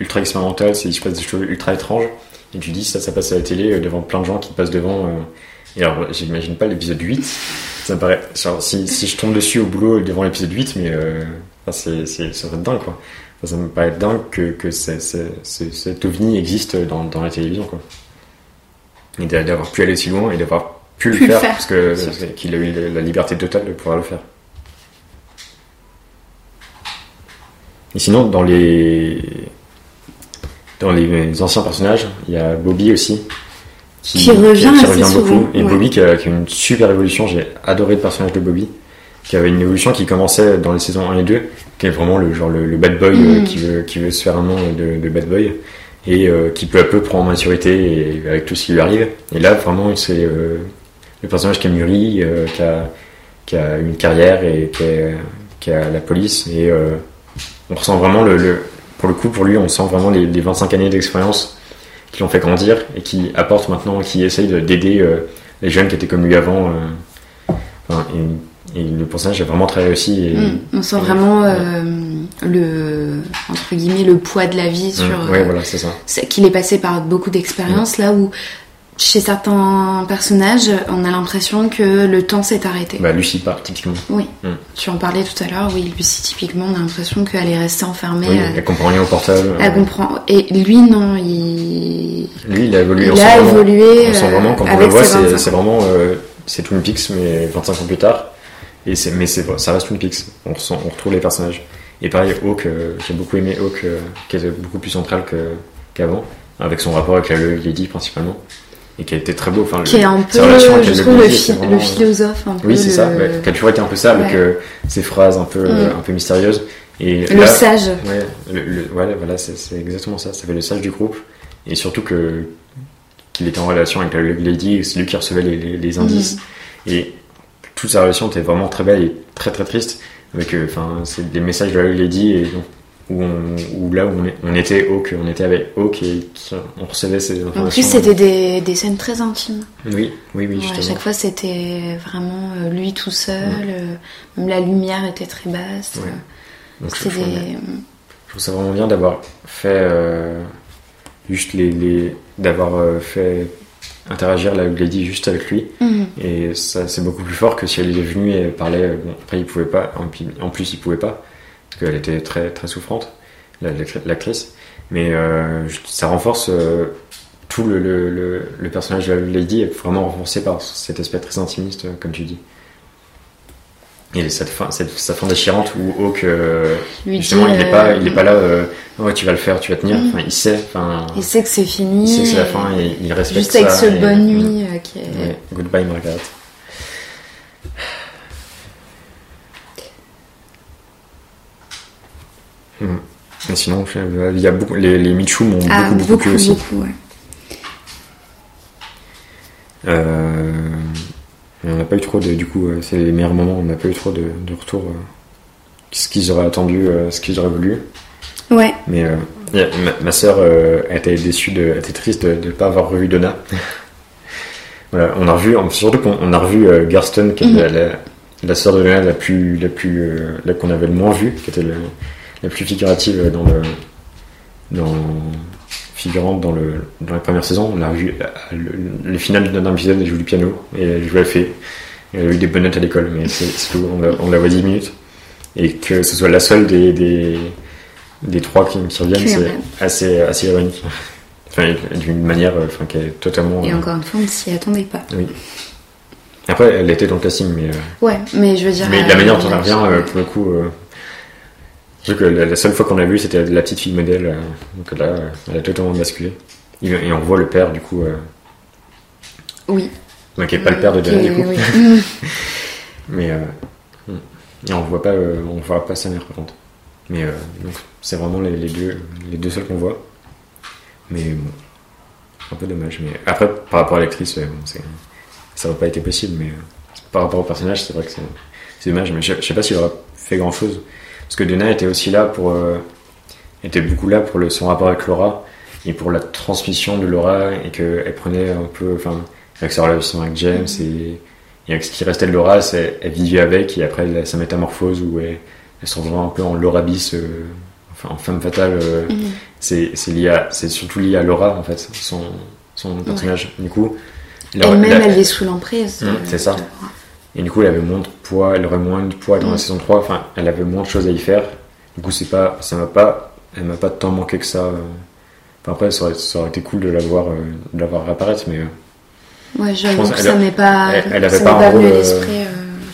ultra expérimental, c'est, il se passe des choses ultra étranges, et tu dis, ça, ça passe à la télé, euh, devant plein de gens qui passent devant, euh, et alors, j'imagine pas l'épisode 8, ça me paraît, genre, si, si je tombe dessus au boulot devant l'épisode 8, mais, euh, c'est, c'est, ça serait dingue, quoi. Ça me paraît dingue que, que c'est- cet ovni existe dans, dans la télévision, quoi. Et d'a- d'avoir pu aller aussi loin et d'avoir pu le Pu le faire, faire, parce que qu'il a eu la liberté totale de pouvoir le faire. Et sinon, dans les dans les anciens personnages, il y a Bobby aussi. Qui revient assez souvent, Et. Bobby qui a, qui a une super évolution. J'ai adoré le personnage de Bobby. Qui avait une évolution qui commençait dans les saisons 1 et 2. Qui est vraiment le, genre le, le bad boy euh, Mhm. qui, veut, qui veut se faire un nom de, de bad boy. Et euh, qui peu à peu prend en maturité et avec tout ce qui lui arrive. Et là, vraiment, c'est euh, le personnage qui a mûri, qui, a, qui a une carrière et qui a la police. Et on ressent vraiment le, le- pour le coup pour lui on sent vraiment les, les 25 années d'expérience qui l'ont fait grandir et qui apportent maintenant qui essayent de- d'aider euh, les jeunes qui étaient comme lui avant euh, enfin, et, et le personnage est vraiment très réussi et, Mm, on sent et- vraiment euh, le entre guillemets le poids de la vie sur Mm, ouais voilà c'est ça. qu'il est passé par beaucoup d'expériences là où chez certains personnages on a l'impression que le temps s'est arrêté. bah Lucie part typiquement Oui, Mm. tu en parlais tout à l'heure. Oui, Lucie typiquement on a l'impression qu'elle est restée enfermée. oui, à- elle comprend rien au portable elle Euh, comprend. Et lui non, il lui il a évolué Il a évolué, on sent euh, vraiment quand on le voit c'est 25 c'est vraiment euh, c'est Twin Peaks mais 25 ans plus tard et c'est mais c'est ça reste Twin Peaks on ressent on retrouve les personnages et pareil Hawk euh, j'ai beaucoup aimé Hawk euh, qui était beaucoup plus central qu'avant avec son rapport avec la Lady principalement et qui a été très beau enfin qui est un peu, je trouve, le, phi- vraiment- le philosophe un peu. oui c'est ça le- ouais, qui a toujours été un peu ça avec Ouais. euh, ses phrases un peu euh, Mm. un peu mystérieuses et le là- sage. Ouais, le, le- voilà, voilà c'est exactement ça. Ça fait le sage du groupe. Et surtout que qu'il était en relation avec la Lady, c'est lui qui recevait les, les- les indices. Et toute sa relation était vraiment très belle et très très triste. Avec, euh, enfin, c'est des messages de la Lady et donc, où, on, où là où on, était Hawk, on était avec Hawk et on recevait ces informations. En plus, c'était des, des scènes très intimes. Oui, oui, oui, Ouais, à chaque fois, c'était vraiment euh, lui tout seul. euh, même la lumière était très basse. Ouais. euh, Donc, je, je je trouve ça vraiment bien d'avoir fait euh, juste les, les d'avoir euh, fait interagir la Lady juste avec lui. Mhm. Et ça, c'est beaucoup plus fort que si elle est venue et parlait. Bon, après, il pouvait pas. En, plus- en plus, il pouvait pas. Parce qu'elle était très, très souffrante, la- l'actri- l'actrice. Mais euh, ça renforce euh, tout le, le, le, le personnage de la Lady est vraiment renforcé par cet aspect très intimiste, euh, comme tu dis. Et cette fin, cette, sa fin déchirante où Hawk, euh, justement, dit, il est pas, il est pas là. ouais, tu vas le faire, tu vas tenir. Mm. Enfin, il sait. Enfin, Il sait que c'est fini. il sait que c'est la fin et il respecte Juste avec ça, ce et- bonne nuit Goodbye Margaret. Mais sinon, je- il y a beaucoup, les, les Michou m'ont Ah, beaucoup, beaucoup, beaucoup, plu aussi. beaucoup, ouais. Euh, on n'a pas eu trop de, du coup, euh, c'est les meilleurs moments, on n'a pas eu trop de, de retour. euh, ce qu'ils auraient attendu, euh, ce qu'ils auraient voulu. Ouais, Mais euh, ma, ma soeur euh, était déçue, de, elle était triste de ne pas avoir revu Donna. voilà, on a revu, surtout qu'on on a revu Garston, qui était Mhm. la, la sœur de Donna la plus, la plus, la qu'on avait le moins vue, qui était le- la plus figurative dans le, dans figurante dans le dans la première saison. On a revu euh, le, le final d'un épisode, elle joue du piano et elle jouait la fée. Elle a eu des bonnes notes à l'école, mais c'est tout. On la, on la voit 10 minutes. Et que ce soit la seule des, des, des trois qui, qui reviennent, c'est assez, assez ironique. Enfin, d'une manière euh, enfin, qui est totalement. et euh, encore une fois, on ne s'y attendait pas. oui. Après, elle était dans le casting, mais, Ouais, mais je veux dire. mais euh, la manière dont elle la- revient, pour le coup. Trouve que la, la seule fois qu'on a vu, c'était la petite fille modèle. euh, donc là, euh, elle a totalement basculé. Et, et on voit le père, du coup. Euh, Oui. donc, qui n'est pas le père de est- du coup. oui. Mais hmm. et on voit pas, on voit pas sa mère par contre. Mais donc c'est vraiment les, les deux, les deux seuls qu'on voit. Mais bon, un peu dommage. Mais après, par rapport à l'actrice, bon, ça aurait pas été possible. Mais euh, par rapport au personnage, c'est vrai que c'est c'est dommage. Mais je, je sais pas s'il aurait fait grand chose parce que Dena était aussi là pour, euh, était beaucoup là pour le, son rapport avec Laura et pour la transmission de Laura et qu'elle prenait un peu, enfin, avec sa relation avec James et et avec ce qui restait de Laura, elle vivait avec, et après elle sa métamorphose où elle, elle se rejoint un peu en Laura bis, euh, enfin en femme fatale. euh, Mhm. c'est c'est lié à, c'est surtout lié à Laura en fait, son, son personnage. Du coup, Elle-même, elle est sous l'emprise. Hum, de- c'est ça. de- et du coup, elle avait moins de poids, elle aurait moins de poids dans la Mhm. saison 3, enfin, elle avait moins de choses à y faire. Du coup, c'est pas, ça m'a pas, elle m'a pas tant manqué que ça. euh. Enfin, après, ça aurait, ça aurait été cool de la voir, euh, de la voir réapparaître, mais euh, Ouais, Je j'avoue pense que ça m'est pas. elle- elle avait pas un rôle, euh,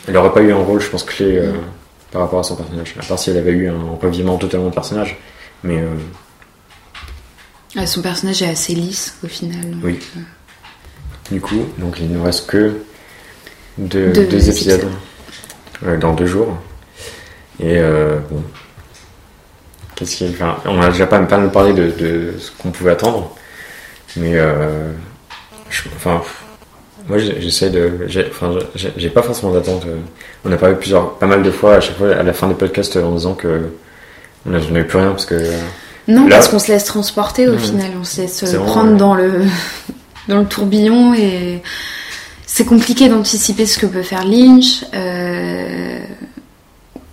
Elle aurait pas eu un rôle, je pense, clé euh, Mm. par rapport à son personnage. À part si elle avait eu un revirement totalement de personnage. Mais euh, ouais, son personnage est assez lisse au final. donc, Oui. du coup, donc il ne reste que deux, Deux deux épisodes euh, dans deux jours. Et euh, bon. Qu'est-ce qu'il enfin, On a déjà pas, pas mal parlé de, de ce qu'on pouvait attendre. Mais euh, je- enfin, moi j'essaie de. j'ai- Enfin, j'ai j'ai pas forcément d'attente. euh. On a parlé plusieurs, pas mal de fois à chaque fois à la fin des podcasts en disant que on n'avait plus rien parce que. Non, Là- parce qu'on se laisse transporter au Mhm. final, on se laisse prendre dans le dans le tourbillon et c'est compliqué d'anticiper ce que peut faire Lynch. Euh,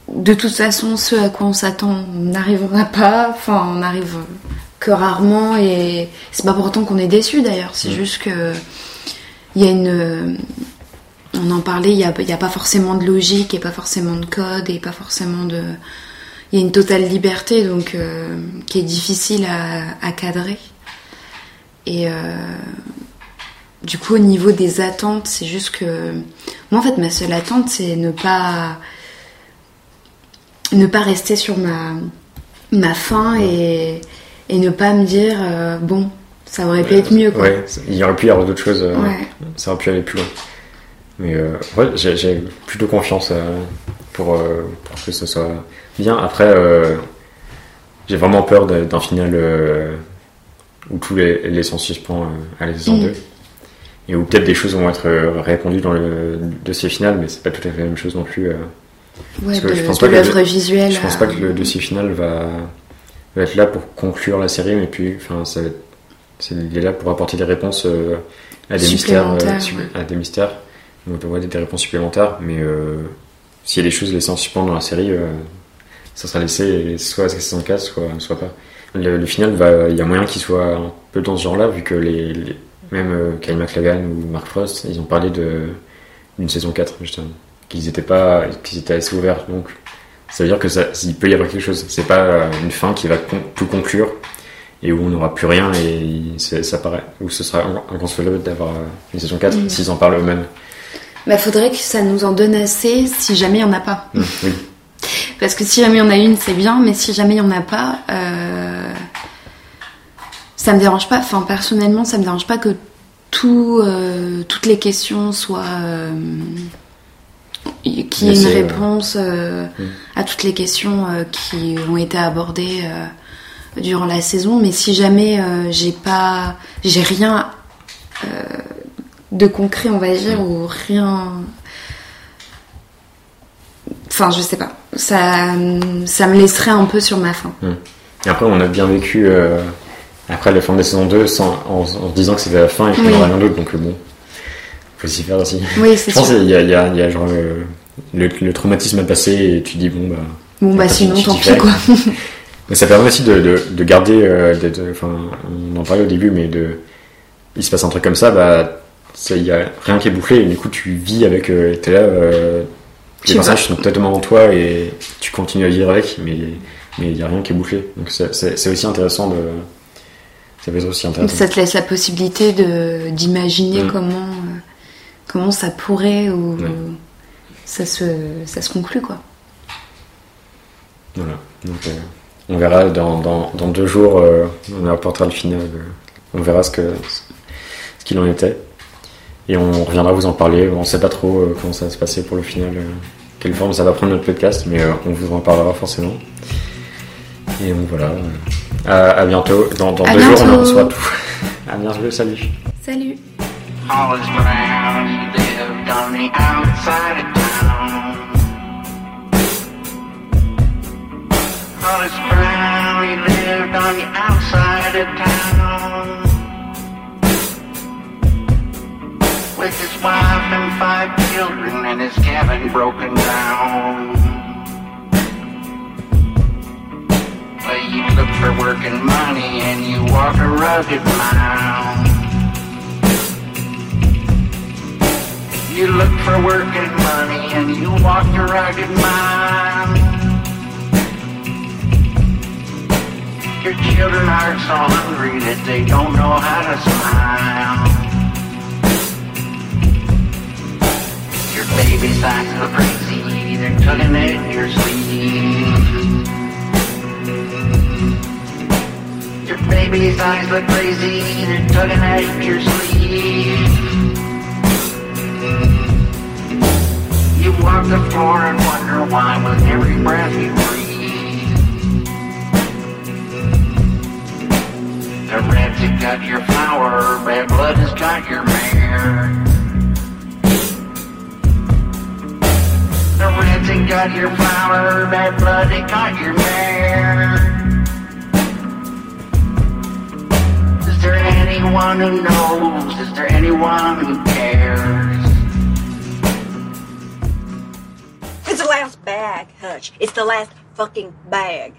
De toute façon, ce à quoi on s'attend, on n'arrivera pas. Enfin, on arrive que rarement et c'est pas pour autant qu'on est déçu d'ailleurs. C'est Mhm. juste que il y a une on en parlait, il n'y a pas forcément de logique et pas forcément de code et pas forcément de. Il y a une totale liberté donc euh, qui est difficile à, à cadrer. Et euh, du coup, au niveau des attentes, c'est juste que. Moi, en fait, ma seule attente, c'est ne pas. ne pas rester sur ma, ma faim et, et ne pas me dire, euh, bon, ça aurait pu être mieux quoi. Ouais, il y aurait pu y avoir d'autres choses. euh, Ouais. Ça aurait pu aller plus loin. Mais euh, ouais, j'ai plutôt confiance pour, pour que ce soit bien. Après, j'ai vraiment peur d'un final où tous les, les sont suspens euh, à la saison Mm. 2. Et où peut-être des choses vont être euh, répondues dans le dossier final, mais c'est pas tout à fait la même chose non plus. euh. Ouais, de, je pense de pas que le- l'œuvre visuelle. Je pense pas que le dossier final va, va être là pour conclure la série, mais puis, enfin, ça va être- il est là pour apporter des réponses euh, à des mystères, euh, ouais. à des mystères. On peut avoir des, réponses supplémentaires, mais euh, s'il y a des choses laissées en suspens dans la série, ça sera laissé soit à la saison 4, soit, soit pas. Le, le final, va, il y a moyen qu'il soit un peu dans ce genre-là, vu que les, les- même euh, Kyle MacLagan ou Mark Frost, ils ont parlé d'une saison 4, justement. Qu'ils étaient pas, qu'ils étaient assez ouverts, donc ça veut dire que ça, il peut y avoir quelque chose. C'est pas euh, une fin qui va con- tout conclure et où on n'aura plus rien et il- ça paraît, où ce sera in- inconcevable d'avoir euh, une saison 4 Mm. s'ils en parlent eux-mêmes. Bah, faudrait que ça nous en donne assez si jamais il y en a pas. Mmh, oui. Parce que si jamais il y en a une, c'est bien, mais si jamais il y en a pas, euh, ça me dérange pas. Enfin, personnellement, ça me dérange pas que tout, euh, toutes les questions soient. euh, qu'il y ait une réponse euh, Mm. à toutes les questions euh, qui ont été abordées durant la saison. Mais si jamais j'ai pas. J'ai rien de concret, on va dire, ou rien. Enfin, je sais pas. Ça, ça me laisserait un peu sur ma faim. Et après, on a bien vécu après la fin de la saison 2 sans, en, en se disant que c'était la fin et qu'il n'y Oui. aurait rien d'autre. Donc, euh, bon, faut s'y faire aussi. Oui, c'est Je pense qu'il y a, y y genre euh, le, le traumatisme à passer et tu dis, bon, bah. Bon, bah sinon, tant pis, quoi. Mais ça permet aussi de, de, de garder, euh, enfin, on en parlait au début, mais de, il se passe un truc comme ça, bah, il y a rien qui est bouclé, et du coup, tu vis avec, euh, t'es là, euh, les personnages sont totalement en toi et tu continues à vivre avec, mais mais il y a rien qui est bouclé. Donc c'est aussi intéressant de, ça peut être aussi intéressant. Ça te laisse la possibilité de d'imaginer Mm. comment euh, comment ça pourrait ou Ouais. ça se ça se conclut quoi. Voilà. Donc, euh, on verra dans, dans, dans deux jours, euh, on apportera le final. on verra ce que ce qu'il en était. Et on reviendra vous en parler. On sait pas trop comment ça va se passer pour le final, quelle forme ça va prendre notre podcast, mais on vous en parlera forcément. Et donc voilà. Euh, À, bientôt. Dans, dans À deux jours, on bientôt. en reçoit tout. À bientôt, salut. Salut. Hollis Brown, he lived on the outside of town. With his wife and five children and his cabin broken down. Well, you look for work and money and you walk a rugged mile. You look for work and money and you walk a rugged mile. Your children are so hungry that they don't know how to smile. Your baby's look crazy, they're tugging at your sleeve. Your baby's eyes look crazy, they're tugging at your sleeve. You walk the floor and wonder why with every breath you breathe. The reds have got your flower, bad blood has got your mare. The reds got your flower, bad blood has got your mare. Anyone who knows? Is there anyone who cares? It's the last bag, Hutch. It's the last fucking bag.